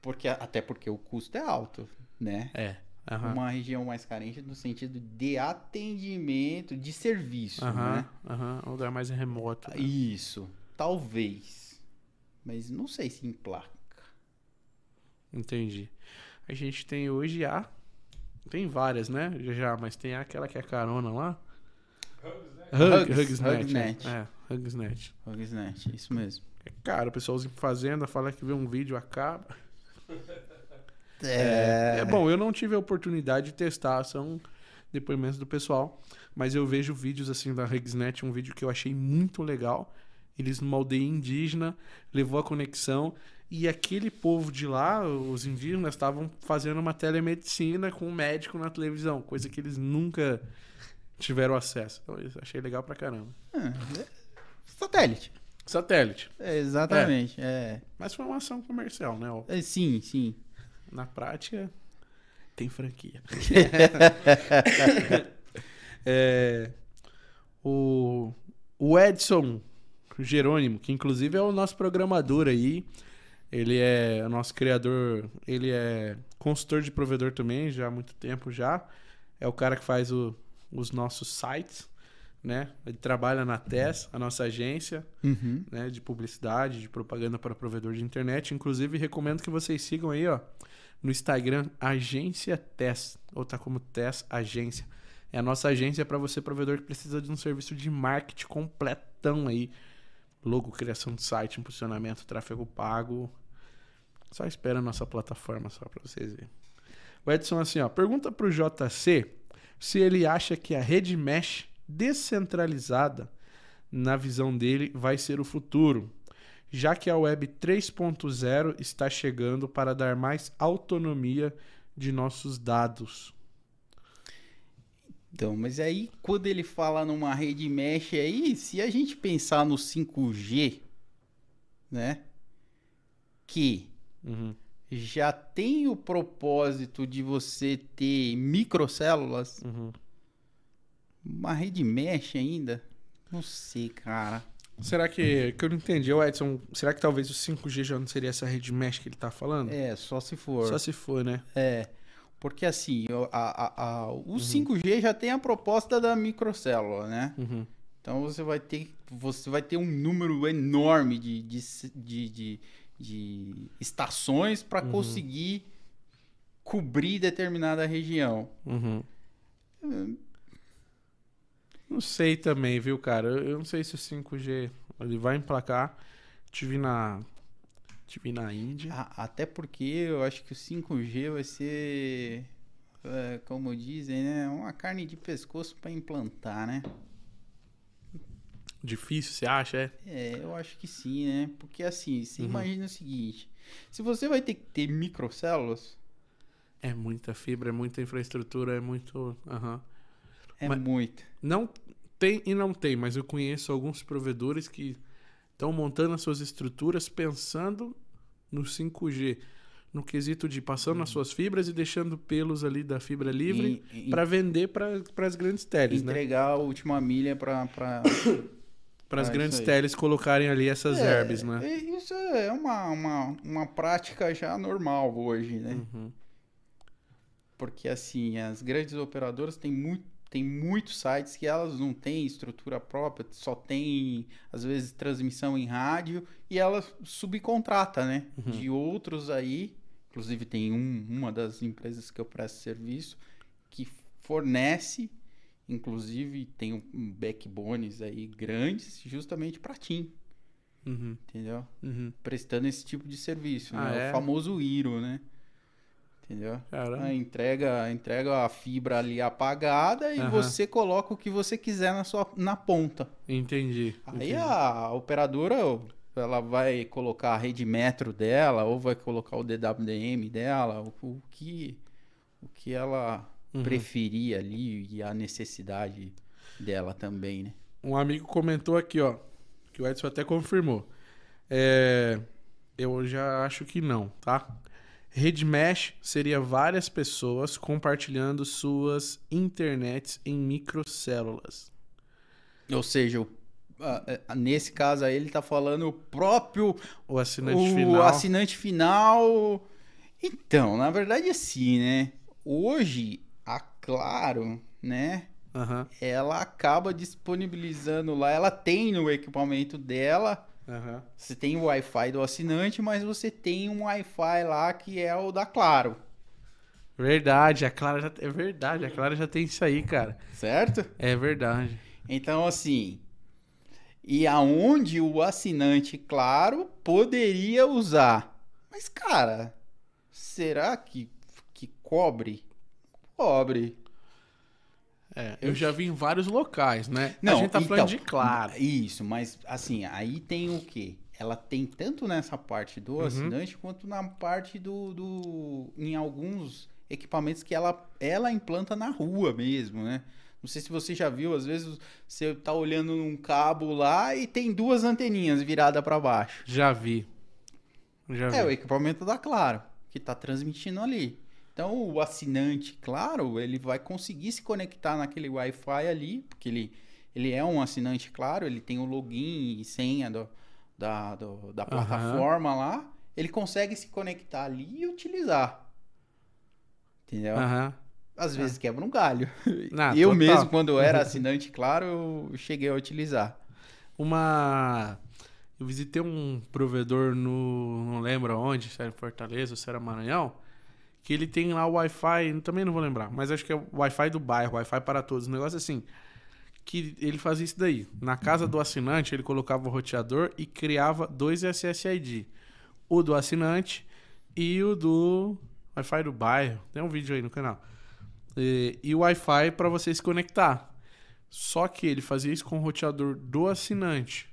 Porque até porque o custo é alto, né? É. Aham. Uma região mais carente no sentido de atendimento, de serviço, Aham, né? aham. Um lugar mais remoto. né? Isso, talvez. Mas não sei se emplaca. Entendi. A gente tem hoje a. Tem várias, né? Já, já, mas tem aquela que é carona lá. Hugs, né? Hug, Hugs, Hugsnet. Hugsnet. É, Hugsnet. Hugsnet, isso mesmo. É caro, o pessoalzinho fazenda fala que vê um vídeo, acaba. É, É bom, eu não tive a oportunidade de testar, são depoimentos do pessoal, mas eu vejo vídeos assim da Hugsnet, um vídeo que eu achei muito legal. Eles numa aldeia indígena, levou a conexão e aquele povo de lá, os indígenas, estavam fazendo uma telemedicina com um médico na televisão, coisa que eles nunca tiveram acesso. Então, eu achei legal pra caramba. é satélite. Satélite. É, exatamente. É. Mas foi uma ação comercial, né? É, sim, sim. Na prática, tem franquia. É, o, o Edson Jerônimo, que inclusive é o nosso programador aí, ele é o nosso criador, ele é consultor de provedor também, já há muito tempo já. É o cara que faz o- os nossos sites, né? Ele trabalha na TES, a nossa agência Uhum. né, de publicidade, de propaganda para provedor de internet. Inclusive, recomendo que vocês sigam aí, ó, no Instagram, Agência TES, ou tá como TES Agência. É a nossa agência para você, provedor, que precisa de um serviço de marketing completão aí. Logo, criação de site, impulsionamento, tráfego pago. Só espera a nossa plataforma só para vocês verem. O Edson, assim, ó, pergunta pro JC se ele acha que a rede mesh descentralizada na visão dele, vai ser o futuro, já que a Web 3.0 está chegando para dar mais autonomia de nossos dados. Então, mas aí quando ele fala numa rede mesh aí, se a gente pensar no 5G, né? Que Uhum. já tem o propósito de você ter microcélulas, Uhum. uma rede mesh ainda? Não sei, cara. Será que, que eu não entendi, ô Edson, será que talvez o 5G já não seria essa rede mesh que ele tá falando? É, só se for. Só se for, né? É, porque assim, o- a, a, a- Uhum. o 5G já tem a proposta da microcélula, né? Uhum. Então você vai ter, você vai ter um número enorme de, de, de, de, de estações para Uhum. conseguir cobrir determinada região. Uhum. Não sei também, viu, cara? Eu, eu não sei se o 5G ele vai emplacar. Tive na. Tive na Índia. A- até porque eu acho que o 5G vai ser, é, como dizem, né, uma carne de pescoço para implantar, né? Difícil, você acha? É? É, eu acho que sim, né? Porque assim, você Uhum. imagina o seguinte: se você vai ter que ter microcélulas, É muita fibra, é muita infraestrutura, é muito. Aham. é Mas- muito. Não tem e não tem, mas eu conheço alguns provedores que estão montando as suas estruturas pensando no 5G. No quesito de passando as suas fibras e deixando pelos ali da fibra livre para vender para as grandes teles, né? entregar a última milha para Para as Ah, grandes teles colocarem ali essas herbes, né? Isso é uma, uma, uma prática já normal hoje, né? Uhum. Porque assim, as grandes operadoras têm muito tem muitos sites que elas não têm estrutura própria, só tem às vezes transmissão em rádio e elas subcontrata, né? Uhum. De outros aí, inclusive tem um- uma das empresas que eu presto serviço que fornece, inclusive tem um, backbones aí grandes justamente para TIM, Uhum. entendeu? Uhum. Prestando esse tipo de serviço, Ah, né? é? O famoso IRO, né? Entendeu? Caramba. Ah, entrega, entrega a fibra ali apagada e Aham. você coloca o que você quiser na sua na ponta. Entendi. Aí entendi. a operadora ela vai colocar a rede metro dela ou vai colocar o DWDM dela, o, o que o que ela Uhum. preferir ali e a necessidade dela também, né? Um amigo comentou aqui, ó, que o Edson até confirmou. É, eu já acho que não, tá? Rede mesh seria várias pessoas compartilhando suas internets em microcélulas. Ou seja, o- nesse caso aí ele tá falando o próprio O assinante o final. assinante final. Então, na verdade, assim, né? Hoje, Claro, né? Aham, Ela acaba disponibilizando lá. Ela tem no equipamento dela. aham. Você tem o Wi-Fi do assinante, mas você tem um Wi-Fi lá que é o da Claro, Verdade, a Clara já... é verdade, a Clara já tem isso aí, cara. certo? É verdade. Então, assim. E aonde o assinante, claro, poderia usar. Mas, cara, será que, que cobre? Cobre. É, eu já vi em vários locais, né? Não, a gente tá então, falando de Claro. Isso, mas assim, aí tem o quê? Ela tem tanto nessa parte do Uhum. assinante quanto na parte do, do. em alguns equipamentos que ela, ela implanta na rua mesmo, né? Não sei se você já viu, às vezes você tá olhando num cabo lá e tem duas anteninhas viradas para baixo. Já vi. Já vi. É o equipamento da Claro, que tá transmitindo ali. Então o assinante, claro, ele vai conseguir se conectar naquele Wi-Fi ali, porque ele, ele é um assinante, claro, ele tem o login e senha do- da, do- da plataforma lá. Ele consegue se conectar ali e utilizar. Entendeu? Aham. Às vezes quebra um galho. Ah, eu total. mesmo, quando eu era assinante, claro, eu cheguei a utilizar. Uma. Eu visitei um provedor no. Não lembro onde, se era em Fortaleza ou se era Maranhão. Que ele tem lá o Wi-Fi, também não vou lembrar, mas acho que é o Wi-Fi do bairro, Wi-Fi para todos. Um negócio assim. Que ele fazia isso daí. Na casa do assinante, ele colocava o roteador e criava dois SSID. O do assinante e o do Wi-Fi do bairro. Tem um vídeo aí no canal. E, e o Wi-Fi para você se conectar. Só que ele fazia isso com o roteador do assinante.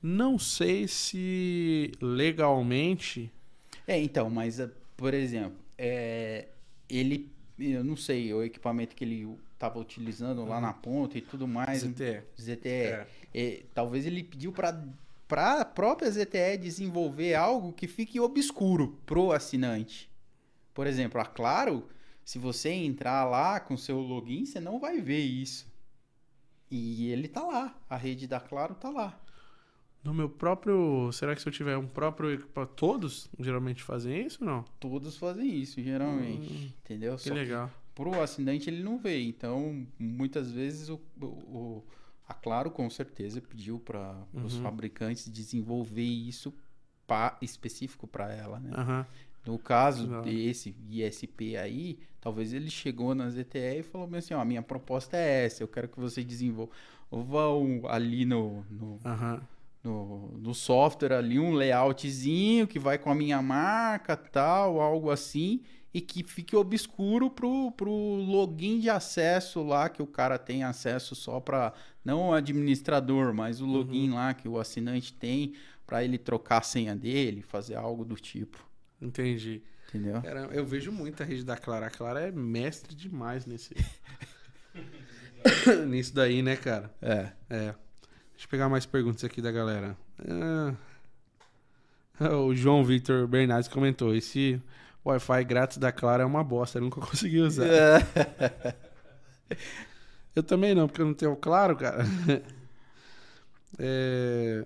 Não sei se legalmente. É, então, mas, eh, por exemplo, é, ele, eu não sei, o equipamento que ele estava utilizando lá na ponta e tudo mais, ZTE. ZTE, É. é, talvez ele pediu para para a própria ZTE desenvolver algo que fique obscuro pro assinante. Por exemplo, a Claro, se você entrar lá com seu login, você não vai ver isso. E ele tá lá, a rede da Claro tá lá. No meu próprio. Será que se eu tiver um próprio equipamento. Todos geralmente fazem isso ou não? Todos fazem isso, geralmente. entendeu? Hum, Que Só que legal. pro assinante ele não vê. Então, muitas vezes o, o- a Claro com certeza pediu para os Uhum. fabricantes desenvolver isso pa, específico para ela, né? Aham. No caso Legal. desse ISP aí, talvez ele chegou na ZTE e falou assim, ó, minha proposta é essa, eu quero que você desenvolva ali no, no, Aham. No, no software ali um layoutzinho que vai com a minha marca, tal, algo assim, e que fique obscuro pro, pro login de acesso lá, que o cara tem acesso só para não o administrador, mas o login lá que o assinante tem para ele trocar a senha dele, fazer algo do tipo, Entendi. entendeu? Cara, eu vejo muita rede da Clara. A Clara é mestre demais nesse. Nisso daí, né, cara? É. É. Deixa eu pegar mais perguntas aqui da galera. Ah, O João Victor Bernardes comentou: esse Wi-Fi grátis da Clara é uma bosta, eu nunca consegui usar. Eu também não, porque eu não tenho claro, cara. É,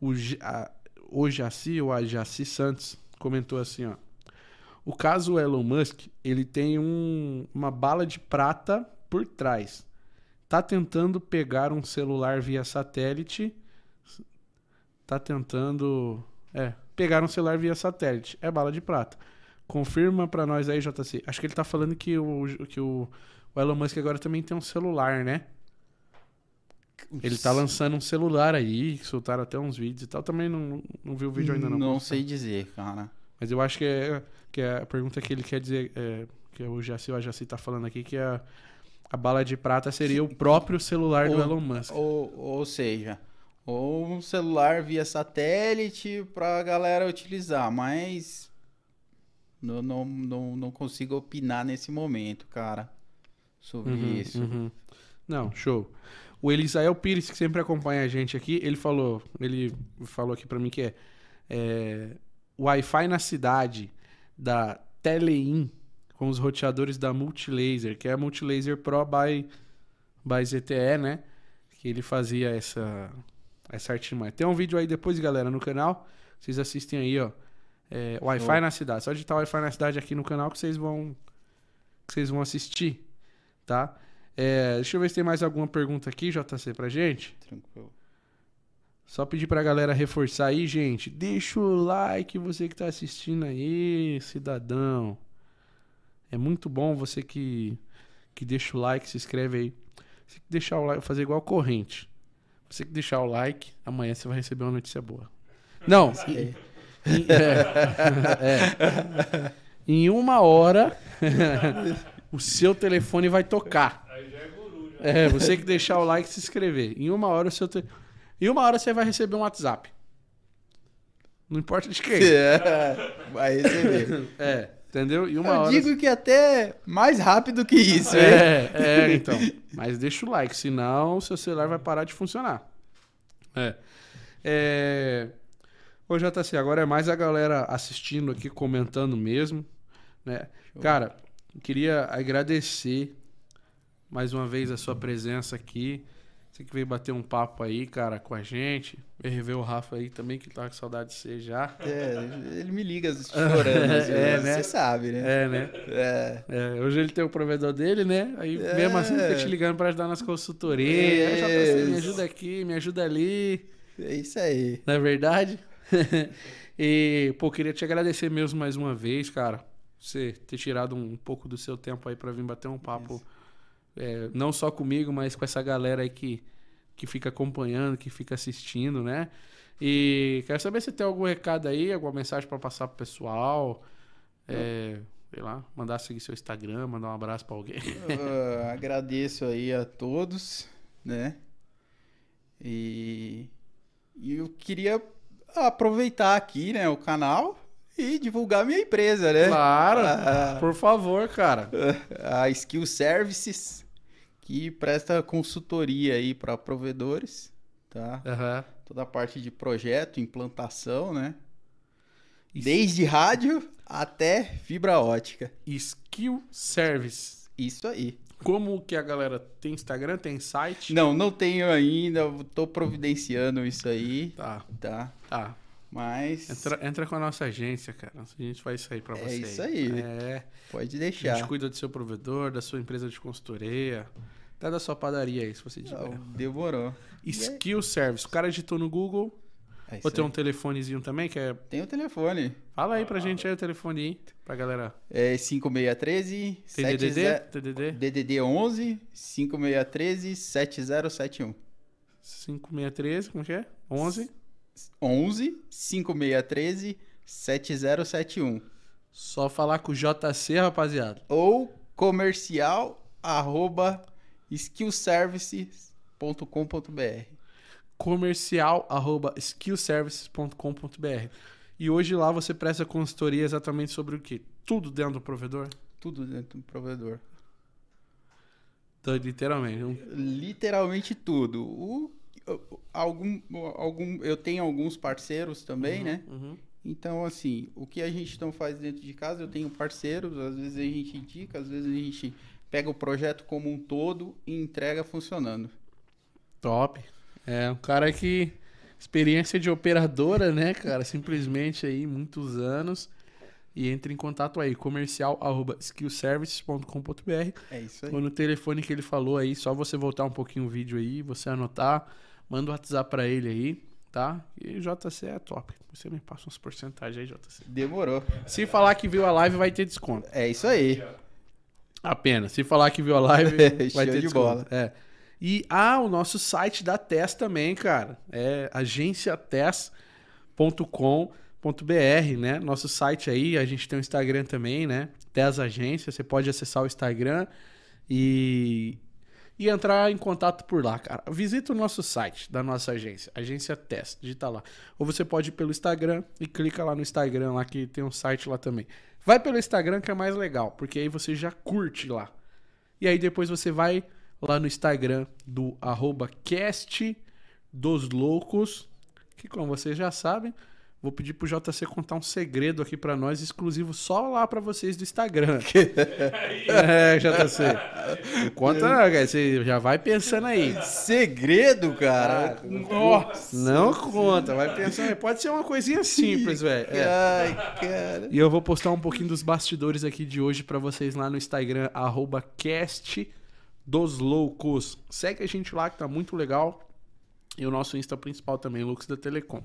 o, a- o Jaci, ou a Jaci Santos, comentou assim, ó. O caso Elon Musk, ele tem um- uma bala de prata por trás. Tá tentando pegar um celular via satélite. Tá tentando. É, pegar um celular via satélite. É bala de prata. Confirma pra nós aí, JC. Acho que ele tá falando que o, que o, o Elon Musk agora também tem um celular, né? Ele tá lançando um celular aí, soltaram até uns vídeos e tal. Também não, não vi o vídeo ainda não. Não sei dizer, cara. Mas eu acho que é, que é a pergunta que ele quer dizer, é, que o Jaci, o Jaci tá falando aqui, que a, a bala de prata seria o próprio celular do Ou- Elon Musk. Ou, ou seja, ou um celular via satélite pra galera utilizar, mas não, não, não, não consigo opinar nesse momento, cara, sobre Uhum, isso. uhum. Não, show. O Elisael Pires, que sempre acompanha a gente aqui, ele falou, ele falou aqui pra mim que é, é Wi-Fi na cidade da Telein com os roteadores da Multilaser, que é a Multilaser Pro by, by ZTE, né? Que ele fazia essa, essa artimanha. Tem um vídeo aí depois, galera, no canal. Vocês assistem aí, ó. É, Wi-Fi na cidade. Só digitar Wi-Fi na cidade aqui no canal que vocês vão, que vocês vão assistir, tá? É, deixa eu ver se tem mais alguma pergunta aqui, JC, pra gente. Tranquilo. Só pedir pra galera reforçar aí, gente. Deixa o like, você que tá assistindo aí, cidadão. É muito bom você que, que deixa o like, se inscreve aí. Você que deixar o like, fazer igual corrente. Você que deixar o like, amanhã você vai receber uma notícia boa. Não, em, em- é, é. Em uma hora, o seu telefone vai tocar. Aí já é guru, já. É, você que deixar o like e se inscrever. Em uma hora o seu te... Em uma hora você vai receber um WhatsApp. Não importa de quem. É, vai receber. É, entendeu? Em uma Eu hora. digo que até mais rápido que isso? É, é, então. Mas deixa o like, senão o seu celular vai parar de funcionar. É. É. Ô, JC, agora é mais a galera assistindo aqui, comentando mesmo, né? Cara, queria agradecer mais uma vez a sua presença aqui. Você que veio bater um papo aí, cara, com a gente. Veio rever o Rafa aí também, que tá com saudade de você já. É, ele me liga chorando, É, né? você sabe, né? É, né? É. É, hoje ele tem o provedor dele, né? Aí É. mesmo assim fica te ligando pra ajudar nas consultorias. Aí, JC, me ajuda aqui, me ajuda ali. É isso aí. Não é verdade? e, pô, queria te agradecer mesmo mais uma vez, cara. Você ter tirado um pouco do seu tempo aí pra vir bater um papo. É, não só comigo, mas com essa galera aí que, que fica acompanhando, que fica assistindo, né? E quero saber se tem algum recado aí, alguma mensagem pra passar pro pessoal. É, sei lá, mandar seguir seu Instagram, mandar um abraço pra alguém. Eu agradeço aí a todos, né? E, e eu queria aproveitar aqui, né, o canal e divulgar minha empresa, né? Claro, Ah. por favor, cara. A Skill Services, que presta consultoria aí para provedores, tá? Aham. Toda a parte de projeto, implantação, né? Isso. Desde rádio até fibra ótica. Skill Service. Isso aí. Como que a galera tem Instagram, tem site? Não, não tenho ainda, tô providenciando isso aí, Tá, tá? tá. Mas Entra, entra com a nossa agência, cara. A gente faz isso aí pra É você. isso aí. É. pode A gente deixar. cuida do seu provedor, da sua empresa de consultoria, até da sua padaria aí, se você tiver. Não, demorou. Skill Service. O cara digitou no Google. É Ou tem um telefonezinho também, que é. Tem o telefone. Fala aí pra gente aí o telefone aí, pra galera. É 5613 Tem DDD? 70 DDD? DDD 11 5613 7071. 5613, como que é? 11. 11 5613 7071 Só falar com o JC, rapaziada. ou comercial arroba skillservices.com.br. comercial arroba skillservices.com.br. E hoje lá você presta consultoria exatamente sobre o quê? Tudo dentro do provedor? Tudo dentro do provedor. Então, literalmente. um- Literalmente tudo. O, algum, algum, eu tenho alguns parceiros também, né? Uhum. Então, assim, o que a gente não faz dentro de casa, eu tenho parceiros, às vezes a gente indica, às vezes a gente pega o projeto como um todo e entrega funcionando. Top. É, um cara que. Experiência de operadora, né, cara? Simplesmente aí, muitos anos. E entre em contato aí, comercial arroba skillservices.com.br. É isso aí. Ou no telefone que ele falou aí, só você voltar um pouquinho o vídeo aí, você anotar, manda o WhatsApp pra ele aí, tá? E JC é top. Você me passa uns porcentagens aí, JC. Demorou. Se falar que viu a live, vai ter desconto. É isso aí. Apenas. Se falar que viu a live, vai Show ter de desconto. bola. É. E, ah, o nosso site da TES também, cara. É agenciates.com.br, né? Nosso site aí, a gente tem o Instagram também, né? TES Agência. Você pode acessar o Instagram e, e entrar em contato por lá, cara. Visita o nosso site da nossa agência, Agência TES, digita lá. Ou você pode ir pelo Instagram e clica lá no Instagram, lá que tem um site lá também. Vai pelo Instagram que é mais legal, porque aí você já curte lá. E aí depois você vai lá no Instagram do arroba cast dos loucos, que como vocês já sabem, Vou pedir pro JC contar um segredo aqui pra nós, exclusivo só lá pra vocês do Instagram. é, JC. Conta, cara, você já vai pensando aí. Segredo, cara. Nossa. Não conta, vai pensando. aí. Pode ser uma coisinha simples, velho. É. Ai, cara. E eu vou postar um pouquinho dos bastidores aqui de hoje pra vocês lá no Instagram, arroba cast dos loucos. Segue a gente lá que tá muito legal. E o nosso Insta principal também, Lux da Telecom.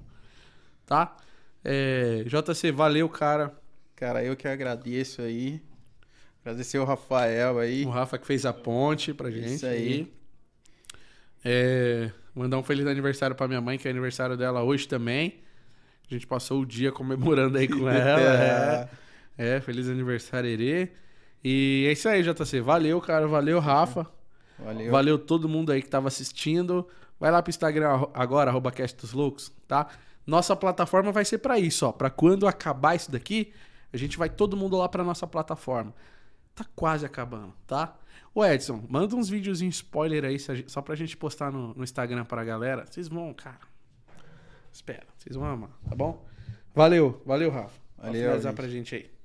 Tá? É, JC, valeu, cara. Cara, eu que agradeço aí. Agradecer o Rafael aí. O Rafa que fez a ponte pra gente. Isso aí. É, mandar um feliz aniversário pra minha mãe, que é aniversário dela hoje também. A gente passou o dia comemorando aí com ela. é. É, feliz aniversário, Erê. E é isso aí, JC. Valeu, cara. Valeu, Rafa. Valeu. Valeu todo mundo aí que tava assistindo. Vai lá pro Instagram agora, arroba Cast dos Loucos, tá? Nossa plataforma vai ser pra isso, ó. Pra quando acabar isso daqui, a gente vai todo mundo lá pra nossa plataforma. Tá quase acabando, tá? Ô Edson, manda uns videozinhos spoiler aí, só pra gente postar no, no Instagram pra galera. Vocês vão, cara. Espera, vocês vão amar, tá bom? Valeu, valeu, Rafa. Valeu, finalizar gente. pra gente aí.